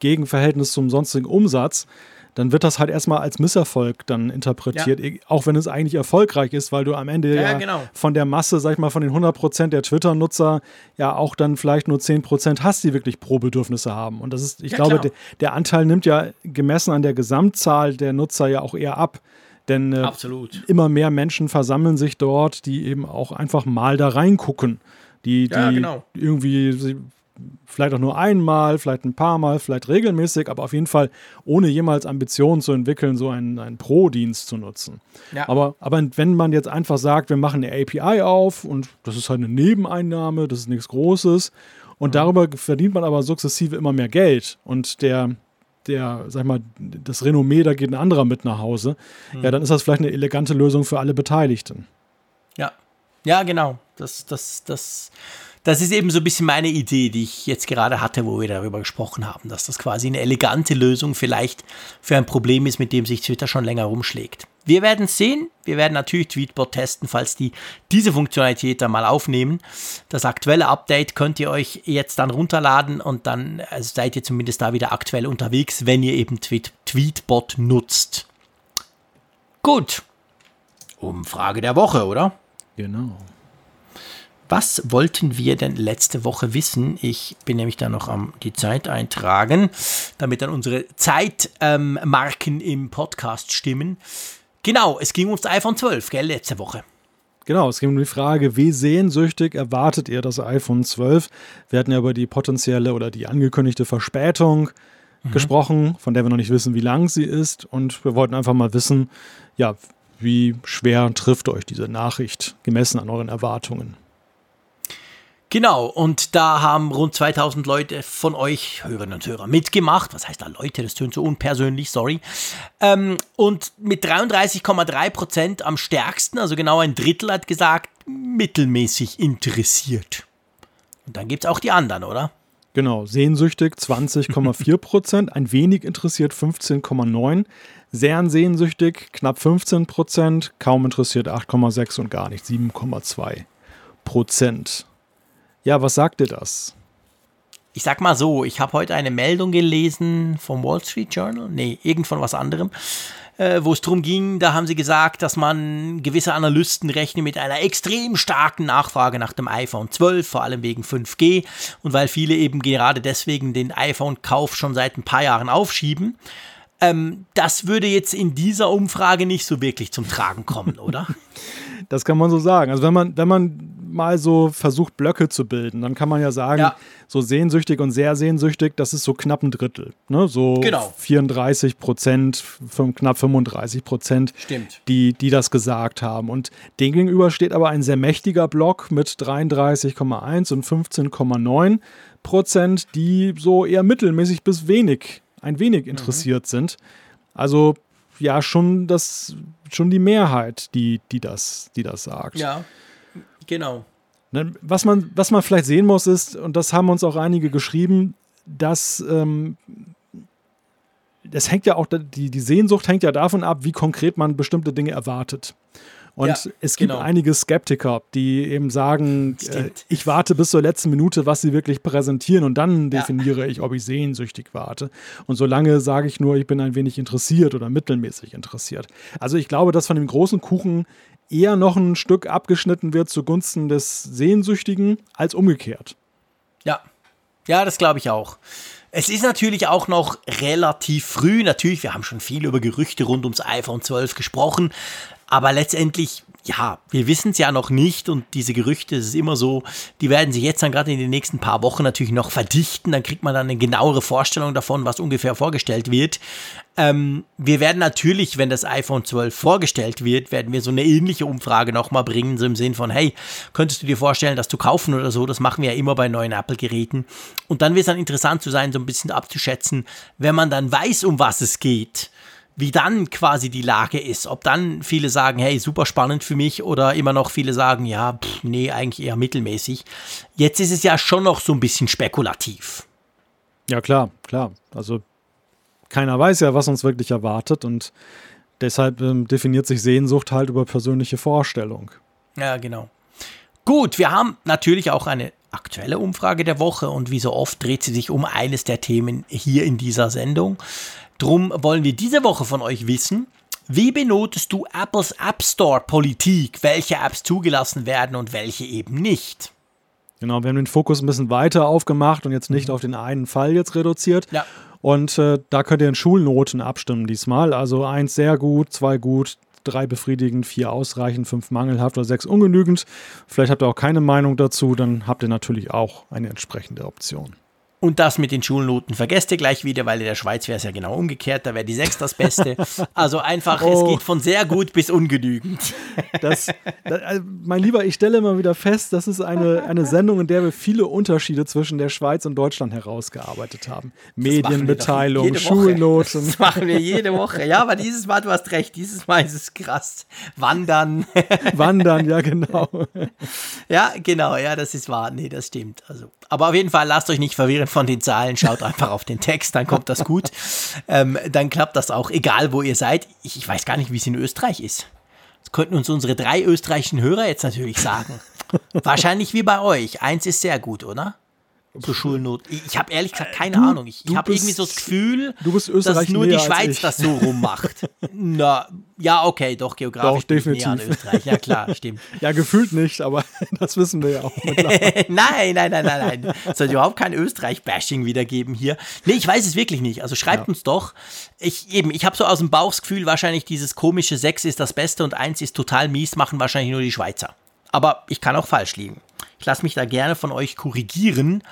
Gegenverhältnis zum sonstigen Umsatz, dann wird das halt erstmal als Misserfolg dann interpretiert, e- auch wenn es eigentlich erfolgreich ist, weil du am Ende Ja, ja, ja, genau. von der Masse, sag ich mal, von den 100% der Twitter-Nutzer ja auch dann vielleicht nur 10% hast, die wirklich Pro-Bedürfnisse haben. Und das ist, ich Ja, glaube, der, der Anteil nimmt ja gemessen an der Gesamtzahl der Nutzer ja auch eher ab. Denn äh, immer mehr Menschen versammeln sich dort, die eben auch einfach mal da reingucken. Die, die Ja, genau. irgendwie vielleicht auch nur einmal, vielleicht ein paar Mal, vielleicht regelmäßig, aber auf jeden Fall ohne jemals Ambitionen zu entwickeln, so einen, einen Pro-Dienst zu nutzen. Ja. Aber, aber wenn man jetzt einfach sagt, wir machen eine API auf und das ist halt eine Nebeneinnahme, das ist nichts Großes und darüber verdient man aber sukzessive immer mehr Geld und der, der, sag ich mal, das Renommee, da geht ein anderer mit nach Hause, ja, dann ist das vielleicht eine elegante Lösung für alle Beteiligten. Ja, ja, genau. Das, das, das, das ist eben so ein bisschen meine Idee, die ich jetzt gerade hatte, wo wir darüber gesprochen haben, dass das quasi eine elegante Lösung vielleicht für ein Problem ist, mit dem sich Twitter schon länger rumschlägt. Wir werden es sehen. Wir werden natürlich Tweetbot testen, falls die diese Funktionalität dann mal aufnehmen. Das aktuelle Update könnt ihr euch jetzt dann runterladen und dann also seid ihr zumindest da wieder aktuell unterwegs, wenn ihr eben Tweet, Tweetbot nutzt. Gut. Umfrage der Woche, oder? Genau. Was wollten wir denn letzte Woche wissen? Ich bin nämlich da noch am die Zeit eintragen, damit dann unsere Zeitmarken ähm, im Podcast stimmen. Genau, es ging ums iPhone 12, gell, letzte Woche. Genau, es ging um die Frage, wie sehnsüchtig erwartet ihr das iPhone 12? Wir hatten ja über die potenzielle oder die angekündigte Verspätung gesprochen, von der wir noch nicht wissen, wie lang sie ist. Und wir wollten einfach mal wissen, ja, wie schwer trifft euch diese Nachricht gemessen an euren Erwartungen? Genau, und da haben rund 2000 Leute von euch, Hörerinnen und Hörer, mitgemacht. Was heißt da Leute? Das tönt so unpersönlich, sorry. Ähm, und mit 33,3 Prozent am stärksten, also genau ein Drittel hat gesagt, mittelmäßig interessiert. Und dann gibt es auch die anderen, oder? Genau, sehnsüchtig 20,4 Prozent, ein wenig interessiert 15,9%, sehr sehnsüchtig knapp 15 Prozent, kaum interessiert 8,6 und gar nicht 7,2 Prozent. Ja, was sagt dir das? Ich sag mal so, ich habe heute eine Meldung gelesen vom Wall Street Journal, nee, irgend von was anderem, äh, wo es darum ging, da haben sie gesagt, dass man gewisse Analysten rechnen mit einer extrem starken Nachfrage nach dem iPhone 12, vor allem wegen 5G und weil viele eben gerade deswegen den iPhone-Kauf schon seit ein paar Jahren aufschieben. Ähm, das würde jetzt in dieser Umfrage nicht so wirklich zum Tragen kommen, oder? Das kann man so sagen. Also wenn man, wenn man mal so versucht, Blöcke zu bilden, dann kann man ja sagen, Ja. so sehnsüchtig und sehr sehnsüchtig, das ist so knapp ein Drittel. Ne? So Genau. 34 Prozent, knapp 35 Prozent, Stimmt. die, die das gesagt haben. Und dem gegenüber steht aber ein sehr mächtiger Block mit 33,1 und 15,9 Prozent, die so eher mittelmäßig bis wenig, ein wenig interessiert sind. Also ja, schon das, schon die Mehrheit, die, die, das, die das sagt. Ja, genau. Ne, Was man, was man vielleicht sehen muss, ist, und das haben uns auch einige geschrieben, dass ähm, das hängt ja auch, die, die Sehnsucht hängt ja davon ab, wie konkret man bestimmte Dinge erwartet. Und Ja, es gibt genau. einige Skeptiker, die eben sagen, äh, ich warte bis zur letzten Minute, was sie wirklich präsentieren und dann Ja. definiere ich, ob ich sehnsüchtig warte. Und solange sage ich nur, ich bin ein wenig interessiert oder mittelmäßig interessiert. Also ich glaube, dass von dem großen Kuchen eher noch ein Stück abgeschnitten wird zugunsten des Sehnsüchtigen als umgekehrt. Ja, ja, das glaube ich auch. Es ist natürlich auch noch relativ früh. Natürlich, wir haben schon viel über Gerüchte rund ums iPhone 12 gesprochen. Aber letztendlich, ja, wir wissen es ja noch nicht. Und diese Gerüchte, es ist immer so, die werden sich jetzt dann gerade in den nächsten paar Wochen natürlich noch verdichten. Dann kriegt man dann eine genauere Vorstellung davon, was ungefähr vorgestellt wird. Ähm, wir werden natürlich, wenn das iPhone 12 vorgestellt wird, werden wir so eine ähnliche Umfrage nochmal bringen, so im Sinn von, hey, könntest du dir vorstellen, das zu kaufen oder so? Das machen wir ja immer bei neuen Apple-Geräten. Und dann wird es dann interessant zu sein, so ein bisschen abzuschätzen, wenn man dann weiß, um was es geht, wie dann quasi die Lage ist. Ob dann viele sagen, hey, super spannend für mich oder immer noch viele sagen, ja, pff, nee, eigentlich eher mittelmäßig. Jetzt ist es ja schon noch so ein bisschen spekulativ. Ja, klar, klar. Also keiner weiß ja, was uns wirklich erwartet und deshalb ähm, definiert sich Sehnsucht halt über persönliche Vorstellung. Ja, genau. Gut, wir haben natürlich auch eine aktuelle Umfrage der Woche und wie so oft dreht sie sich um eines der Themen hier in dieser Sendung. Drum wollen wir diese Woche von euch wissen, wie benotest du Apples App Store Politik, welche Apps zugelassen werden und welche eben nicht? Genau, wir haben den Fokus ein bisschen weiter aufgemacht und jetzt nicht auf den einen Fall jetzt reduziert. Ja. Und äh, da könnt ihr in Schulnoten abstimmen diesmal. Also eins sehr gut, zwei gut, drei befriedigend, vier ausreichend, fünf mangelhaft oder sechs ungenügend. Vielleicht habt ihr auch keine Meinung dazu, dann habt ihr natürlich auch eine entsprechende Option. Und das mit den Schulnoten vergesst ihr gleich wieder, weil in der Schweiz wäre es ja genau umgekehrt, da wäre die 6 das Beste. Also einfach, es Oh. geht von sehr gut bis ungenügend. Das, das, äh, mein Lieber, ich stelle immer wieder fest, das ist eine, eine Sendung, in der wir viele Unterschiede zwischen der Schweiz und Deutschland herausgearbeitet haben. Medienbeteiligung. Schulnoten. Das machen wir jede Woche. Ja, aber dieses Mal, du hast recht, dieses Mal ist es krass. Wandern. Wandern, ja genau. Ja, genau, ja, das ist wahr. Nee, das stimmt. Also, aber auf jeden Fall lasst euch nicht verwirren von den Zahlen. Schaut einfach auf den Text, dann kommt das gut. Ähm, dann klappt das auch, egal wo ihr seid. Ich, ich weiß gar nicht, wie es in Österreich ist. Das könnten uns unsere drei österreichischen Hörer jetzt natürlich sagen. Wahrscheinlich wie bei euch. Eins ist sehr gut, oder? Zur Schulnot. Ich, habe ehrlich gesagt keine Du- Ahnung. Ich, ich habe irgendwie so das Gefühl, dass nur die Schweiz das so rummacht. Na, ja, okay, doch, geografisch Doch, ich näher an definitiv. Österreich. Ja, klar, stimmt. Ja, gefühlt nicht, aber das wissen wir ja auch nein, nein, nein, nein, nein. Es soll überhaupt kein Österreich-Bashing wiedergeben hier. Nee, ich weiß es wirklich nicht. Also schreibt uns doch. Ich eben, ich habe so aus dem Bauchsgefühl wahrscheinlich dieses komische 6 ist das Beste und 1 ist total mies, machen wahrscheinlich nur die Schweizer. Aber ich kann auch falsch liegen. Ich lasse mich da gerne von euch korrigieren.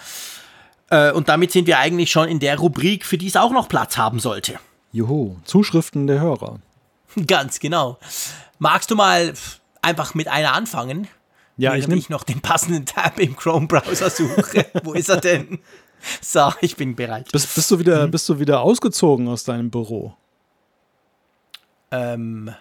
Äh, Und damit sind wir eigentlich schon in der Rubrik, für die es auch noch Platz haben sollte. Juhu, Zuschriften der Hörer. Ganz genau. Magst du mal einfach mit einer anfangen? Ja, ich nehme ich noch den passenden Tab im Chrome-Browser suche. Wo ist er denn? So, ich bin bereit. bist, bist, du wieder, bist du wieder ausgezogen aus deinem Büro? Ähm,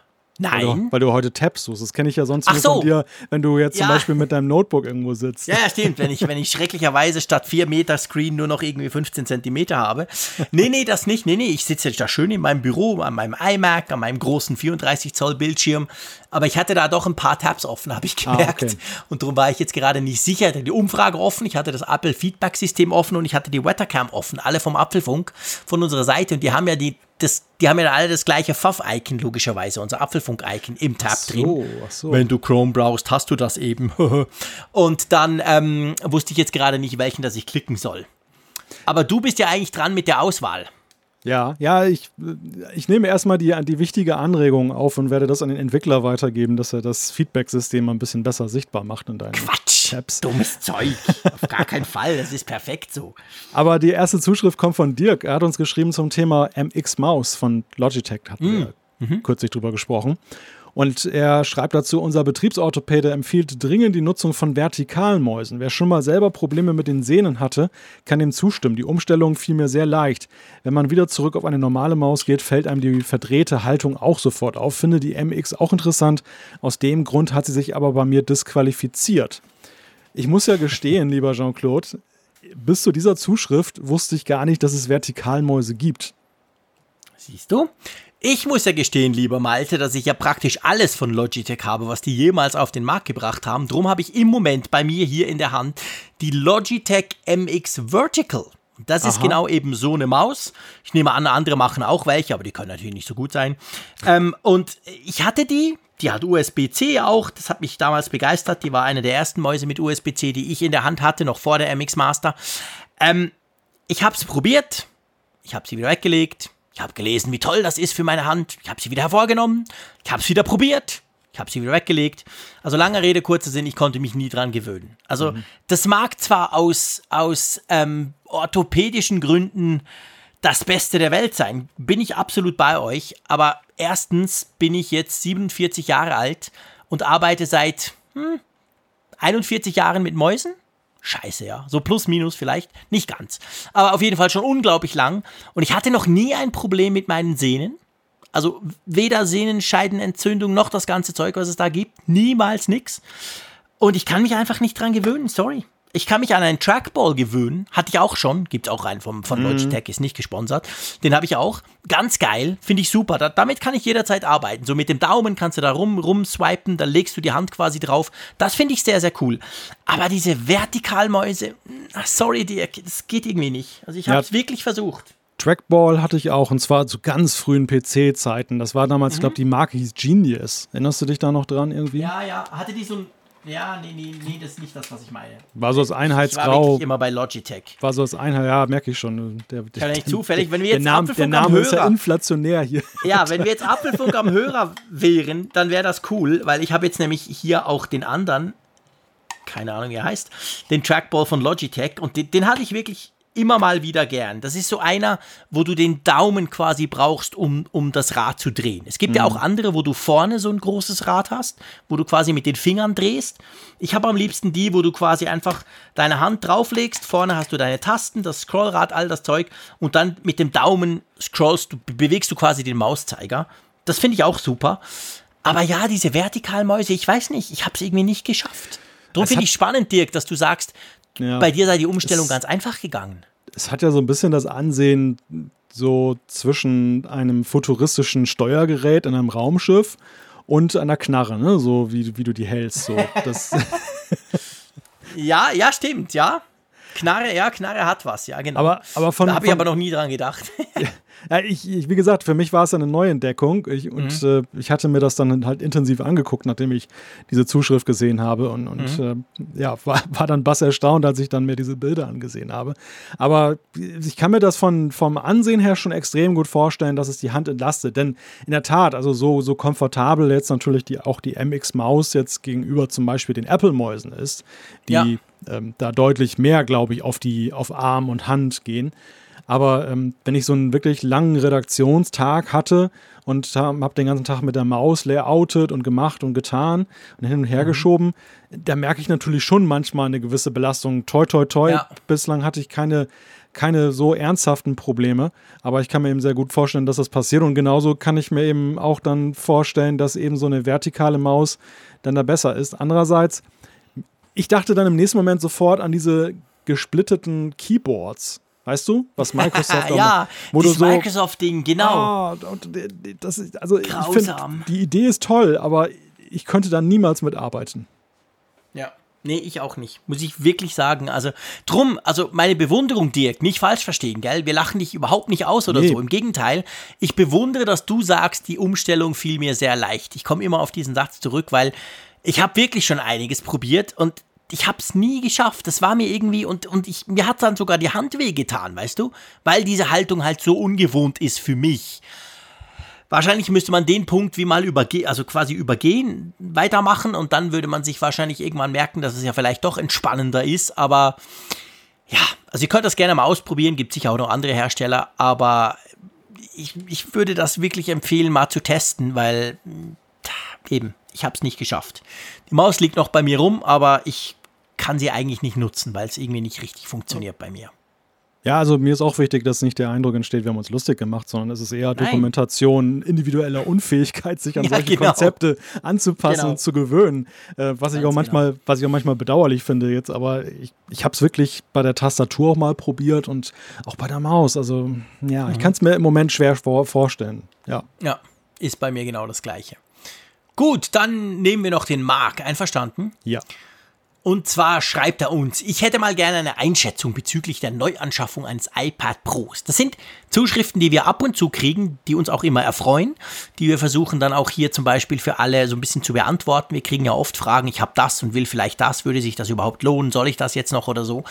Weil du, nein. weil du heute Tabs suchst. Das kenne ich ja sonst Ach nur so. von dir, wenn du jetzt zum Ja. Beispiel mit deinem Notebook irgendwo sitzt. Ja, ja, stimmt. Wenn ich, wenn ich schrecklicherweise statt 4 Meter Screen nur noch irgendwie 15 Zentimeter habe. Nee, nee, das nicht. Nee, nee, ich sitze jetzt da schön in meinem Büro, an meinem iMac, an meinem großen 34 Zoll Bildschirm. Aber ich hatte da doch ein paar Tabs offen, habe ich Ah, gemerkt. okay. Und darum war ich jetzt gerade nicht sicher. Ich hatte die Umfrage offen, ich hatte das Apple Feedback System offen und ich hatte die Wettercam offen. Alle vom Apfelfunk von unserer Seite. Und die haben ja die, das, die haben ja alle das gleiche Pfaff-Icon, logischerweise, unser Apfelfunk-Icon im Tab drin. So, ach so. Wenn du Chrome browst, hast du das eben. und dann ähm, wusste ich jetzt gerade nicht, welchen das ich klicken soll. Aber du bist ja eigentlich dran mit der Auswahl. Ja, ja, ich, ich nehme erstmal die, die wichtige Anregung auf und werde das an den Entwickler weitergeben, dass er das Feedback-System ein bisschen besser sichtbar macht in deinen Quatsch! Tabs. Dummes Zeug. Auf gar keinen Fall. Das ist perfekt so. Aber die erste Zuschrift kommt von Dirk. Er hat uns geschrieben zum Thema MX Maus von Logitech, hatten wir kürzlich drüber gesprochen. Und er schreibt dazu, unser Betriebsorthopäde empfiehlt dringend die Nutzung von vertikalen Mäusen. Wer schon mal selber Probleme mit den Sehnen hatte, kann dem zustimmen. Die Umstellung fiel mir sehr leicht. Wenn man wieder zurück auf eine normale Maus geht, fällt einem die verdrehte Haltung auch sofort auf. Finde die MX auch interessant. Aus dem Grund hat sie sich aber bei mir disqualifiziert. Ich muss ja gestehen, lieber Jean-Claude, bis zu dieser Zuschrift wusste ich gar nicht, dass es Vertikalmäuse gibt. Siehst du? Ich muss ja gestehen, lieber Malte, dass ich ja praktisch alles von Logitech habe, was die jemals auf den Markt gebracht haben. Drum habe ich im Moment bei mir hier in der Hand die Logitech MX Vertical. Das ist Aha. genau eben so eine Maus. Ich nehme an, andere machen auch welche, aber die können natürlich nicht so gut sein. Ähm, und ich hatte die, die hat USB-C auch, das hat mich damals begeistert. Die war eine der ersten Mäuse mit USB-C, die ich in der Hand hatte, noch vor der MX Master. Ähm, ich habe es probiert, ich habe sie wieder weggelegt, ich habe gelesen, wie toll das ist für meine Hand, ich habe sie wieder hervorgenommen, ich habe es wieder probiert, ich habe sie wieder weggelegt. Also lange Rede, kurzer Sinn, ich konnte mich nie dran gewöhnen. Also das mag zwar aus, aus ähm, orthopädischen Gründen das Beste der Welt sein, bin ich absolut bei euch, aber erstens bin ich jetzt 47 Jahre alt und arbeite seit hm, 41 Jahren mit Mäusen. Scheiße, ja. So plus, minus vielleicht. Nicht ganz. Aber auf jeden Fall schon unglaublich lang. Und ich hatte noch nie ein Problem mit meinen Sehnen. Also weder Sehnenscheidenentzündung noch das ganze Zeug, was es da gibt. Niemals nix. Und ich kann mich einfach nicht dran gewöhnen. Sorry. Ich kann mich an einen Trackball gewöhnen. Hatte ich auch schon. Gibt auch einen vom, von Logitech, ist nicht gesponsert. Den habe ich auch. Ganz geil. Finde ich super. Da, damit kann ich jederzeit arbeiten. So mit dem Daumen kannst du da rum, rumswipen, dann legst du die Hand quasi drauf. Das finde ich sehr, sehr cool. Aber diese Vertikalmäuse, sorry, Dirk, das geht irgendwie nicht. Also ich Ja. habe es wirklich versucht. Trackball hatte ich auch und zwar zu ganz frühen PC-Zeiten. Das war damals, ich glaube, die Marke hieß Genius. Erinnerst du dich da noch dran irgendwie? Ja, ja. Hatte die so ein. Ja, nee, nee, nee, das ist nicht das, was ich meine. War so das Ich war Einheitsgrau. wirklich immer bei Logitech. War so das Einheit, ja, merke ich schon. Der, der, Ja, nicht zufällig, wenn wir der jetzt Name, der Apfelfunk am Name ist ja Hörer- inflationär hier. Ja, wenn wir jetzt Apfelfunk am Hörer wären, dann wäre das cool, weil ich habe jetzt nämlich hier auch den anderen, keine Ahnung, wie er heißt, den Trackball von Logitech und den, den hatte ich wirklich immer mal wieder gern. Das ist so einer, wo du den Daumen quasi brauchst, um, um das Rad zu drehen. Es gibt ja auch andere, wo du vorne so ein großes Rad hast, wo du quasi mit den Fingern drehst. Ich habe am liebsten die, wo du quasi einfach deine Hand drauflegst, vorne hast du deine Tasten, das Scrollrad, all das Zeug und dann mit dem Daumen scrollst du, bewegst du quasi den Mauszeiger. Das finde ich auch super. Aber ja, diese Vertikalmäuse, ich weiß nicht, ich habe es irgendwie nicht geschafft. Darum finde ich spannend, Dirk, dass du sagst, Ja. bei dir sei die Umstellung Es- ganz einfach gegangen. Es hat ja so ein bisschen das Ansehen so zwischen einem futuristischen Steuergerät in einem Raumschiff und einer Knarre, ne? so wie, wie du die hältst. So. Ja, ja, stimmt, ja. Knarre, ja, Knarre hat was, ja, genau. aber, aber von, da habe ich aber noch nie dran gedacht. Ja, ich, ich, wie gesagt, für mich war es eine Neuentdeckung. Ich, und Mhm. äh, ich hatte mir das dann halt intensiv angeguckt, nachdem ich diese Zuschrift gesehen habe. Und, und Mhm. äh, ja, war, war dann bass erstaunt, als ich dann mir diese Bilder angesehen habe. Aber ich kann mir das von, vom Ansehen her schon extrem gut vorstellen, dass es die Hand entlastet. Denn in der Tat, also so, so komfortabel jetzt natürlich die, auch die MX-Maus jetzt gegenüber zum Beispiel den Apple-Mäusen ist, die Ja. ähm, da deutlich mehr, glaube ich, auf die auf Arm und Hand gehen. Aber ähm, wenn ich so einen wirklich langen Redaktionstag hatte und habe den ganzen Tag mit der Maus layoutet und gemacht und getan und hin und her geschoben, da merke ich natürlich schon manchmal eine gewisse Belastung. Toi, toi, toi. Ja. Bislang hatte ich keine, keine so ernsthaften Probleme, aber ich kann mir eben sehr gut vorstellen, dass das passiert. Und genauso kann ich mir eben auch dann vorstellen, dass eben so eine vertikale Maus dann da besser ist. Andererseits, ich dachte dann im nächsten Moment sofort an diese gesplitteten Keyboards. Weißt du, was Microsoft auch ja, wo das du so Microsoft-Ding, genau. Und das ist, also ich finde, Grausam. die Idee ist toll, aber ich könnte da niemals mitarbeiten. Ja. Nee, ich auch nicht. Muss ich wirklich sagen. Also, drum, also meine Bewunderung, Dirk, nicht falsch verstehen, gell? Wir lachen dich überhaupt nicht aus oder Nee. so. Im Gegenteil, ich bewundere, dass du sagst, die Umstellung fiel mir sehr leicht. Ich komme immer auf diesen Satz zurück, weil ich habe wirklich schon einiges probiert und ich habe es nie geschafft. Das war mir irgendwie und, und ich, mir hat dann sogar die Hand wehgetan, weißt du? Weil diese Haltung halt so ungewohnt ist für mich. Wahrscheinlich müsste man den Punkt wie mal übergehen, also quasi übergehen, weitermachen und dann würde man sich wahrscheinlich irgendwann merken, dass es ja vielleicht doch entspannender ist, aber ja, also ihr könnt das gerne mal ausprobieren, gibt sicher auch noch andere Hersteller, aber ich, ich würde das wirklich empfehlen, mal zu testen, weil mh, eben, ich habe es nicht geschafft. Die Maus liegt noch bei mir rum, aber ich kann sie eigentlich nicht nutzen, weil es irgendwie nicht richtig funktioniert bei mir. Ja, also mir ist auch wichtig, dass nicht der Eindruck entsteht, wir haben uns lustig gemacht, sondern es ist eher Dokumentation individueller Unfähigkeit, sich an ja, solche genau. Konzepte anzupassen genau. und zu gewöhnen. Äh, was ich auch manchmal, genau. was ich auch manchmal bedauerlich finde jetzt, aber ich, ich habe es wirklich bei der Tastatur auch mal probiert und auch bei der Maus. Also ja, mhm. ich kann es mir im Moment schwer vor, vorstellen. Ja. Ja, ist bei mir genau das Gleiche. Gut, dann nehmen wir noch den Mark. Einverstanden? Ja. Und zwar schreibt er uns, ich hätte mal gerne eine Einschätzung bezüglich der Neuanschaffung eines iPad Pros. Das sind Zuschriften, die wir ab und zu kriegen, die uns auch immer erfreuen, die wir versuchen dann auch hier zum Beispiel für alle so ein bisschen zu beantworten. Wir kriegen ja oft Fragen, ich habe das und will vielleicht das, würde sich das überhaupt lohnen, soll ich das jetzt noch oder so?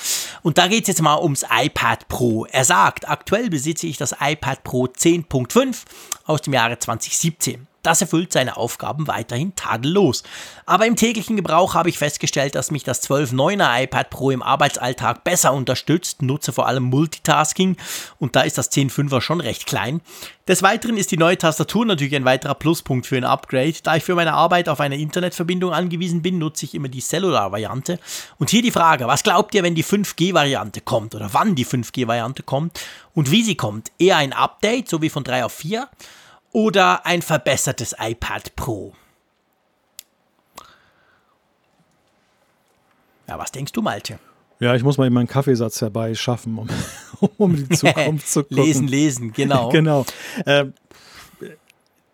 Und da geht es jetzt mal ums iPad Pro. Er sagt, aktuell besitze ich das iPad Pro 10.5 aus dem Jahre 2017. Das erfüllt seine Aufgaben weiterhin tadellos. Aber im täglichen Gebrauch habe ich festgestellt, dass mich das 12.9er iPad Pro im Arbeitsalltag besser unterstützt, nutze vor allem Multitasking und da ist das 10.5er schon recht klein. Des Weiteren ist die neue Tastatur natürlich ein weiterer Pluspunkt für ein Upgrade. Da ich für meine Arbeit auf eine Internetverbindung angewiesen bin, nutze ich immer die Cellular-Variante. Und hier die Frage, was glaubt ihr, wenn die 5G-Variante kommt oder wann die 5G-Variante kommt und wie sie kommt? Eher ein Update, so wie von 3 auf 4? Oder ein verbessertes iPad Pro? Ja, was denkst du, Malte? Ja, ich muss mal eben meinen Kaffeesatz herbeischaffen, um, um die Zukunft zu gucken. Lesen, lesen, genau. genau. Äh,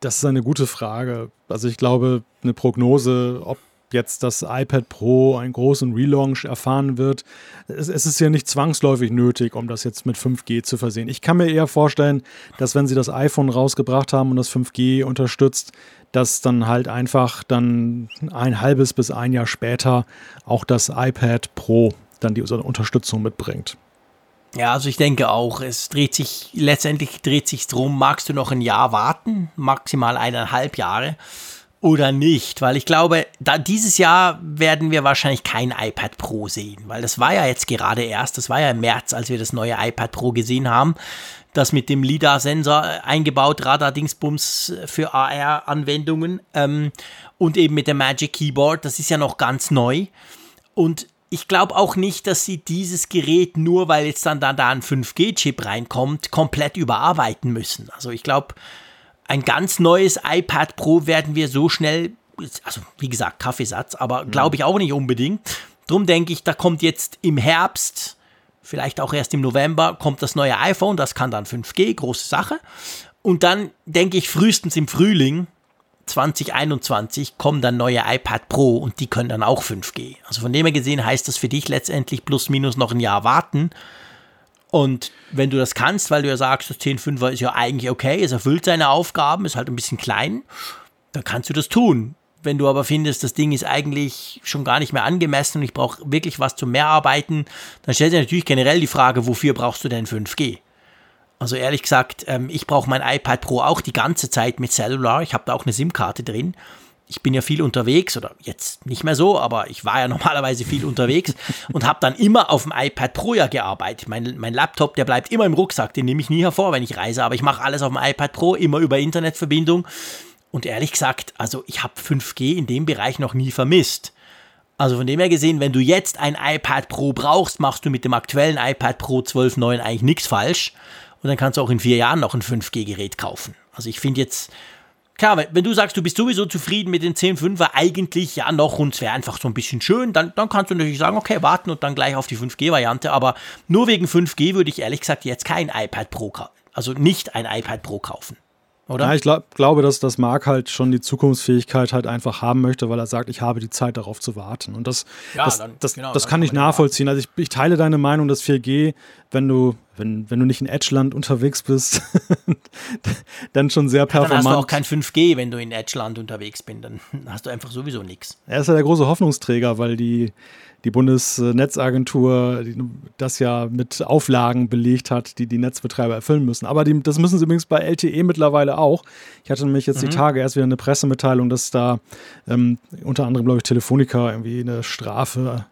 das ist eine gute Frage. Also ich glaube, eine Prognose, ob jetzt das iPad Pro einen großen Relaunch erfahren wird. Es, es, ist ja nicht zwangsläufig nötig, um das jetzt mit 5G zu versehen. Ich kann mir eher vorstellen, dass wenn sie das iPhone rausgebracht haben und das 5G unterstützt, dass dann halt einfach dann ein halbes bis ein Jahr später auch das iPad Pro dann die Unterstützung mitbringt. Ja, also ich denke auch, es dreht sich, letztendlich dreht sich drum, magst du noch ein Jahr warten, maximal eineinhalb Jahre oder nicht, weil ich glaube, da dieses Jahr werden wir wahrscheinlich kein iPad Pro sehen, weil das war ja jetzt gerade erst, das war ja im März, als wir das neue iPad Pro gesehen haben, das mit dem LIDAR-Sensor eingebaut, Radar-Dingsbums für AR-Anwendungen ähm, und eben mit dem Magic Keyboard, das ist ja noch ganz neu. Und ich glaube auch nicht, dass sie dieses Gerät nur, weil jetzt dann da, da ein 5G-Chip reinkommt, komplett überarbeiten müssen. Also ich glaube, ein ganz neues iPad Pro werden wir so schnell, also wie gesagt, Kaffeesatz, aber mhm. glaube ich auch nicht unbedingt. Drum denke ich, da kommt jetzt im Herbst, vielleicht auch erst im November, kommt das neue iPhone, das kann dann 5G, große Sache. Und dann denke ich, frühestens im Frühling 2021 kommen dann neue iPad Pro und die können dann auch 5G. Also von dem her gesehen heißt das für dich letztendlich plus minus noch ein Jahr warten. Und wenn du das kannst, weil du ja sagst, das 10.5er ist ja eigentlich okay, es erfüllt seine Aufgaben, ist halt ein bisschen klein, dann kannst du das tun. Wenn du aber findest, das Ding ist eigentlich schon gar nicht mehr angemessen und ich brauche wirklich was zum Mehrarbeiten, dann stellt sich natürlich generell die Frage, wofür brauchst du denn 5G? Also ehrlich gesagt, ähm, ich brauche mein iPad Pro auch die ganze Zeit mit Cellular. Ich habe da auch eine SIM-Karte drin ich bin ja viel unterwegs oder jetzt nicht mehr so, aber ich war ja normalerweise viel unterwegs und habe dann immer auf dem iPad Pro ja gearbeitet. Mein, mein Laptop, der bleibt immer im Rucksack, den nehme ich nie hervor, wenn ich reise, aber ich mache alles auf dem iPad Pro, immer über Internetverbindung. Und ehrlich gesagt, also ich habe 5G in dem Bereich noch nie vermisst. Also von dem her gesehen, wenn du jetzt ein iPad Pro brauchst, machst du mit dem aktuellen iPad Pro 12.9 eigentlich nichts falsch. Und dann kannst du auch in vier Jahren noch ein 5G-Gerät kaufen. Also ich finde jetzt, klar, wenn du sagst, du bist sowieso zufrieden mit den 10.5er, eigentlich ja noch und es wäre einfach so ein bisschen schön, dann, dann kannst du natürlich sagen, okay, warten und dann gleich auf die 5G-Variante, aber nur wegen 5G würde ich ehrlich gesagt jetzt kein iPad Pro, also nicht ein iPad Pro kaufen. Oder? Ja, ich glaub, glaube, dass das Mark halt schon die Zukunftsfähigkeit halt einfach haben möchte, weil er sagt, ich habe die Zeit darauf zu warten. Und das, ja, das, dann, das, genau, das kann ich nachvollziehen. Also ich, ich, teile deine Meinung, dass 4G, wenn du, wenn, wenn du nicht in Edgeland unterwegs bist, dann schon sehr performant. Dann hast du auch kein 5G, wenn du in Edgeland unterwegs bist. Dann hast du einfach sowieso nichts. Er ist ja der große Hoffnungsträger, weil die die Bundesnetzagentur das ja mit Auflagen belegt hat, die die Netzbetreiber erfüllen müssen. Aber die, das müssen sie übrigens bei LTE mittlerweile auch. Ich hatte nämlich jetzt mhm. die Tage erst wieder eine Pressemitteilung, dass da ähm, unter anderem, glaube ich, Telefonica irgendwie eine Strafe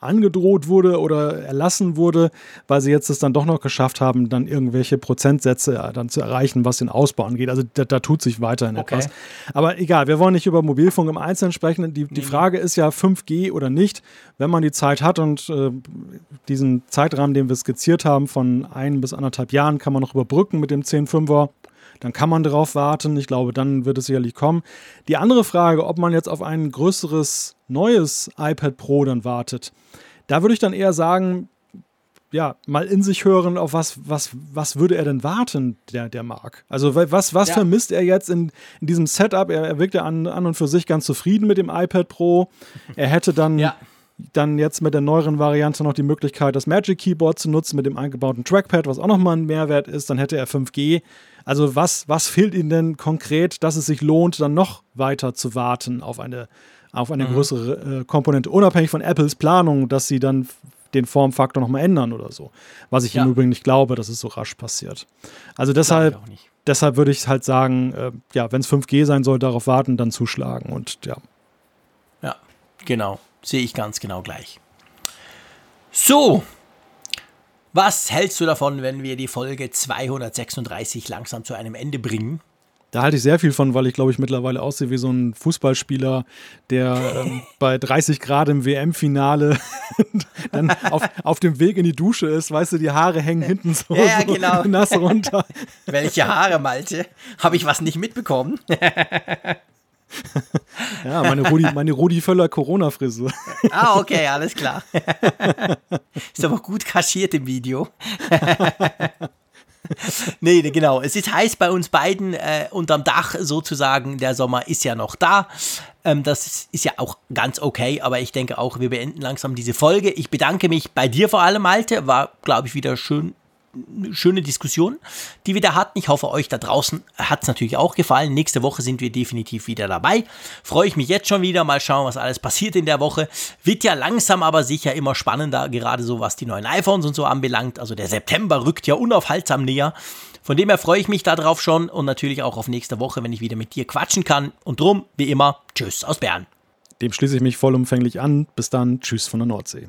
angedroht wurde oder erlassen wurde, weil sie jetzt es dann doch noch geschafft haben, dann irgendwelche Prozentsätze äh, dann zu erreichen, was den Ausbau angeht. Also da, da tut sich weiterhin okay. etwas. Aber egal, wir wollen nicht über Mobilfunk im Einzelnen sprechen. Die, die Frage ist ja 5G oder nicht. Wenn man die Zeit hat und äh, diesen Zeitrahmen, den wir skizziert haben, von ein bis anderthalb Jahren, kann man noch überbrücken mit dem 10.5er dann kann man darauf warten. Ich glaube, dann wird es sicherlich kommen. Die andere Frage, ob man jetzt auf ein größeres neues iPad Pro dann wartet, da würde ich dann eher sagen, ja, mal in sich hören, auf was, was, was würde er denn warten, der, der Marc? Also was, was ja. vermisst er jetzt in, in diesem Setup? Er, er wirkt ja an, an und für sich ganz zufrieden mit dem iPad Pro. Er hätte dann, ja. dann jetzt mit der neueren Variante noch die Möglichkeit, das Magic Keyboard zu nutzen mit dem eingebauten Trackpad, was auch nochmal ein Mehrwert ist. Dann hätte er 5G. Also was, was fehlt Ihnen denn konkret, dass es sich lohnt, dann noch weiter zu warten auf eine, auf eine mhm. größere äh, Komponente, unabhängig von Apples Planung, dass sie dann den Formfaktor nochmal ändern oder so. Was ich ja. im Übrigen nicht glaube, dass es so rasch passiert. Also deshalb, deshalb würde ich halt sagen, äh, ja, wenn es 5G sein soll, darauf warten, dann zuschlagen und ja. Ja, genau. Sehe ich ganz genau gleich. So, was hältst du davon, wenn wir die Folge 236 langsam zu einem Ende bringen? Da halte ich sehr viel von, weil ich glaube ich mittlerweile aussehe wie so ein Fußballspieler, der ähm, bei 30 Grad im WM-Finale dann auf, auf dem Weg in die Dusche ist, weißt du, die Haare hängen hinten so, ja, so genau. nass runter. Welche Haare, Malte? Habe ich was nicht mitbekommen? Ja, meine Rudi, meine Rudi Völler Corona-Frisur. ah, okay, alles klar. Ist aber gut kaschiert im Video. nee, genau. Es ist heiß bei uns beiden äh, unterm Dach sozusagen. Der Sommer ist ja noch da. Ähm, das ist, ist, ja auch ganz okay, aber ich denke auch, wir beenden langsam diese Folge. Ich bedanke mich bei dir vor allem, Malte. War, glaube ich, wieder schön schöne Diskussion, die wir da hatten. Ich hoffe, euch da draußen hat es natürlich auch gefallen. Nächste Woche sind wir definitiv wieder dabei. Freue ich mich jetzt schon wieder. Mal schauen, was alles passiert in der Woche. Wird ja langsam, aber sicher immer spannender, gerade so was die neuen iPhones und so anbelangt. Also der September rückt ja unaufhaltsam näher. Von dem her freue ich mich darauf schon und natürlich auch auf nächste Woche, wenn ich wieder mit dir quatschen kann. Und drum, wie immer, tschüss aus Bern. Dem schließe ich mich vollumfänglich an. Bis dann, tschüss von der Nordsee.